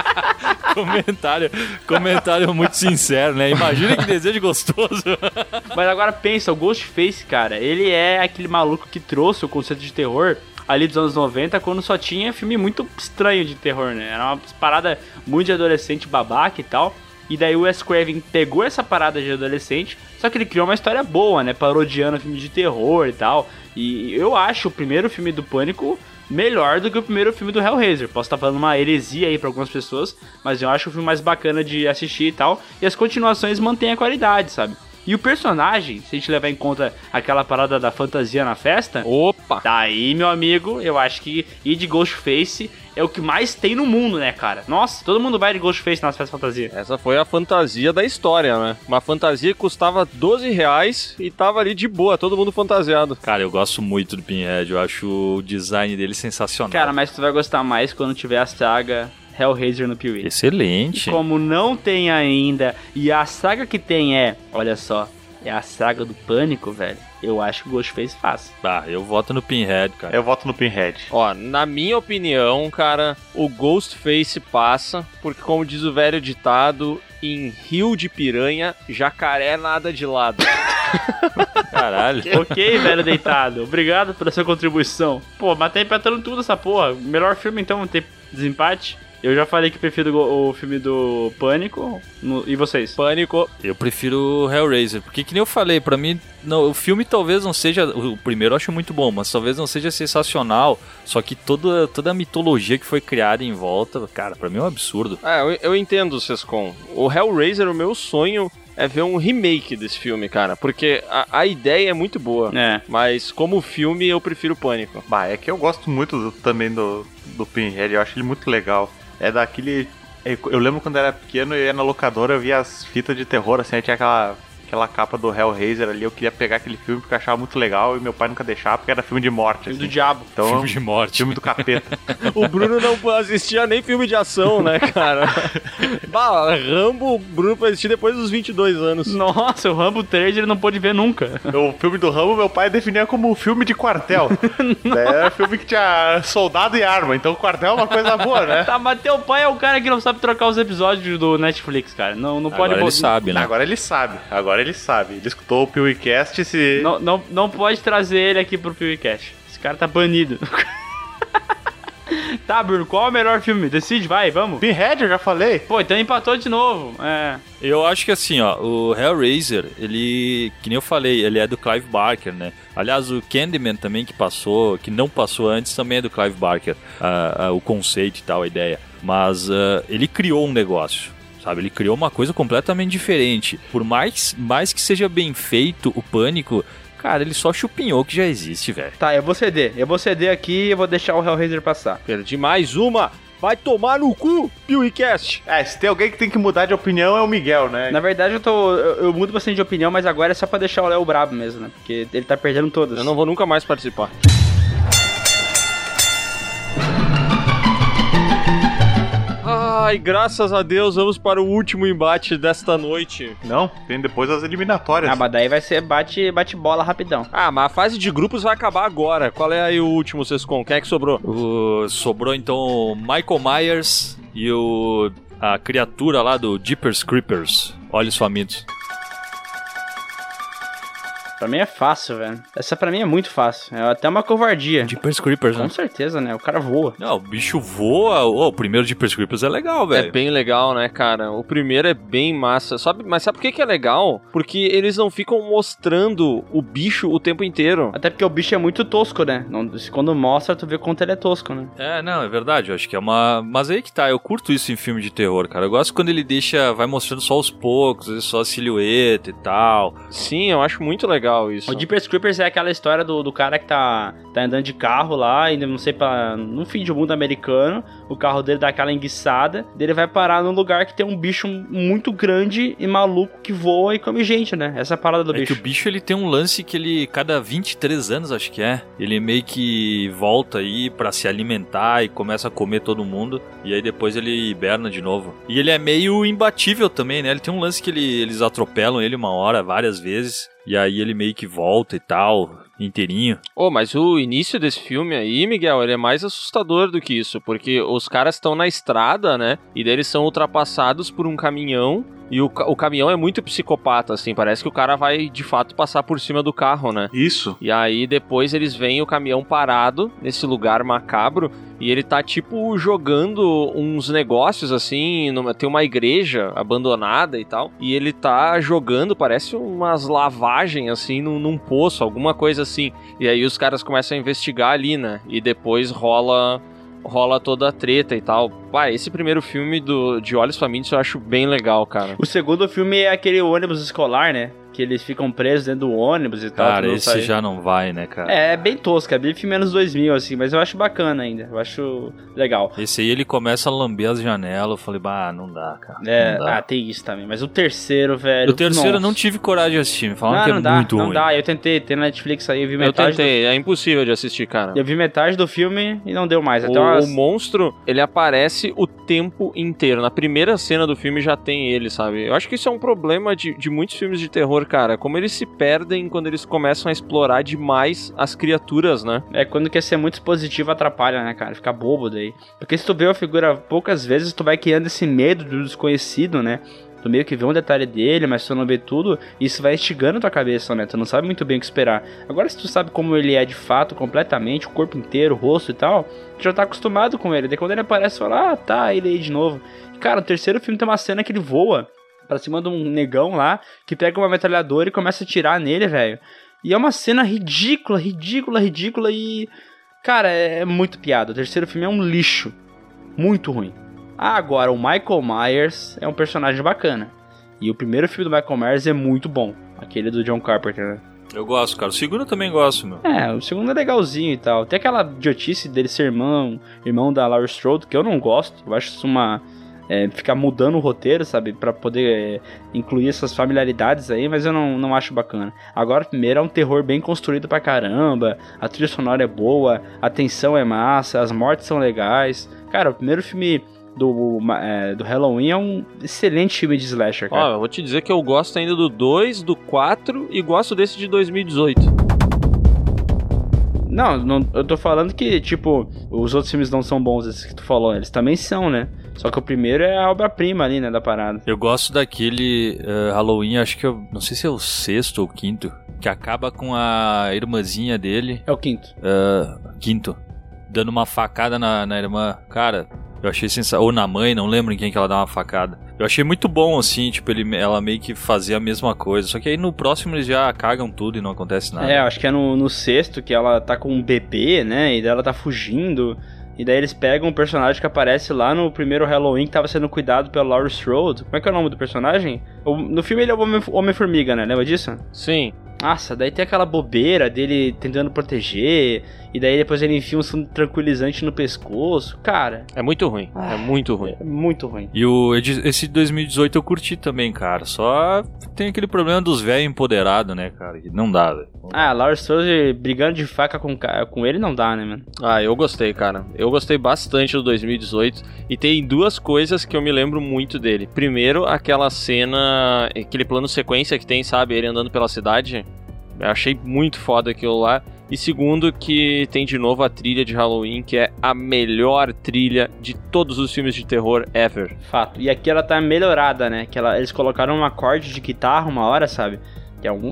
comentário, comentário muito sincero, né? Imagina que desejo gostoso. Mas agora pensa, o Ghostface, cara, ele é aquele maluco que trouxe o conceito de terror ali dos anos 90, quando só tinha filme muito estranho de terror, né? Era uma parada muito de adolescente babaca e tal. E daí o Wes Craven pegou essa parada de adolescente, só que ele criou uma história boa, né? Parodiando filme de terror e tal. E eu acho o primeiro filme do Pânico melhor do que o primeiro filme do Hellraiser. Posso estar falando uma heresia aí pra algumas pessoas, mas eu acho o filme mais bacana de assistir e tal. E as continuações mantêm a qualidade, sabe? E o personagem, se a gente levar em conta aquela parada da fantasia na festa, Opa! daí, meu amigo, eu acho que ir de Ghostface é o que mais tem no mundo, né, cara? Nossa, todo mundo vai de Ghostface nas festas fantasia. Essa foi a fantasia da história, né? Uma fantasia que custava 12 reais e tava ali de boa, todo mundo fantasiado. Cara, eu gosto muito do Pinhead, eu acho o design dele sensacional. Cara, mas tu vai gostar mais quando tiver a saga Hellraiser no Piuí. Excelente. Como não tem ainda, e a saga que tem é, olha só, é a saga do Pânico, velho. Eu acho que o Ghostface faz. Ah, eu voto no Pinhead, cara. Eu voto no Pinhead. Ó, na minha opinião, cara, o Ghostface passa, porque como diz o velho ditado, em rio de piranha, jacaré nada de lado. Caralho. ok, velho deitado. Obrigado pela sua contribuição. Pô, mas tá empatando tudo essa porra. Melhor filme então, ter desempate. Eu já falei que prefiro o filme do Pânico. No- e vocês? Pânico. Eu prefiro o Hellraiser, porque que nem eu falei, pra mim, não, o filme talvez não seja, o primeiro eu acho muito bom, mas talvez não seja sensacional, só que toda, toda a mitologia que foi criada em volta, cara, pra mim é um absurdo. É, eu, eu entendo, Sescon. O Hellraiser, o meu sonho é ver um remake desse filme, cara, porque a, a ideia é muito boa. É. Mas como filme, eu prefiro Pânico. Bah, é que eu gosto muito do- também do, do Pinhead, eu acho ele muito legal. É daquele. Eu lembro quando era pequeno, eu ia na locadora, eu via as fitas de terror, assim, aí tinha aquela, aquela capa do Hellraiser ali, eu queria pegar aquele filme porque eu achava muito legal e meu pai nunca deixava porque era filme de morte. Filme Assim. do diabo. Então, Filme de morte. filme do capeta. O Bruno não assistia nem filme de ação, né, cara? bah, Rambo, o Bruno foi assistir depois dos 22 anos. Nossa, o Rambo 3 ele não pôde ver nunca. o filme do Rambo, meu pai definia como um filme de quartel. Era filme que tinha soldado e arma, então quartel é uma coisa boa, né? Tá, mas teu pai é o cara que não sabe trocar os episódios do Netflix, cara. Não, não pode Agora ele sabe, né? Agora ele sabe, agora ele sabe. Ele escutou o PewCast se. Não, não, não pode trazer ele aqui pro PewCast. Esse cara tá banido. Tá, Bruno, qual é o melhor filme? Decide, vai, vamos. Pinhead, eu já falei. Pô, então empatou de novo. É. Eu acho que assim, ó, o Hellraiser, ele, que nem eu falei, ele é do Clive Barker, né? Aliás, o Candyman também que passou, que não passou antes, também é do Clive Barker, ah, ah, o conceito e tal, a ideia. Mas ah, ele criou um negócio. Sabe, ele criou uma coisa completamente diferente. Por mais, mais que seja bem feito o pânico, cara, ele só chupinhou que já existe, velho. Tá, eu vou ceder. Eu vou ceder aqui e eu vou deixar o Hellraiser passar. Perdi mais uma. Vai tomar no cu, PewCast. É, se tem alguém que tem que mudar de opinião é o Miguel, né? Na verdade, eu tô. Eu, eu mudo bastante de opinião, mas agora é só pra deixar o Léo brabo mesmo, né? Porque ele tá perdendo todas. Eu não vou nunca mais participar. Ai, graças a Deus, vamos para o último embate desta noite. Não, tem depois as eliminatórias. Ah, mas daí vai ser bate, bate bola rapidão. Ah, mas a fase de grupos vai acabar agora. Qual é aí o último, Sescon? Quem é que sobrou? O- sobrou então o Michael Myers e o a criatura lá do Jeepers Creepers, Olhos Famintos. Pra mim é fácil, velho. Essa pra mim é muito fácil. É até uma covardia. Jeepers Creepers, né? Com certeza, né? O cara voa. Não, o bicho voa. Ô, o primeiro Jeepers Creepers é legal, velho. É bem legal, né, cara? O primeiro é bem massa. Sabe, mas sabe por que, que é legal? Porque eles não ficam mostrando o bicho o tempo inteiro. Até porque o bicho é muito tosco, né? Não- quando mostra, tu vê quanto ele é tosco, né? É, não, é verdade. Eu acho que é uma. Mas aí que tá, eu curto isso em filme de terror, cara. Eu gosto quando ele deixa. Vai mostrando só aos poucos, só a silhueta e tal. Sim, eu acho muito legal isso. O Jeepers Creepers é aquela história do, do cara que tá, tá andando de carro lá, ainda não sei, pra, no fim de mundo americano, o carro dele dá aquela enguiçada, dele vai parar num lugar que tem um bicho muito grande e maluco que voa e come gente, né? Essa é a parada do É que bicho. o bicho ele tem um lance que ele, cada 23 anos, acho que é, ele meio que volta aí pra se alimentar e começa a comer todo mundo. E aí depois ele hiberna de novo. E ele é meio imbatível também, né? Ele tem um lance que ele- eles atropelam ele uma hora, várias vezes. E aí ele meio que volta e tal, inteirinho. Ô, mas o início desse filme aí, Miguel, ele é mais assustador do que isso, porque os caras estão na estrada, né? E daí eles são ultrapassados por um caminhão. E o, o caminhão é muito psicopata, assim. Parece que o cara vai de fato passar por cima do carro, né? Isso. E aí depois eles veem o caminhão parado nesse lugar macabro e ele tá tipo jogando uns negócios assim, numa- tem uma igreja abandonada e tal, e ele tá jogando, parece umas lavagens assim num, num poço, alguma coisa assim. E aí os caras começam a investigar ali, né? E depois rola rola toda a treta e tal. Pá, esse primeiro filme do, de Olhos Famintos eu acho bem legal, cara. O segundo filme é aquele ônibus escolar, né? Que eles ficam presos dentro do ônibus e tal. Cara, que não esse sai. já não vai, né, cara? É, é bem tosco, é bem filme anos 2000, assim, mas eu acho bacana ainda. Eu acho legal. Esse aí ele começa a lamber as janelas. Eu falei, bah, não dá, cara. É, não dá. ah, tem isso também. Mas o terceiro, velho. o terceiro eu nossa. não tive coragem de assistir. Me falaram Não, que é não dá, muito não ruim. dá. Eu tentei, tem na Netflix aí, eu vi Eu metade. tentei, é impossível de assistir, cara. Do... Eu vi metade do filme e não deu mais. Até O, umas... o monstro, ele aparece o tempo inteiro. Na primeira cena do filme já tem ele, sabe? Eu acho que isso é um problema de, de muitos filmes de terror, cara. Como eles se perdem quando eles começam a explorar demais as criaturas, né? É quando quer ser muito expositivo atrapalha, né, cara? Fica bobo daí. Porque se tu vê a figura poucas vezes, tu vai criando esse medo do desconhecido, né? Tu meio que vê um detalhe dele, mas tu não vê tudo, isso vai instigando tua cabeça, né? Tu não sabe muito bem o que esperar. Agora, se tu sabe como ele é de fato, completamente, o corpo inteiro, o rosto e tal, tu já tá acostumado com ele. Daí quando ele aparece, tu fala, ah, tá, ele aí de novo. Cara, o terceiro filme tem uma cena que ele voa pra cima de um negão lá, que pega uma metralhadora e começa a atirar nele, velho. E é uma cena ridícula, ridícula, ridícula e. Cara, é, é muito piada. O terceiro filme é um lixo. Muito ruim. Ah, agora, o Michael Myers é um personagem bacana. E o primeiro filme do Michael Myers é muito bom. Aquele do John Carpenter, né? Eu gosto, cara. O segundo eu também gosto, meu. É, o segundo é legalzinho e tal. Tem aquela idiotice dele ser irmão, irmão da Laurie Strode, que eu não gosto. Eu acho isso uma. É, ficar mudando o roteiro, sabe? Pra poder é, incluir essas familiaridades aí, mas eu não, não acho bacana. Agora, primeiro é um terror bem construído pra caramba. A trilha sonora é boa, a tensão é massa, as mortes são legais. Cara, o primeiro filme do, é, do Halloween é um excelente filme de slasher, cara. Ó, eu vou te dizer que eu gosto ainda do 2, do 4 e gosto desse de 2018. Não, não, eu tô falando que, tipo, os outros filmes não são bons, esses que tu falou. Eles também são, né? Só que o primeiro é a obra-prima ali, né, da parada. Eu gosto daquele eh, Halloween, acho que eu não sei se é o sexto ou quinto, que acaba com a irmãzinha dele. É o quinto. eh, quinto. dando uma facada na, na irmã. Cara, eu achei sensacional. Ou na mãe, não lembro em quem que ela dá uma facada. Eu achei muito bom, assim, tipo, ele, ela meio que fazia a mesma coisa. Só que aí no próximo eles já cagam tudo e não acontece nada. É, acho que é no, no sexto que ela tá com um bebê, né? E daí ela tá fugindo. E daí eles pegam um personagem que aparece lá no primeiro Halloween que tava sendo cuidado pela Laurie Strode. Como é que é o nome do personagem? No filme ele é o Homem- Homem-Formiga, né? Lembra disso? Sim. Nossa, daí tem aquela bobeira dele tentando proteger. E daí depois ele enfia um som tranquilizante no pescoço. Cara, É muito ruim. É muito ruim. é muito ruim. E o, esse 2018 eu curti também, cara. Só tem aquele problema dos velhos empoderados, né, cara? Que não dá, velho. Ah, a Laurie Strode brigando de faca com, com ele não dá, né, mano? Ah, eu gostei, cara. Eu gostei bastante do 2018 e tem duas coisas que eu me lembro muito dele. Primeiro, aquela cena, aquele plano sequência que tem, sabe, ele andando pela cidade. Eu achei muito foda aquilo lá. E segundo, que tem de novo a trilha de Halloween, que é a melhor trilha de todos os filmes de terror ever. Fato. E aqui ela tá melhorada, né? Que ela, eles colocaram um acorde de guitarra uma hora, sabe? Que é um.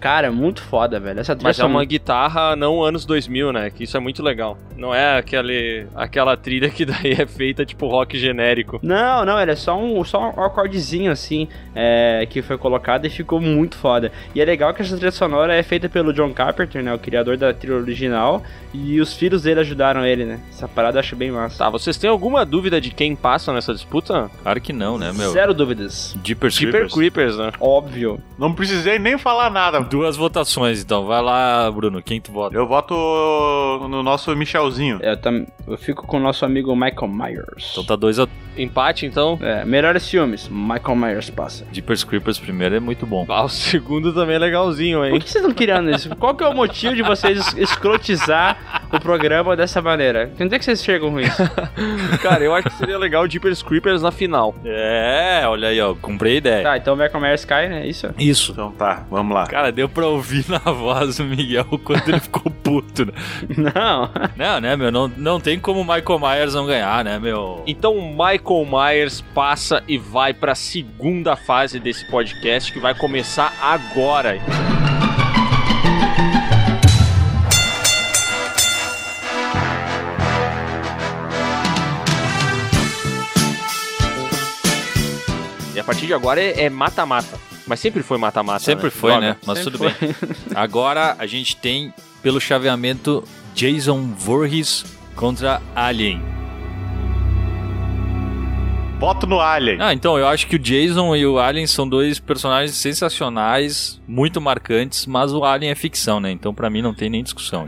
Cara, é muito foda, velho. Essa trilha Mas é uma sonora- guitarra não anos 2000, né? Que isso é muito legal. Não é aquele, aquela trilha que daí é feita tipo rock genérico. Não, não, ele é só um, só um acordezinho assim, é, que foi colocado e ficou muito foda. E é legal que essa trilha sonora é feita pelo John Carpenter, né, o criador da trilha original, e os filhos dele ajudaram ele, né. Essa parada eu acho bem massa. Tá, vocês têm alguma dúvida de quem passa nessa disputa? Claro que não, né, meu? Zero dúvidas. Super Creepers. Creepers, né? Óbvio. Não precisei nem falar nada. Duas votações, então. Vai lá, Bruno. Quem tu vota? Eu voto no nosso Michelzinho. Eu, tam, eu fico com o nosso amigo Michael Myers. Então tá dois a Empate, então. É, melhores filmes, Michael Myers passa. Jeepers Creepers primeiro é muito bom. Ah, o segundo também é legalzinho, Por hein? que vocês estão criando isso? Qual que é o motivo de vocês es- escrotizar o programa dessa maneira? Onde é que vocês chegam com isso? Cara, eu acho que seria legal o Jeepers Creepers na final. É, olha aí, ó. Comprei a ideia. tá, então Michael Myers cai, né? Isso? Isso. Então tá, vamos lá. Cara, deu pra ouvir na voz do Miguel o quanto ele ficou puto, né? Não. Não, né, meu? Não, não tem como o Michael Myers não ganhar, né, meu? Então o Michael Myers passa e vai pra segunda fase desse podcast que vai começar agora. E a partir de agora é é mata-mata. Mas sempre foi mata-mata. Sempre né? foi, Droga. né? Mas Sempre tudo foi. bem. Agora a gente tem, pelo chaveamento, Jason Voorhees contra Alien. Voto no Alien. Ah, então eu acho que o Jason e o Alien são dois personagens sensacionais, muito marcantes, mas o Alien é ficção, né? Então pra mim não tem nem discussão.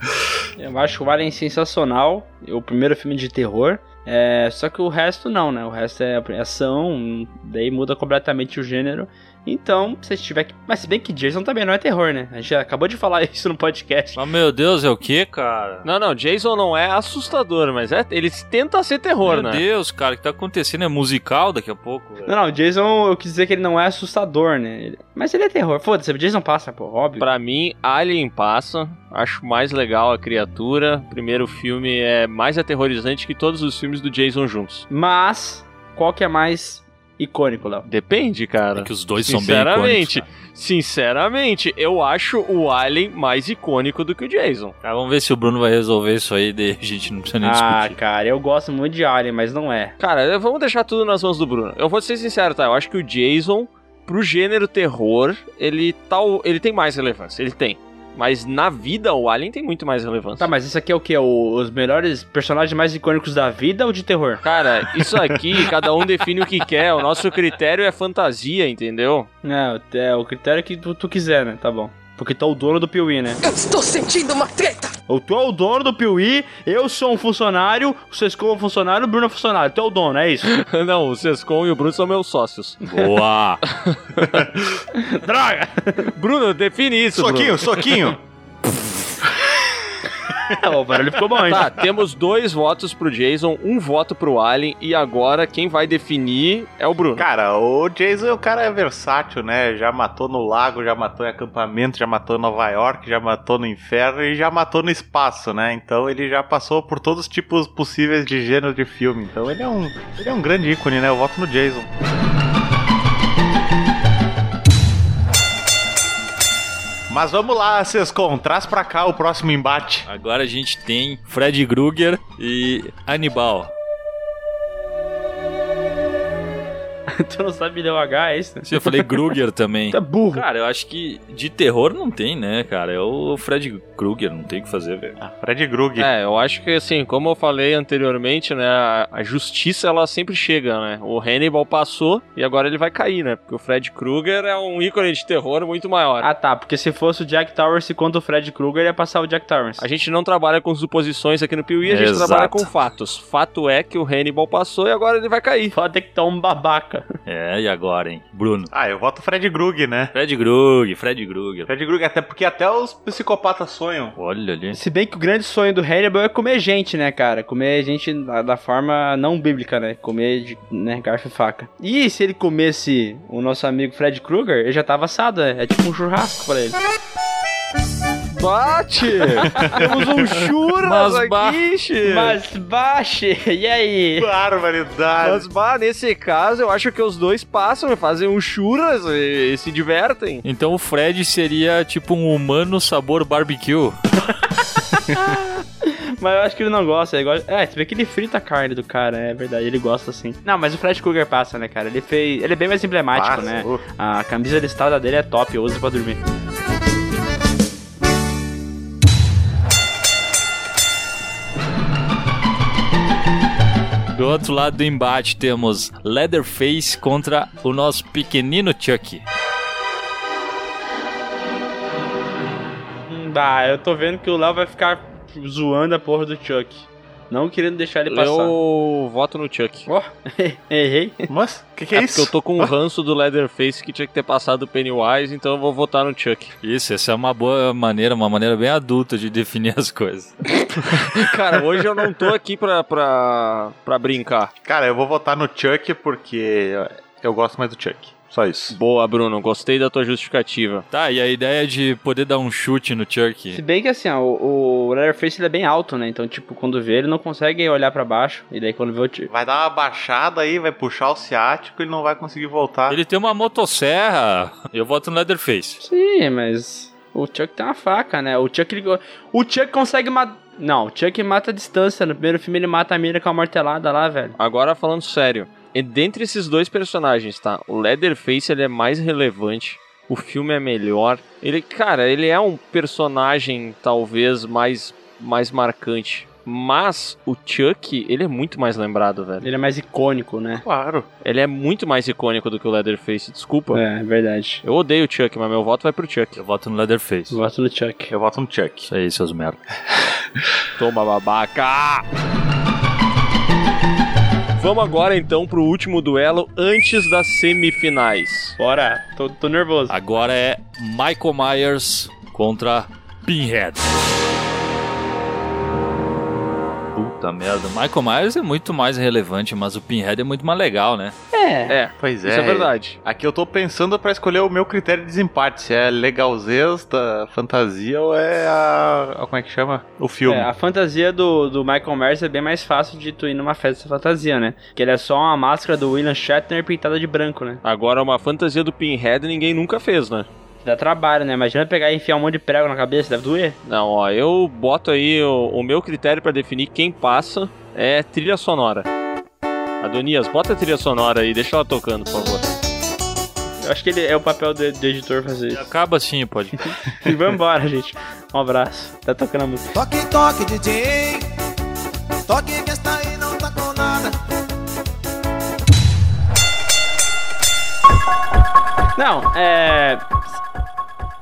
Eu acho o Alien sensacional. É o primeiro filme de terror. É, só que o resto não, né? O resto é ação, daí muda completamente o gênero. Então, se tiver que. Mas se bem que Jason também não é terror, né? A gente já acabou de falar isso no podcast. mas meu Deus, é o que, cara? Não, não, Jason não é assustador, mas é, ele tenta ser terror, meu né? Deus, cara, o que tá acontecendo? É musical daqui a pouco, velho. Não, não, Jason, eu quis dizer que ele não é assustador, né? Ele- Mas ele é terror. Foda-se, Jason passa, pô, óbvio. Pra mim, Alien passa. Acho mais legal a criatura. O primeiro filme é mais aterrorizante que todos os filmes do Jason juntos. Mas, qual que é mais icônico, Léo? É Depende, cara. que os dois são bem Sinceramente, icônicos. cara. sinceramente, eu acho o Alien mais icônico do que o Jason. Tá, vamos ver se o Bruno vai resolver isso aí, daí a gente não precisa nem Ah, discutir. cara, eu gosto muito de Alien, mas não é. Cara, vamos deixar tudo nas mãos do Bruno. Eu vou ser sincero, tá? Eu acho que o Jason, pro gênero terror, ele, tal, ele tem mais relevância. Ele tem. Mas na vida, o Alien tem muito mais relevância. Tá, mas isso aqui é o quê? O- os melhores personagens mais icônicos da vida ou de terror? Cara, isso aqui, cada um define o que quer. O nosso critério é fantasia, entendeu? É, é o critério que tu, tu quiser, né? Tá bom. Porque tu é o dono do Piuí, né? Eu estou sentindo uma treta! Ou tu é o dono do Piuí, eu sou um funcionário, o Sescon é um funcionário, o Bruno é um funcionário. Tu é o dono, é isso? Não, o Sescon e o Bruno são meus sócios. Boa! Droga! Bruno, define isso, Soquinho, soquinho. o barulho ficou bom, hein? Tá, temos dois votos pro Jason, um voto pro Alien, e agora quem vai definir é o Bruno. Cara, o Jason, o cara é versátil, né? Já matou no lago, já matou em acampamento, já matou em Nova York, já matou no inferno e já matou no espaço, né? Então ele já passou por todos os tipos possíveis de gênero de filme. Então ele é um, ele é um grande ícone, né? Eu voto no Jason. Mas vamos lá, Sescon, traz pra cá o próximo embate. Agora a gente tem Fred Krueger e Hannibal. tu não sabe ler o H, é isso? Sim, eu falei Krueger também. Tá burro. Cara, eu acho que de terror não tem, né, cara? É o Fred Krueger, não tem o que fazer, velho. Ah, Fred Grug. É, eu acho que assim, como eu falei anteriormente, né, a, a justiça ela sempre chega, né? O Hannibal passou e agora ele vai cair, né? Porque o Fred Krueger é um ícone de terror muito maior. Ah tá, porque se fosse o Jack Torrance contra o Fred Krueger, ia passar o Jack Torrance. A gente não trabalha com suposições aqui no Piuí, a gente Exato. trabalha com fatos. Fato é que o Hannibal passou e agora ele vai cair. Foda que tá um babaca. É, e agora, hein? Bruno. Ah, eu voto Fred Grug, né? Fred Krueger, Fred Krueger. Fred Grug, até porque até os psicopatas sonham. Olha ali. Se bem que o grande sonho do Hannibal é comer gente, né, cara? Comer gente da, da forma não bíblica, né? Comer de né, garfo e faca. E se ele comesse o nosso amigo Fred Krueger, ele já tava assado, né? É tipo um churrasco pra ele. Bate! Temos um churras Mas aqui, che. Mas baixe, e aí? Barbaridade. Mas, bah, nesse caso, eu acho que os dois passam e fazem um churras e, e se divertem. Então o Fred seria tipo um humano sabor barbecue. Mas eu acho que ele não gosta, ele gosta... É, você vê que ele frita a carne do cara, é verdade, ele gosta sim. Não, mas o Fred Krueger passa, né, cara? Ele fez... Ele é bem mais emblemático, Passa, né? uh. A camisa listada dele é top, eu uso pra dormir. Do outro lado do embate temos Leatherface contra o nosso pequenino Chuck. Hum, Bah, eu tô vendo que o Léo vai ficar zoando a porra do Chuck. Não querendo deixar ele passar. Eu voto no Chuck. Ó, errei. Mas, o que, que é, É isso? porque eu tô com um ranço do Leatherface que tinha que ter passado o Pennywise, então eu vou votar no Chuck. Isso, essa é uma boa maneira, uma maneira bem adulta de definir as coisas. Cara, hoje eu não tô aqui pra, pra, pra brincar. Cara, eu vou votar no Chuck porque eu gosto mais do Chuck. Só isso. Boa, Bruno, gostei da tua justificativa. Tá, e a ideia de poder dar um chute no Se Chuck. bem que assim, ó, o, o Leatherface ele é bem alto, né? Então, tipo, quando vê, ele não consegue olhar pra baixo. E daí quando vê o Chuck. Vai dar uma baixada aí, vai puxar o ciático e ele não vai conseguir voltar. Ele tem uma motosserra. Eu voto no Leatherface. Sim, mas o Chuck tem uma faca, né? O Chuck ele... O Chuck consegue matar. Não, o Chuck mata a distância. No primeiro filme ele mata a mina com a martelada lá, velho. Agora falando sério, e dentre esses dois personagens, tá? O Leatherface ele é mais relevante, o filme é melhor. Ele, cara, ele é um personagem talvez mais mais marcante, mas o Chuck, ele é muito mais lembrado, velho. Ele é mais icônico, né? Claro. Ele é muito mais icônico do que o Leatherface, desculpa. É, é verdade. Eu odeio o Chuck, mas meu voto vai pro Chuck. Eu voto no Leatherface. Gosto do Chuck. Eu voto no Chuck. Isso aí, seus merda. Toma, babaca! Vamos agora então pro último duelo antes das semifinais. Bora, tô, tô nervoso. Agora é Michael Myers contra Pinhead. Puta merda. Michael Myers é muito mais relevante, mas o Pinhead é muito mais legal, né? É. É, Pois isso é verdade. Aqui eu tô pensando pra escolher o meu critério de desempate. Se é legalzez da fantasia ou é a. como é que chama? O filme. É, a fantasia do, do Michael Myers é bem mais fácil de tu ir numa festa fantasia, né? Que ele é só uma máscara do William Shatner pintada de branco, né? Agora, uma fantasia do Pinhead ninguém nunca fez, né? Dá trabalho, né? Imagina pegar e enfiar um monte de prego na cabeça, deve doer. Não, ó, eu boto aí o, o meu critério pra definir quem passa é trilha sonora. Adonias, bota a trilha sonora aí, deixa ela tocando, por favor. Eu acho que ele é o papel do, do editor fazer isso. Acaba assim, pode. E vamos embora, gente. Um abraço. Tá tocando a música. Toque, toque, DJ. Toque que esta aí não tá com nada. Não, é.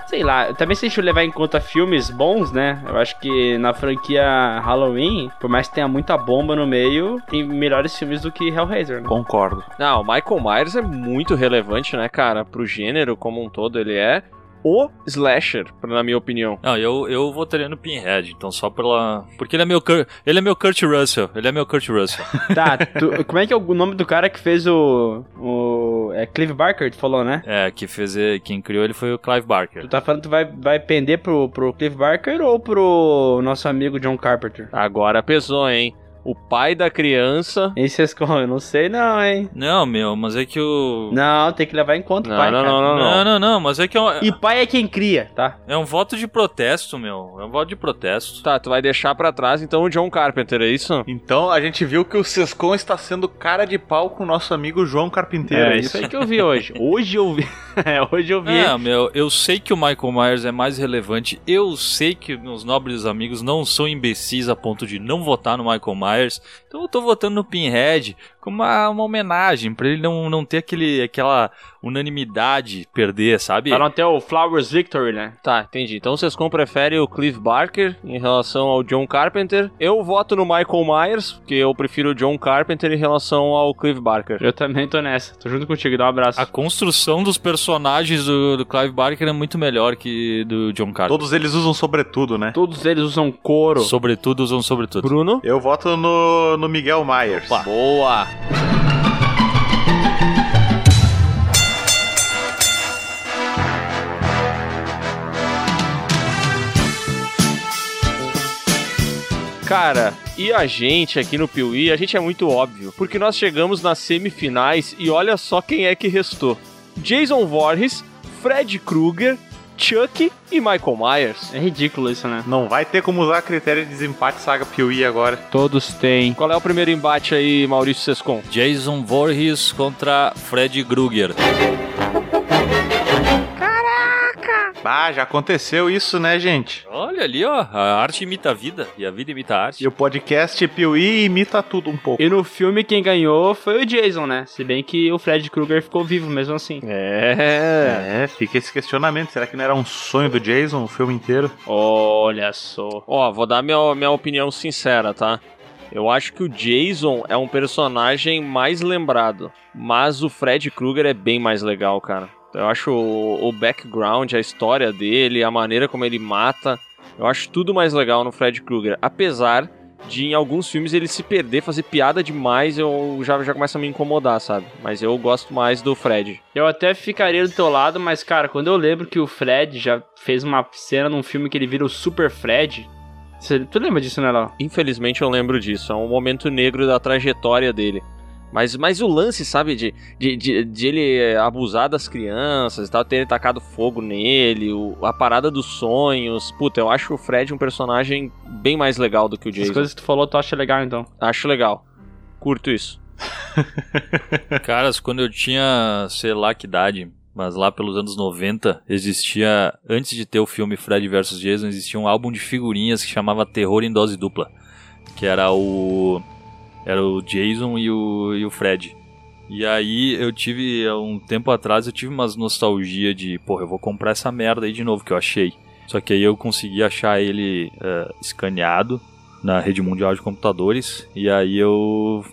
Sei lá, também se a gente levar em conta filmes bons, né? Eu acho que na franquia Halloween, por mais que tenha muita bomba no meio, tem melhores filmes do que Hellraiser, né? Concordo. Não, o Michael Myers é muito relevante, né, cara? Pro gênero como um todo, ele é o slasher, na minha opinião. Não, eu, eu votaria no Pinhead, então só pela. Porque ele é meu Kurt, ele é meu Kurt Russell. Ele é meu Kurt Russell. Tá, tu- como é que é o nome do cara que fez o. o é Clive Barker, tu falou, né? é, que fez. Quem criou ele foi o Clive Barker. Tu tá falando que tu vai, vai pender pro, pro Clive Barker ou pro nosso amigo John Carpenter? Agora pesou, hein? O pai da criança. E vocês eu não sei não, hein? Não, meu, mas é que o. Não, tem que levar em conta o Não, pai, não, cara. não, não, não. Não, não, mas é que é E pai é quem cria, tá? é um voto de protesto, meu. É um voto de protesto. Tá, tu vai deixar pra trás então o John Carpenter, é isso? Então a gente viu que o Sescon está sendo cara de pau com o nosso amigo João Carpinteiro. É isso aí que eu vi hoje. Hoje eu vi. é, hoje eu vi. É, meu, eu sei que o Michael Myers é mais relevante. Eu sei que meus nobres amigos não são imbecis a ponto de não votar no Michael Myers. Myers então eu tô votando no Pinhead como uma, uma homenagem pra ele não, não ter aquele, aquela unanimidade perder, sabe? Pra não ter o Flowers Victory, né? Tá, entendi. Então vocês prefere o Cliff Barker em relação ao John Carpenter. Eu voto no Michael Myers, porque eu prefiro o John Carpenter em relação ao Cliff Barker. Eu também tô nessa. Tô junto contigo. Dá um abraço. A construção dos personagens do, do Clive Barker é muito melhor que do John Carter. Todos eles usam sobretudo, né? Todos eles usam couro. Sobretudo usam sobretudo. Bruno? Eu voto no, no Miguel Myers. Boa! Cara, e a gente aqui no Piuí, a gente é muito óbvio, porque nós chegamos nas semifinais e olha só quem é que restou. Jason Voorhees, Fred Krueger, Chuck e Michael Myers. É ridículo isso, né? Não vai ter como usar critério de desempate saga Piuí agora. Todos têm. Qual é o primeiro embate aí, Maurício Sescon? Jason Voorhees contra Fred Krueger. Ah, já aconteceu isso, né, gente? Olha ali, ó. A arte imita a vida e a vida imita a arte. E o podcast Piuí imita tudo um pouco. E no filme quem ganhou foi o Jason, né? Se bem que o Fred Krueger ficou vivo mesmo assim. É. É, fica esse questionamento. Será que não era um sonho do Jason o filme inteiro? Olha só. Ó, vou dar minha, minha opinião sincera, tá? Eu acho que o Jason é um personagem mais lembrado, mas o Fred Krueger é bem mais legal, cara. Eu acho o, o background, a história dele, a maneira como ele mata, eu acho tudo mais legal no Fred Krueger. Apesar de em alguns filmes ele se perder, fazer piada demais, eu já, já começa a me incomodar, sabe? Mas eu gosto mais do Fred. Eu até ficaria do teu lado, mas cara, quando eu lembro que o Fred já fez uma cena num filme que ele vira o Super Fred. Você, tu lembra disso, né, Léo? Infelizmente eu lembro disso, é um momento negro da trajetória dele. Mas, mas o lance, sabe, de, de, de, de ele abusar das crianças e tal, ter tacado fogo nele, o- a parada dos sonhos. Puta, eu acho o Fred um personagem bem mais legal do que o As Jason. coisas que tu falou, tu acha legal então. Acho legal. Curto isso. Caras, quando eu tinha, sei lá que idade, mas lá pelos anos 90, existia, antes de ter o filme Fred vs Jason, existia um álbum de figurinhas que chamava Terror em Dose Dupla. Que era o. Era o Jason e o, e o Fred. E aí eu tive, há um tempo atrás, eu tive umas nostalgia de, porra, eu vou comprar essa merda aí de novo que eu achei. Só que aí eu consegui achar ele eh, escaneado na rede mundial de computadores. E aí eu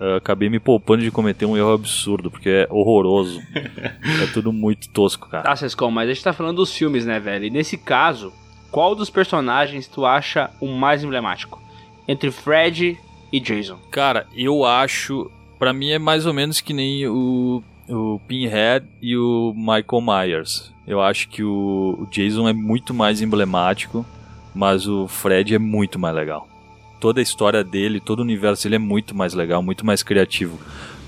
eh, acabei me poupando de cometer um erro absurdo, porque é horroroso. é tudo muito tosco, cara. Tá, Sescom, mas a gente tá falando dos filmes, né, velho? E nesse caso, qual dos personagens tu acha o mais emblemático? Entre Fred e Jason. Cara, eu acho. Pra mim é mais ou menos que nem o, o Pinhead e o Michael Myers. Eu acho que o, o Jason é muito mais emblemático, mas o Fred é muito mais legal. Toda a história dele, todo o universo dele é muito mais legal, muito mais criativo.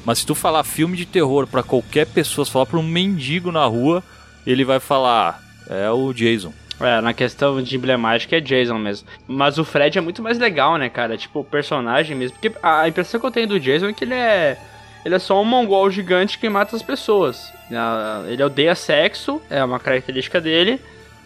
Mas se tu falar filme de terror pra qualquer pessoa, se falar pra um mendigo na rua, ele vai falar: "Ah, é o Jason. É, na questão de emblemática é Jason mesmo. Mas o Fred é muito mais legal, né, cara? Tipo, o personagem mesmo. Porque a impressão que eu tenho do Jason é que ele é. Ele é só um mongol gigante que mata as pessoas. Ah, Ele odeia sexo, é uma característica dele.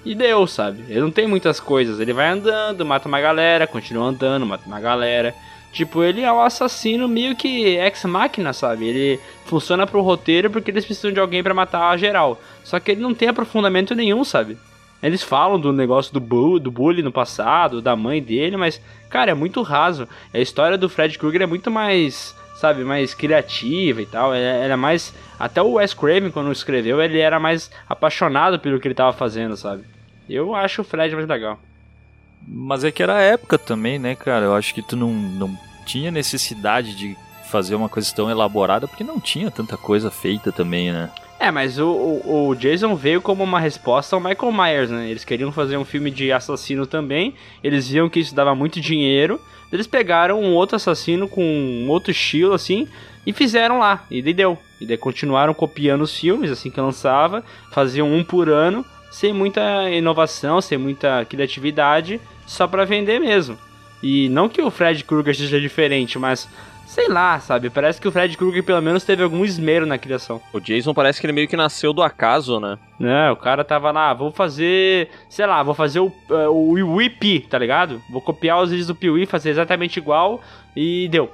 E deu, sabe? Ele não tem muitas coisas. Ele vai andando, mata uma galera, continua andando, mata uma galera. Tipo, ele é um assassino meio que ex-máquina, sabe? Ele funciona pro roteiro porque eles precisam de alguém pra matar a geral. Só que ele não tem aprofundamento nenhum, sabe? Eles falam do negócio do, bu do bullying no passado, da mãe dele, mas, cara, é muito raso. A história do Fred Krueger é muito mais, sabe, mais criativa e tal. Ela, é mais. Até o Wes Craven, quando escreveu, ele era mais apaixonado pelo que ele tava fazendo, sabe? Eu acho o Fred mais legal. Mas é que era a época também, né, cara? Eu acho que tu não, não tinha necessidade de fazer uma coisa tão elaborada, porque não tinha tanta coisa feita também, né? É, mas o, o, o Jason veio como uma resposta ao Michael Myers, né? Eles queriam fazer um filme de assassino também, eles viam que isso dava muito dinheiro, eles pegaram um outro assassino com um outro estilo, assim, e fizeram lá, e daí deu. E daí continuaram copiando os filmes, assim que lançava, faziam um por ano, sem muita inovação, sem muita criatividade, só pra vender mesmo. E não que o Fred Krueger seja diferente, mas sei lá, sabe? Parece que o Fred Krueger pelo menos teve algum esmero na criação. O Jason parece que ele meio que nasceu do acaso, né? Né, o cara tava lá, vou fazer, sei lá, vou fazer o, eh, o Wii tá ligado? Vou copiar os vídeos do Piuí, fazer exatamente igual e deu.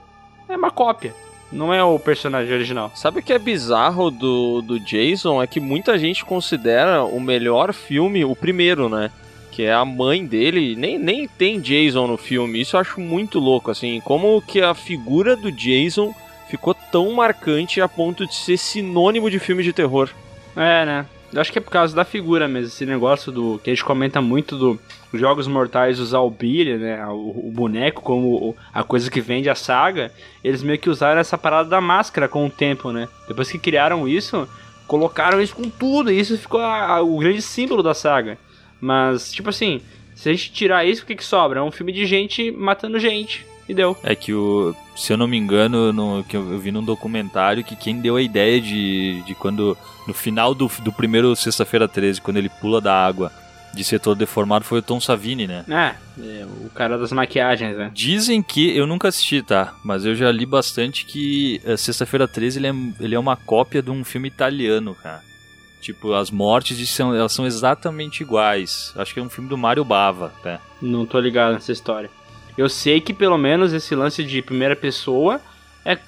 É uma cópia, não é o personagem original. Sabe o que é bizarro do, do Jason? É que muita gente considera o melhor filme o primeiro, né? Que é a mãe dele. Nem, nem tem Jason no filme. Isso eu acho muito louco, assim. Como que a figura do Jason ficou tão marcante a ponto de ser sinônimo de filme de terror. É, né? Eu acho que é por causa da figura mesmo, esse negócio do. que a gente comenta muito do Jogos Mortais usar o Billy, né? O, o boneco como o- a coisa que vende a saga. Eles meio que usaram essa parada da máscara com o tempo, né? Depois que criaram isso, colocaram isso com tudo, e isso ficou a- a- o grande símbolo da saga. Mas, tipo assim, se a gente tirar isso, o que, que sobra? É um filme de gente matando gente. E deu. É que o. Se eu não me engano, no, que eu, eu vi num documentário que quem deu a ideia de, de quando. No final do, do primeiro Sexta-feira 13, quando ele pula da água de ser todo deformado, foi o Tom Savini, né? É, é, o cara das maquiagens, né? Dizem que, eu nunca assisti, tá? Mas eu já li bastante que eh, Sexta-feira 13 ele é, ele é uma cópia de um filme italiano, cara. Tipo, as mortes são, elas são exatamente iguais. Acho que é um filme do Mário Bava, tá? Não tô ligado nessa história. Eu sei que pelo menos esse lance de primeira pessoa é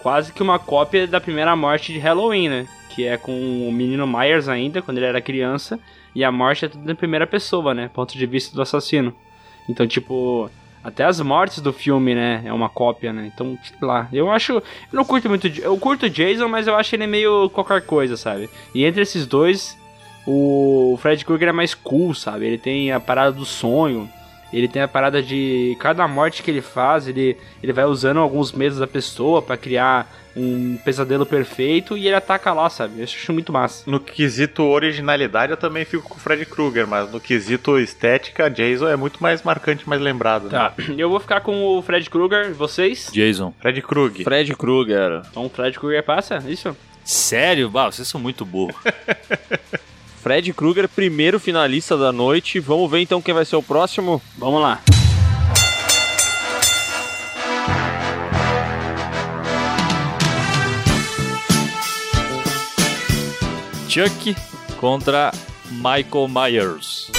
quase que uma cópia da primeira morte de Halloween, né? Que é com o menino Myers ainda, quando ele era criança, e a morte é tudo em primeira pessoa, né? Ponto de vista do assassino. Então, tipo, até as mortes do filme, né? É uma cópia, né? Então, sei lá. Eu acho. Eu não curto muito. Eu curto Jason, mas eu acho ele meio qualquer coisa, sabe? E entre esses dois, o Fred Krueger é mais cool, sabe? Ele tem a parada do sonho. Ele tem a parada de cada morte que ele faz, ele, ele vai usando alguns medos da pessoa pra criar um pesadelo perfeito e ele ataca lá, sabe? Eu acho muito massa. No quesito originalidade, eu também fico com o Fred Krueger, mas no quesito estética, Jason é muito mais marcante, mais lembrado. Né? Tá, eu vou ficar com o Fred Krueger, vocês? Jason. Fred Krueger. Fred Krueger. Então o Fred Krueger passa, isso? Sério? Bah, vocês são muito burros. Fred Krueger, primeiro finalista da noite. Vamos ver então quem vai ser o próximo. Vamos lá. Chuck contra Michael Myers.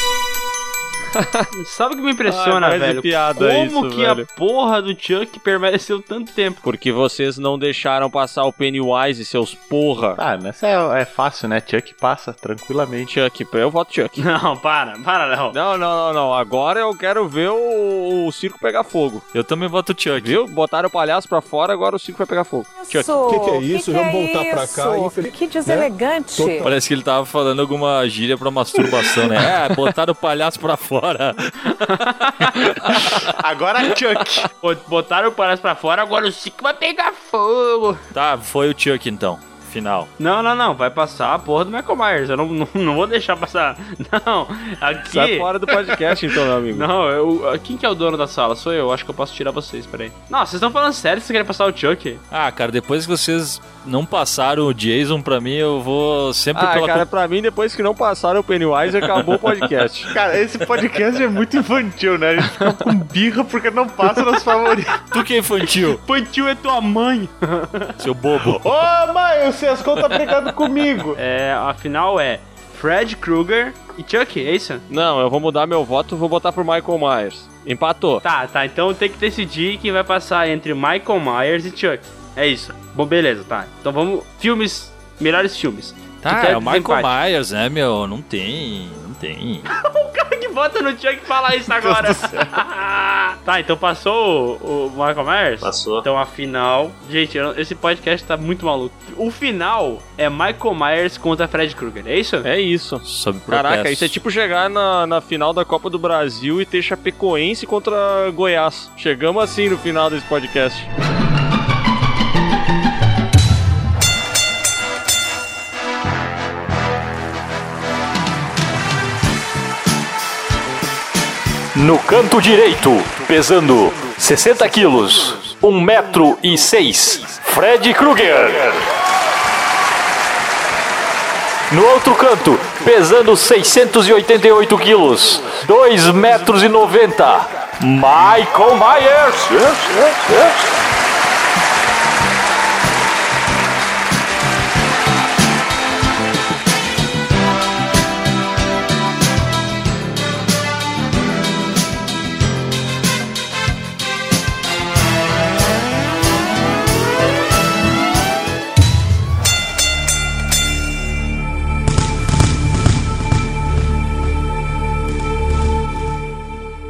Sabe o que me impressiona, Ah, velho? piada Como isso, que velho. a porra do Chuck permaneceu tanto tempo? Porque vocês não deixaram passar o Pennywise, seus porra. Ah, nessa é, é fácil, né? Chuck passa tranquilamente. Chuck, eu voto Chuck. Não, para, para, não. Não, não, não, não. Agora eu quero ver o, o circo pegar fogo. Eu também voto Chuck. Viu? Botaram o palhaço pra fora, agora o circo vai pegar fogo. Chuck. O que que é isso? Vamos voltar pra cá, infeliz- Que deselegante. Total. Parece que ele tava falando alguma gíria pra masturbação, né? É, botaram o palhaço pra fora. Agora Chuck. Bot- Botaram o palhaço pra fora, agora o Chico vai pegar fogo. Tá, foi o Chuck então. Final. Não, não, não, vai passar a porra do Michael Myers. Eu não, não, não vou deixar passar. Não, aqui. Sai fora do podcast então, meu amigo. Não, eu, quem que é o dono da sala? Sou eu, acho que eu posso tirar vocês, peraí. Não, vocês estão falando sério que vocês querem passar o Chuck? Ah, cara, depois que vocês não passaram o Jason pra mim, eu vou sempre Ah, pela. cara, pra mim, depois que não passaram o Pennywise, acabou o podcast. Cara, esse podcast é muito infantil, né? A gente fica com birra porque não passa nos favoritos. Tu que é infantil, Pantil é tua mãe. seu bobo. Ô, mãe, o Sescon tá brigando comigo. É, a final é Fred Krueger e Chuck, é isso? Não, eu vou mudar meu voto, vou botar pro Michael Myers. Empatou. Tá, tá, então tem que decidir quem vai passar entre Michael Myers e Chuck. É isso. Bom, beleza, tá. Então vamos. Filmes. Melhores filmes. Tá, é o Michael? Myers, né, meu? Não tem, não tem. O cara que bota no Chuck fala isso agora. tá, então passou o, o Michael Myers? Passou. Então a final. Gente, esse podcast tá muito maluco. O final é Michael Myers contra Fred Krueger, é isso? É isso. Sob. Caraca, isso é tipo chegar na, na final da Copa do Brasil e ter Chapecoense contra Goiás. Chegamos assim no final desse podcast. No canto direito, pesando 60 quilos, 1 metro e 6, Fred Krueger. No outro canto, pesando 688 quilos, 2 metros e 90, Michael Myers.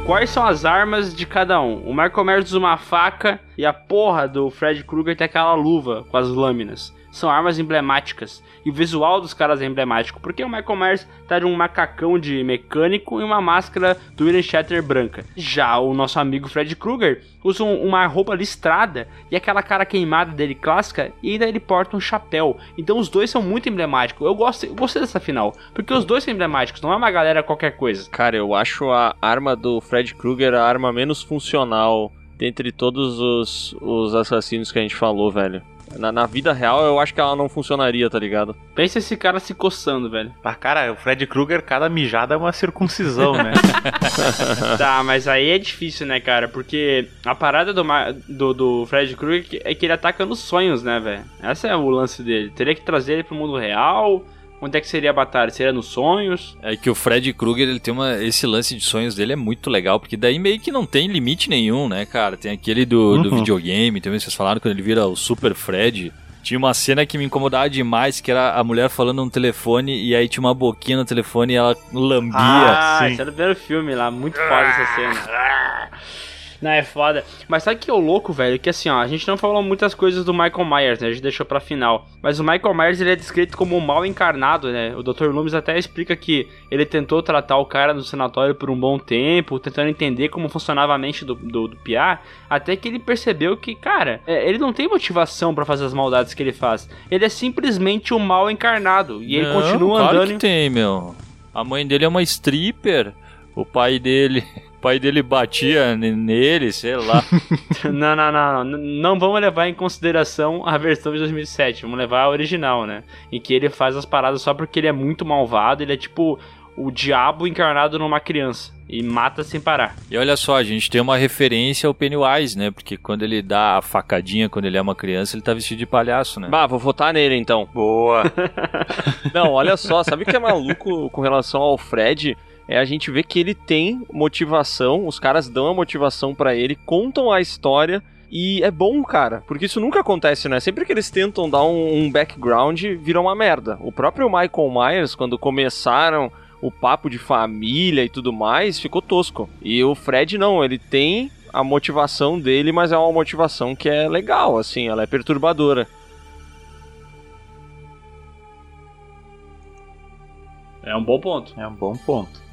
Quais são as armas de cada um? O Michael Myers usa uma faca e a porra do Fred Krueger tem aquela luva com as lâminas. São armas emblemáticas. E o visual dos caras é emblemático. Porque o Michael Myers tá de um macacão de mecânico e uma máscara do William Shatner branca. Já o nosso amigo Fred Krueger usa um- uma roupa listrada e aquela cara queimada dele clássica. E ainda ele porta um chapéu. Então os dois são muito emblemáticos. Eu, gosto, eu gostei dessa final. Porque os dois são emblemáticos. Não é uma galera qualquer coisa. Cara, eu acho a arma do Fred Krueger a arma menos funcional dentre todos os, os assassinos que a gente falou, velho. Na, na vida real, eu acho que ela não funcionaria, tá ligado? Pensa esse cara se coçando, velho. Ah, cara, o Fred Krueger, cada mijada é uma circuncisão, né? Tá, mas aí é difícil, né, cara? Porque a parada do, do, do Fred Krueger é que ele ataca nos sonhos, né, velho? Esse é o lance dele. Teria que trazer ele pro mundo real. Onde é que seria a batalha? Seria nos sonhos? É que o Fred Krueger, ele tem uma. Esse lance de sonhos dele é muito legal, porque daí meio que não tem limite nenhum, né, cara? Tem aquele do, do Uhum. videogame, também vocês falaram quando ele vira o Super Fred. Tinha uma cena que me incomodava demais, que era a mulher falando no telefone e aí tinha uma boquinha no telefone e ela lambia. Ah, sim. esse era o primeiro filme lá. Muito foda essa cena. Não, é foda. Mas sabe que é o louco, velho? Que assim, ó, a gente não falou muitas coisas do Michael Myers, né? A gente deixou pra final. Mas o Michael Myers, ele é descrito como um mal encarnado, né? O Dr. Loomis até explica que ele tentou tratar o cara no sanatório por um bom tempo, tentando entender como funcionava a mente do, do, do Piá, até que ele percebeu que, cara, é, ele não tem motivação pra fazer as maldades que ele faz. Ele é simplesmente um mal encarnado. E ele Não, continua claro andando... que tem, meu. A mãe dele é uma stripper. O pai dele. O pai dele batia ne- nele, sei lá. Não, não, não, não. Não vamos levar em consideração a versão de 2007. Vamos levar a original, né? Em que ele faz as paradas só porque ele é muito malvado. Ele é tipo o diabo encarnado numa criança. E mata sem parar. E olha só, a gente tem uma referência ao Pennywise, né? Porque quando ele dá a facadinha quando ele é uma criança, ele tá vestido de palhaço, né? Bah, vou votar nele então. Boa. Não, olha só, sabe o que é maluco com relação ao Fred? É a gente ver que ele tem motivação, os caras dão a motivação pra ele, contam a história e é bom, cara, porque isso nunca acontece, né? Sempre que eles tentam dar um, um background, vira uma merda. O próprio Michael Myers, quando começaram o papo de família e tudo mais, ficou tosco. E o Fred não, ele tem a motivação dele, mas é uma motivação que é legal, assim, ela é perturbadora. É um bom ponto. É um bom ponto.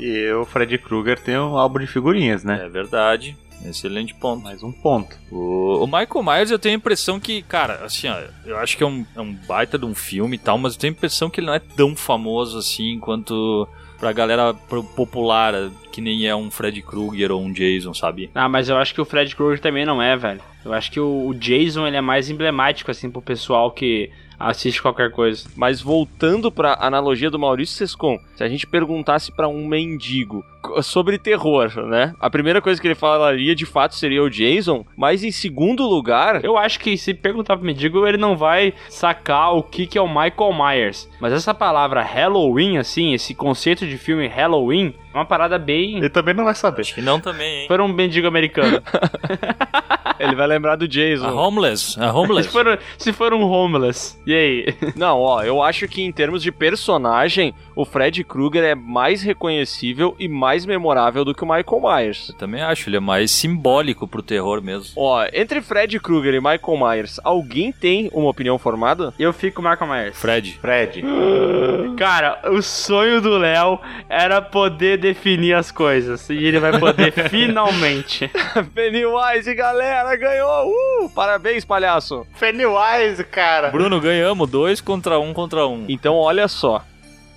E o Fred Krueger tem um álbum de figurinhas, né? É verdade. Excelente ponto. Mais um ponto. O, o Michael Myers, eu tenho a impressão que, cara, assim, ó, eu acho que é um, é um baita de um filme e tal, mas eu tenho a impressão que ele não é tão famoso assim quanto pra galera popular, que nem é um Fred Krueger ou um Jason, sabe? Ah, mas eu acho que o Fred Krueger também não é, velho. Eu acho que o, o Jason ele é mais emblemático, assim, pro pessoal que assiste qualquer coisa. Mas voltando pra analogia do Maurício Sescon, se a gente perguntasse pra um mendigo sobre terror, né? A primeira coisa que ele falaria de fato seria o Jason, mas em segundo lugar, Eu acho que se perguntar pro mendigo, ele não vai sacar o que, que é o Michael Myers. Mas essa palavra Halloween, assim, esse conceito de filme Halloween, uma parada bem. Ele também não vai saber. Acho que não também, hein? For um mendigo americano. ele vai lembrar do A Jason. Homeless, a se, Homeless. for, se for um homeless. E aí? Não, ó, eu acho que em termos de personagem, o Fred Krueger é mais reconhecível e mais memorável do que o Michael Myers. Eu também acho, ele é mais simbólico pro terror mesmo. Ó, entre Fred Krueger e Michael Myers, alguém tem uma opinião formada? Eu fico com o Michael Myers. Fred. Fred. Cara, o sonho do Léo era poder definir as coisas. E ele vai poder finalmente. Pennywise, galera, ganhou! Uh, parabéns, palhaço! Pennywise, cara. Bruno, ganhamos dois contra um contra um. Então, olha só.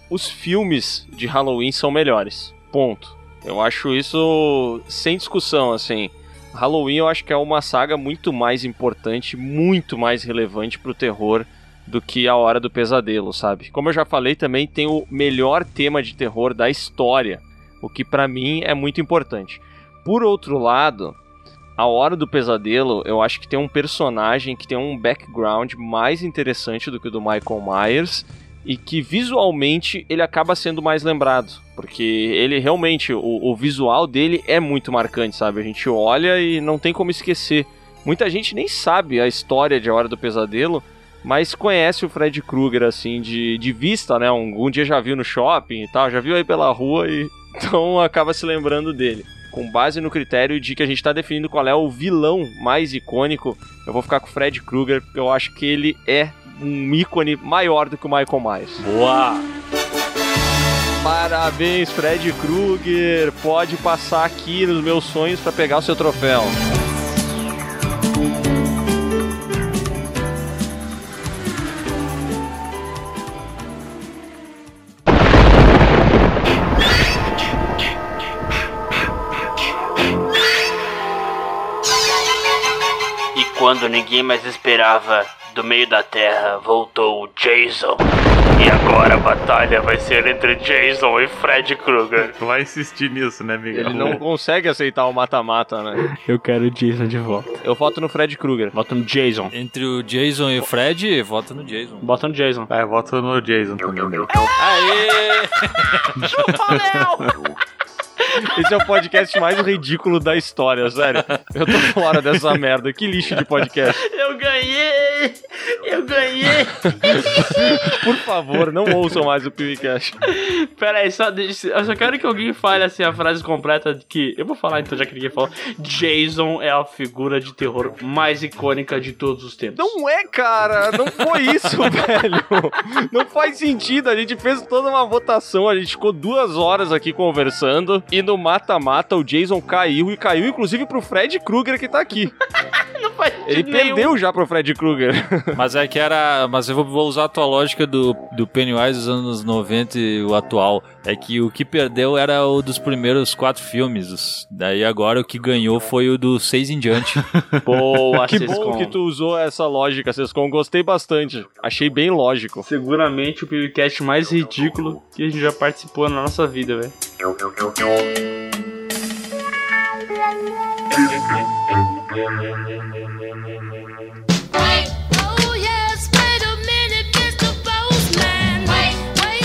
Os filmes de Halloween são melhores. Ponto. Eu acho isso sem discussão, assim. Halloween eu acho que é uma saga muito mais importante, muito mais relevante pro terror do que a Hora do Pesadelo, sabe? Como eu já falei, também tem o melhor tema de terror da história, o que pra mim é muito importante. Por outro lado, a Hora do Pesadelo, eu acho que tem um personagem que tem um background mais interessante do que o do Michael Myers e que visualmente ele acaba sendo mais lembrado, porque ele realmente, o, o visual dele é muito marcante, sabe? A gente olha e não tem como esquecer. Muita gente nem sabe a história de A Hora do Pesadelo, mas conhece o Fred Krueger, assim, de, de vista, né? Um, um dia já viu no shopping e tal, já viu aí pela rua e então acaba se lembrando dele. Com base no critério de que a gente está definindo qual é o vilão mais icônico, eu vou ficar com o Fred Krueger, porque eu acho que ele é um ícone maior do que o Michael Myers. Boa! Parabéns, Fred Krueger! Pode passar aqui nos meus sonhos para pegar o seu troféu. Quando ninguém mais esperava, do meio da terra voltou o Jason. E agora a batalha vai ser entre Jason e Fred Krueger. Tu vai insistir nisso, né, Miguel? Ele não consegue aceitar o mata-mata, né? Eu quero o Jason de volta. Eu voto no Fred Krueger. Bota no Jason. Entre o Jason e o Fred, vota no Jason. Bota no Jason. Ah, eu voto no Jason também. meu. Aê! Esse é o podcast mais ridículo da história, sério. Eu tô fora dessa merda. Que lixo de podcast. Eu ganhei! Eu ganhei! Por favor, não ouçam mais o PewCast. Pera aí, só, eu só quero que alguém fale assim a frase completa de que. Eu vou falar então, já que ninguém falou. Jason é a figura de terror mais icônica de todos os tempos. Não é, cara. Não foi isso, velho. Não faz sentido. A gente fez toda uma votação. A gente ficou duas horas aqui conversando. E no mata-mata o Jason caiu. E caiu, inclusive, pro Fred Krueger que tá aqui. Não faz Ele nenhum. perdeu já pro Fred Krueger. Mas é que era. Mas eu vou, usar a tua lógica do, do Pennywise dos anos 90 e o atual. É que o que perdeu era o dos primeiros quatro filmes. Daí agora o que ganhou foi o do seis em diante. Boa, que Sescom. bom que tu usou essa lógica, Sescom. Gostei bastante. Achei bem lógico. Seguramente o podcast mais ridículo que a gente já participou na nossa vida, velho.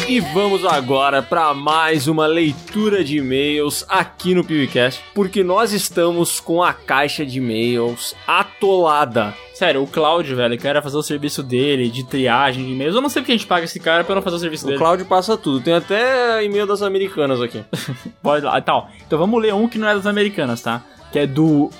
E vamos agora para mais uma leitura de e-mails aqui no PewCast, porque nós estamos com a caixa de e-mails atolada. Sério, o Cláudio, velho, que era fazer o serviço dele de triagem de e-mails. Eu não sei porque a gente paga esse cara pra não fazer o serviço O dele. Cláudio passa tudo, tem até e-mail das americanas aqui. Pode lá. Então, então vamos ler um que não é das americanas, tá? Que é do.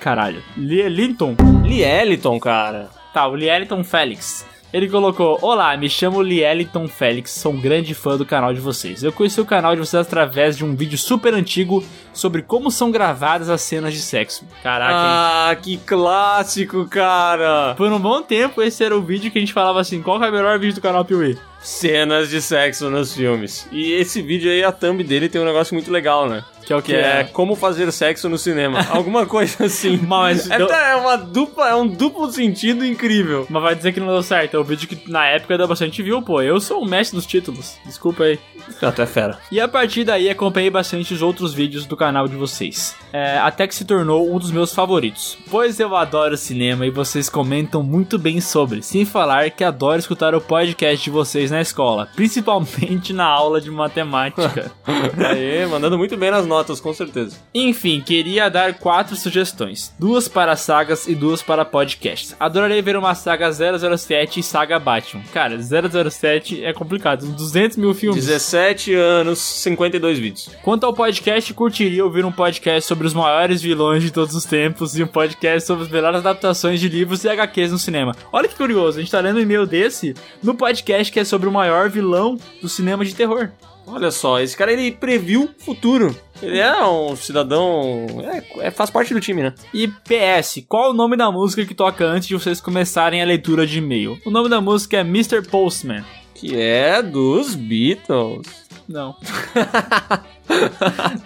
Caralho. Lieliton. Lieliton, cara. Tá, o Lieliton Félix. Ele colocou: Olá, me chamo Lieliton Félix, sou um grande fã do canal de vocês. Eu conheci o canal de vocês através de um vídeo super antigo sobre como são gravadas as cenas de sexo. Caraca, hein? Ah, que clássico, cara. Por um bom tempo, esse era o vídeo que a gente falava assim: qual é o melhor vídeo do canal Piuí? Cenas de sexo nos filmes. E esse vídeo aí, a thumb dele tem um negócio muito legal, né? Que é o Que é como fazer sexo no cinema. Alguma coisa assim. Mas, É, deu- é uma dupla, é um duplo sentido incrível. mas vai dizer que não deu certo. É o vídeo que na época deu bastante view, pô. Eu sou o mestre dos títulos. Desculpa aí. Tu é fera. E a partir daí acompanhei bastante os outros vídeos do canal de vocês. É, até que se tornou um dos meus favoritos. Pois eu adoro cinema e vocês comentam muito bem sobre. Sem falar que adoro escutar o podcast de vocês na escola. Principalmente na aula de matemática. Aê, mandando muito bem nas notas, com certeza. Enfim, queria dar quatro sugestões: duas para sagas e duas para podcasts. Adoraria ver uma saga 007 e saga Batman. Cara, 007 é complicado, uns 200 mil filmes. 17 anos, 52 vídeos. Quanto ao podcast, curtiria ouvir um podcast sobre os maiores vilões de todos os tempos e um podcast sobre as melhores adaptações de livros e HQs no cinema. Olha que curioso, a gente tá lendo um e-mail desse no podcast que é sobre o maior vilão do cinema de terror. Olha só, esse cara ele previu o futuro. Ele é um cidadão. É, é- faz parte do time, né? E PS, qual o nome da música que toca antes de vocês começarem a leitura de e-mail? O nome da música é Mr. Postman. Que é dos Beatles. Não.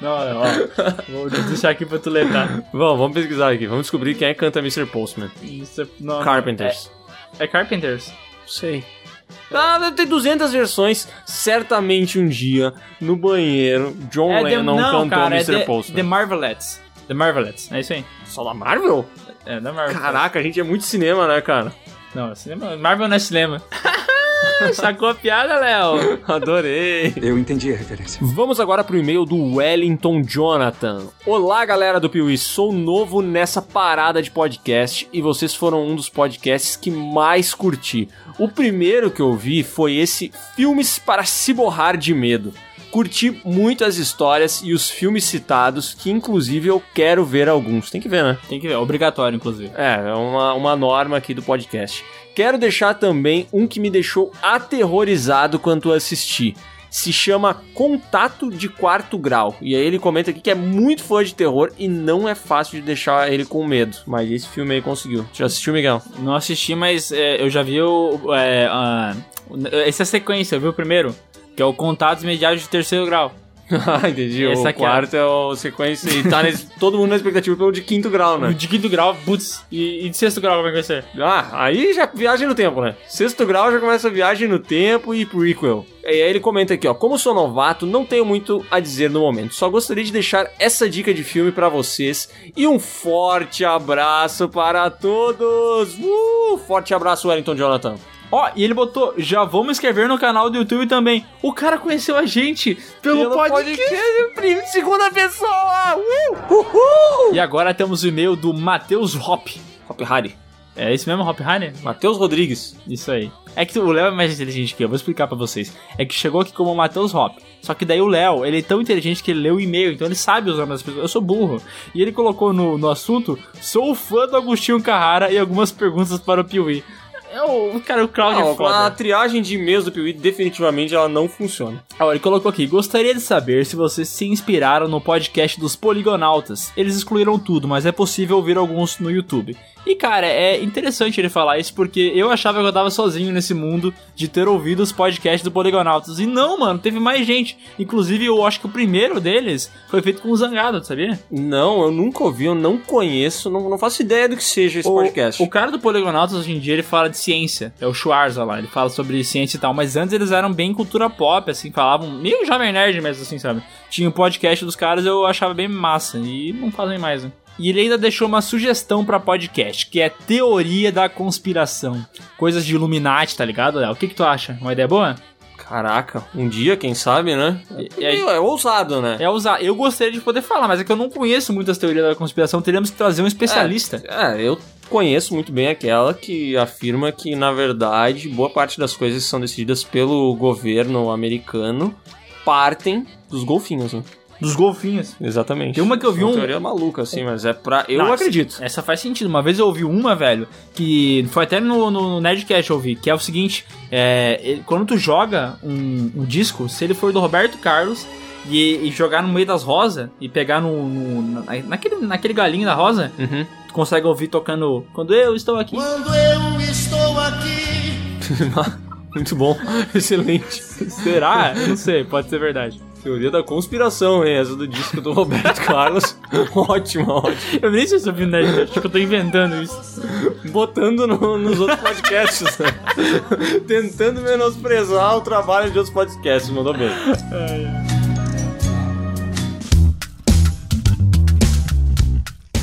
Não, não, ó. Vou deixar aqui pra tu lembrar. Vamos, vamos pesquisar aqui. Vamos descobrir quem é que canta Mr. Postman. Isso é- não, Carpenters. É, é Carpenters. Não sei. Ah, deve ter 200 versões. Certamente um dia, no banheiro, John É The- Lennon não, cantou cara, é Mr. The, Postman. The Marvelettes. The Marvelettes, é isso aí. Só da Marvel? É, da Marvel. Caraca, a gente é muito cinema, né, cara? Não, cinema, Marvel não é cinema. Sacou a piada, Léo? Adorei. Eu entendi a referência. Vamos agora pro e-mail do Wellington Jonathan. Olá, galera do Piuí. Sou novo nessa parada de podcast e vocês foram um dos podcasts que mais curti. O primeiro que eu vi foi esse Filmes para se borrar de medo. Curti muito as histórias e os filmes citados, que inclusive eu quero ver alguns. Tem que ver, né? Tem que ver, obrigatório, inclusive. É, é uma, uma norma aqui do podcast. Quero deixar também um que me deixou aterrorizado quando assisti. Se chama Contato de Quarto Grau. E aí ele comenta aqui que é muito fã de terror e não é fácil de deixar ele com medo. Mas esse filme aí conseguiu. Já assistiu, Miguel? Não assisti, mas é, eu já vi o. É, a- essa sequência, eu vi o primeiro. Que é o Contatos Imediatos de Terceiro Grau. ah, entendi. O é- quarto é o sequência. E tá nesse, todo mundo na expectativa pelo de quinto grau, né? De quinto grau, putz. E, e de sexto grau, como é que vai ser? Ah, aí já viagem no tempo, né? Sexto grau já começa a viagem no tempo e prequel. E aí ele comenta aqui, ó, como sou novato, não tenho muito a dizer no momento. Só gostaria de deixar essa dica de filme pra vocês e um forte abraço para todos. Uh, forte abraço, Wellington Jonathan. Ó, e ele botou, já vamos escrever no canal do YouTube também. O cara conheceu a gente pelo, podcast. primo de segunda pessoa. Uh, uhul. E agora temos o e-mail do Matheus Hop. Hop Harry. É esse mesmo, Hop Harry? Matheus Rodrigues. Isso aí. É que o Léo é mais inteligente que eu, vou explicar pra vocês. É que chegou aqui como Matheus Hop. Só que daí o Léo, ele é tão inteligente que ele leu o e-mail, então ele sabe os nomes das pessoas. Eu sou burro. E ele colocou no, no assunto: sou fã do Agostinho Carrara e algumas perguntas para o Piuí. É o cara, o Claudio é Não, a foda. triagem de e-mails do Piuí definitivamente ela não funciona. Ó, ele colocou aqui: gostaria de saber se vocês se inspiraram no podcast dos Poligonautas. Eles excluíram tudo, mas é possível ouvir alguns no YouTube. E cara, é interessante ele falar isso porque eu achava que eu tava sozinho nesse mundo de ter ouvido os podcasts do Poligonautas. E não, mano, teve mais gente. Inclusive, eu acho que o primeiro deles foi feito com o Zangado, sabia? Não, eu nunca ouvi, eu não conheço, não, não faço ideia do que seja esse O- podcast. O, cara do Poligonautas hoje em dia ele fala de ciência. É o Schwarza lá, ele fala sobre ciência e tal. Mas antes eles eram bem cultura pop, assim, falavam meio jovem nerd mesmo, assim, sabe? Tinha o podcast dos caras, eu achava bem massa. E não fazem mais, né? E ele ainda deixou uma sugestão pra podcast, que é teoria da conspiração. Coisas de Illuminati, tá ligado, Léo? O que, que tu acha? Uma ideia boa? Caraca, um dia, quem sabe, né? Aí- é, é ousado, né? É usar. Eu gostaria de poder falar, mas é que eu não conheço muitas teorias da conspiração. Teríamos que trazer um especialista. É, eu conheço muito bem aquela que afirma que, na verdade, boa parte das coisas que são decididas pelo governo americano partem dos golfinhos, né? Dos golfinhos. Exatamente. Tem uma que eu vi É uma um- teoria maluca, assim, mas é pra... Eu Não, acredito. Essa faz sentido. Uma vez eu ouvi uma, velho, que foi até no, no Nerdcast eu ouvi, que é o seguinte: é, quando tu joga um, um disco, se ele for do Roberto Carlos e, e jogar no meio das rosas e pegar no, no- na- naquele, naquele galinho da rosa, Uhum. Tu consegue ouvir tocando Quando eu estou aqui. Quando eu estou aqui. Muito bom. Excelente. Será? Eu não sei, pode ser verdade. Teoria da conspiração, hein? Essa do disco do Roberto Carlos. ótima, ótima. Eu nem sei se eu vi acho que eu tô inventando isso. Botando no- nos outros podcasts, né? Tentando menosprezar o trabalho de outros podcasts, mandou bem.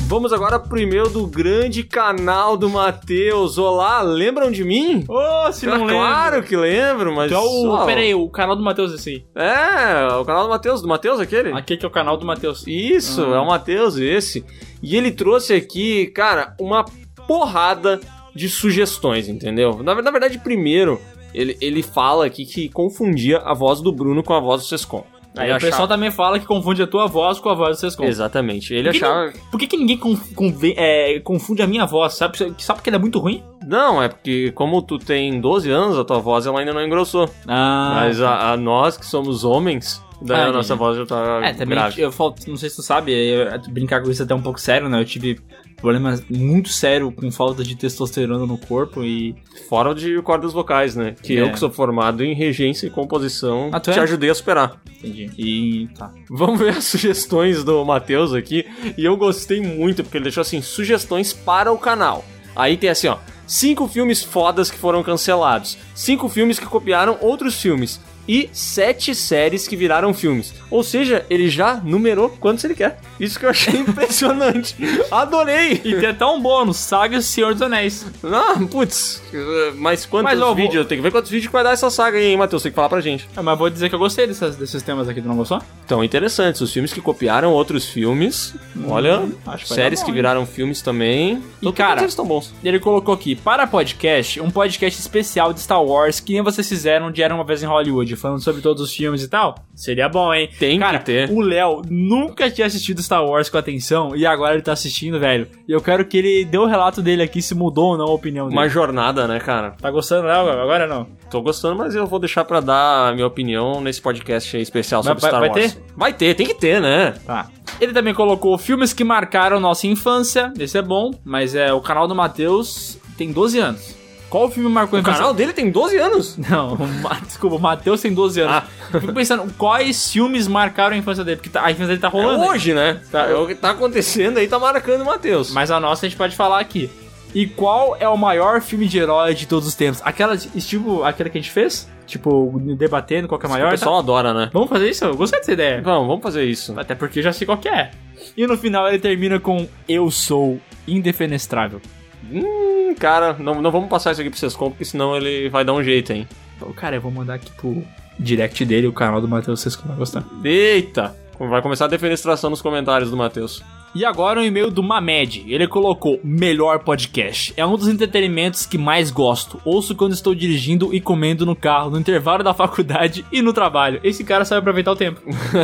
Vamos agora pro e-mail do grande canal do Matheus. Olá, lembram de mim? Ô, se não Ah, lembra. Claro que lembro, mas. Então, só- pera aí, o canal do Matheus esse aí. É, o canal do Matheus. Do Matheus aquele? Aqui que é o canal do Matheus. Isso, Ah. é o Matheus esse. E ele trouxe aqui, cara, uma porrada de sugestões, entendeu? Na, na verdade, primeiro, ele, ele fala aqui que confundia a voz do Bruno com a voz do Sescon. Aí Ele o pessoal achava- também fala que confunde a tua voz com a voz do Sescon. Exatamente. Ele Por que, achava. por que, que ninguém conf- é, confunde a minha voz? Sabe, só porque ela é muito ruim? Não, é porque como tu tem 12 anos, a tua voz ela ainda não engrossou. Ah, Mas a, a nós que somos homens, Daí Ah, a nossa voz já tá É, também grave. eu falto, não sei se tu sabe, eu- brincar com isso é até um pouco sério, né? Eu tive problemas muito sérios com falta de testosterona no corpo e. Fora de cordas vocais, né? Que É. eu que sou formado em regência e composição, Ah, é? te ajudei a superar. Entendi. E. tá. Vamos ver as sugestões do Matheus aqui. E eu gostei muito, porque ele deixou assim, sugestões para o canal. Aí tem assim, ó. Cinco filmes fodas que foram cancelados. Cinco filmes que copiaram outros filmes. E sete séries que viraram filmes. Ou seja, ele já numerou quantos ele quer. Isso que eu achei impressionante. Adorei! E tem até um bônus, Saga Senhor dos Anéis. Ah, putz. Mas quantos Mas vou- vídeos? Tem que ver quantos vídeos que vai dar essa saga aí, hein, Matheus? Tem que falar pra gente. Ah, mas vou dizer que eu gostei dessas- desses temas aqui, tu não gostou? Então, interessantes. Os filmes que copiaram outros filmes. Olha, Hum, que vai séries bom, que hein? viraram filmes também. E, cara, eles estão bons. Ele colocou aqui, para podcast, um podcast especial de Star Wars, que nem vocês fizeram de Era Uma Vez em Hollywood, falando sobre todos os filmes e tal. Seria bom, hein? Tem Cara, que ter. o Léo nunca tinha assistido Star Wars com atenção, e agora ele tá assistindo, velho. E eu quero que ele dê o relato dele aqui, se mudou ou não a opinião dele. Uma jornada, né, cara? Tá gostando, Léo? Agora não. Tô gostando, mas eu vou deixar pra dar a minha opinião nesse podcast aí especial Vai- sobre vai- Star vai Wars. ter? Vai ter, tem que ter, né? Tá. Ele também colocou filmes que marcaram nossa infância. Esse é bom, mas é o canal do Matheus tem 12 anos. Qual filme marcou a O infância? canal dele tem 12 anos. Não, o desculpa, o Matheus tem 12 anos. Ah. Fico pensando, quais filmes marcaram a infância dele? Porque tá- a infância dele tá É rolando. aí. hoje, né? Tá, é o que tá acontecendo aí, tá marcando o Matheus. Mas a nossa a gente pode falar aqui. E qual é o maior filme de herói de todos os tempos? Aquela, tipo, aquela que a gente fez? Tipo, debatendo qual que é o maior? o pessoal tá? adora, né? Vamos fazer isso? Eu gostei dessa ideia. Vamos, vamos fazer isso. Até porque eu já sei qual que é. E no final ele termina com Eu sou indefenestrável. Hum, cara, não, não vamos passar isso aqui pro Sescom, porque senão ele vai dar um jeito, hein? Então, cara, eu vou mandar aqui pro direct dele, o canal do Matheus, vocês vão gostar. Eita! Vai começar a defenestração nos comentários do Matheus. E agora um e-mail do Mamed. Ele colocou melhor podcast. É um dos entretenimentos que mais gosto. Ouço quando estou dirigindo e comendo no carro, no intervalo da faculdade e no trabalho. Esse cara sabe aproveitar o tempo.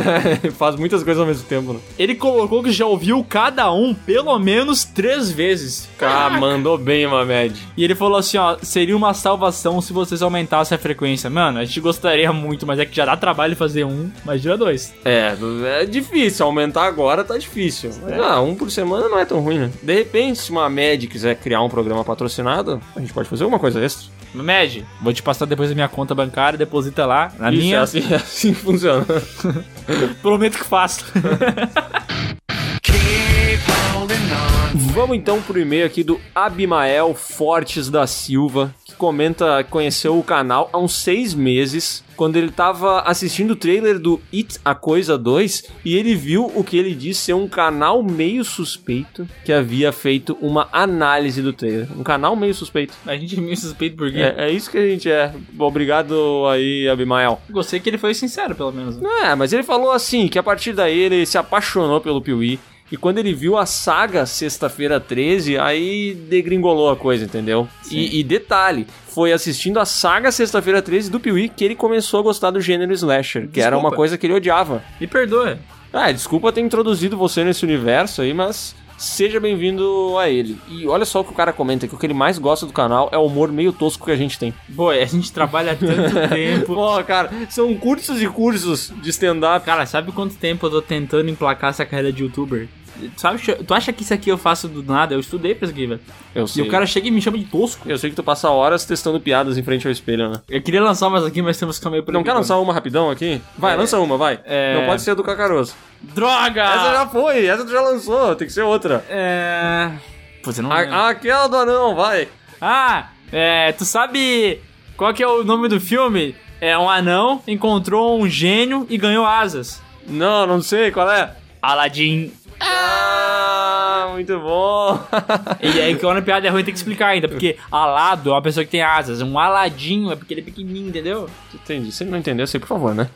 Faz muitas coisas ao mesmo tempo, né? Ele colocou que já ouviu cada um pelo menos três vezes. Ah, mandou bem, Mamed. E ele falou assim, ó, seria uma salvação se vocês aumentassem a frequência. Mano, a gente gostaria muito, mas é que já dá trabalho fazer um, imagina dois. É, é difícil. Aumentar agora tá difícil. Mas, ah, um por semana não é tão ruim, né? De repente, se uma Med quiser criar um programa patrocinado, a gente pode fazer alguma coisa extra. Med, vou te passar depois a minha conta bancária, deposita lá. Na Isso, minha, é assim, é assim que funciona. prometo que faço. Vamos então pro e-mail aqui do Abimael Fortes da Silva, comenta que conheceu o canal há uns seis meses, quando ele tava assistindo o trailer do It a Coisa 2, e ele viu o que ele disse ser um canal meio suspeito que havia feito uma análise do trailer. Um canal meio suspeito. A gente é meio suspeito por quê? É, é isso que a gente é. Obrigado aí, Abimael. Gostei que ele foi sincero, pelo menos. É, mas ele falou assim, que a partir daí ele se apaixonou pelo Piuí. E quando ele viu a saga Sexta-feira 13, aí degringolou a coisa, entendeu? E, e detalhe, foi assistindo a saga Sexta-feira 13 do Piuí que ele começou a gostar do gênero slasher, que era Desculpa. uma coisa que ele odiava. Me perdoa. Ah, desculpa ter introduzido você nesse universo aí, mas seja bem-vindo a ele. E olha só o que o cara comenta, que o que ele mais gosta do canal é o humor meio tosco que a gente tem. Pô, a gente trabalha tanto tempo. Pô, cara, são cursos e cursos de stand-up. Cara, sabe quanto tempo eu tô tentando emplacar essa carreira de youtuber? Sabe, tu acha que isso aqui eu faço do nada? Eu estudei pra isso aqui, velho. Eu E sei. o cara chega e me chama de tosco. Eu sei que tu passa horas testando piadas em frente ao espelho, né? Eu queria lançar umas aqui, mas temos que ficar meio Não quer lançar uma rapidão aqui? Vai, É. lança uma, vai. É. Não pode ser a do Cacaroso. Droga! Essa já foi, essa tu já lançou, tem que ser outra. É. Putz, não A- aquela do anão, vai. Ah, é. Tu sabe qual que é o nome do filme? É um anão encontrou um gênio e ganhou asas. Não, não sei qual é. Aladdin. Ah, muito bom. E aí, quando a piada é ruim, tem que explicar ainda. Porque alado é uma pessoa que tem asas. Um aladinho é porque ele é pequenininho, entendeu? Entendi. Se não entendeu, sei, por favor, né?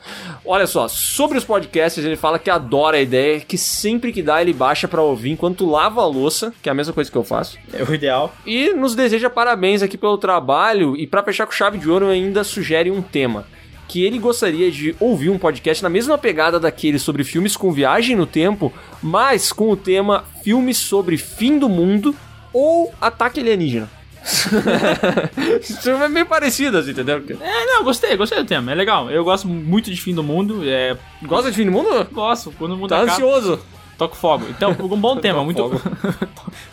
Olha só, sobre os podcasts, ele fala que adora a ideia, que sempre que dá ele baixa pra ouvir enquanto lava a louça, que é a mesma coisa que eu faço. É o ideal. E nos deseja parabéns aqui pelo trabalho e pra fechar com chave de ouro ainda sugere um tema. Que ele gostaria de ouvir um podcast na mesma pegada daquele sobre filmes com viagem no tempo, mas com o tema filmes sobre fim do mundo ou ataque alienígena. Isso é meio parecido, assim, entendeu? É, não, gostei, gostei do tema. É legal. Eu gosto muito de fim do mundo. É, Gosta de fim do mundo? gosto. Quando o mundo Tá acaba, ansioso. Toco fogo. Então, um bom tema, muito.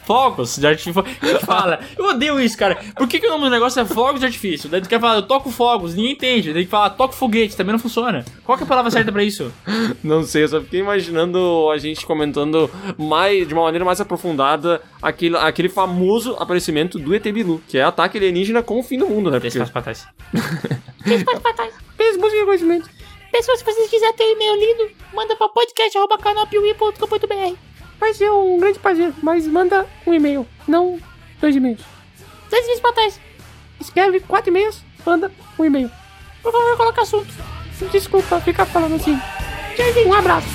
Fogos de artifício. Quem fala? Eu odeio isso, cara. Por que, que o nome do negócio é fogos de artifício? Daí tu quer falar, eu toco fogos, ninguém entende. Daí tu fala, toco foguete, também não funciona. Qual que é a palavra certa pra isso? Não sei, eu só fiquei imaginando a gente comentando mais, de uma maneira mais aprofundada aquele, aquele famoso aparecimento do ET Bilu, que é ataque alienígena com o fim do mundo, né? Porque... passo pra trás. Pensa, busca conhecimento. Pessoal, se vocês quiserem ter e-mail lido, manda pra podcast.canalpiuí.com.br. Vai ser um grande prazer, mas manda um e-mail, não dois e-mails. Dois pra trás. Escreve quatro e-mails, manda um e-mail. Por favor, coloca assunto. Desculpa ficar falando assim. Um abraço.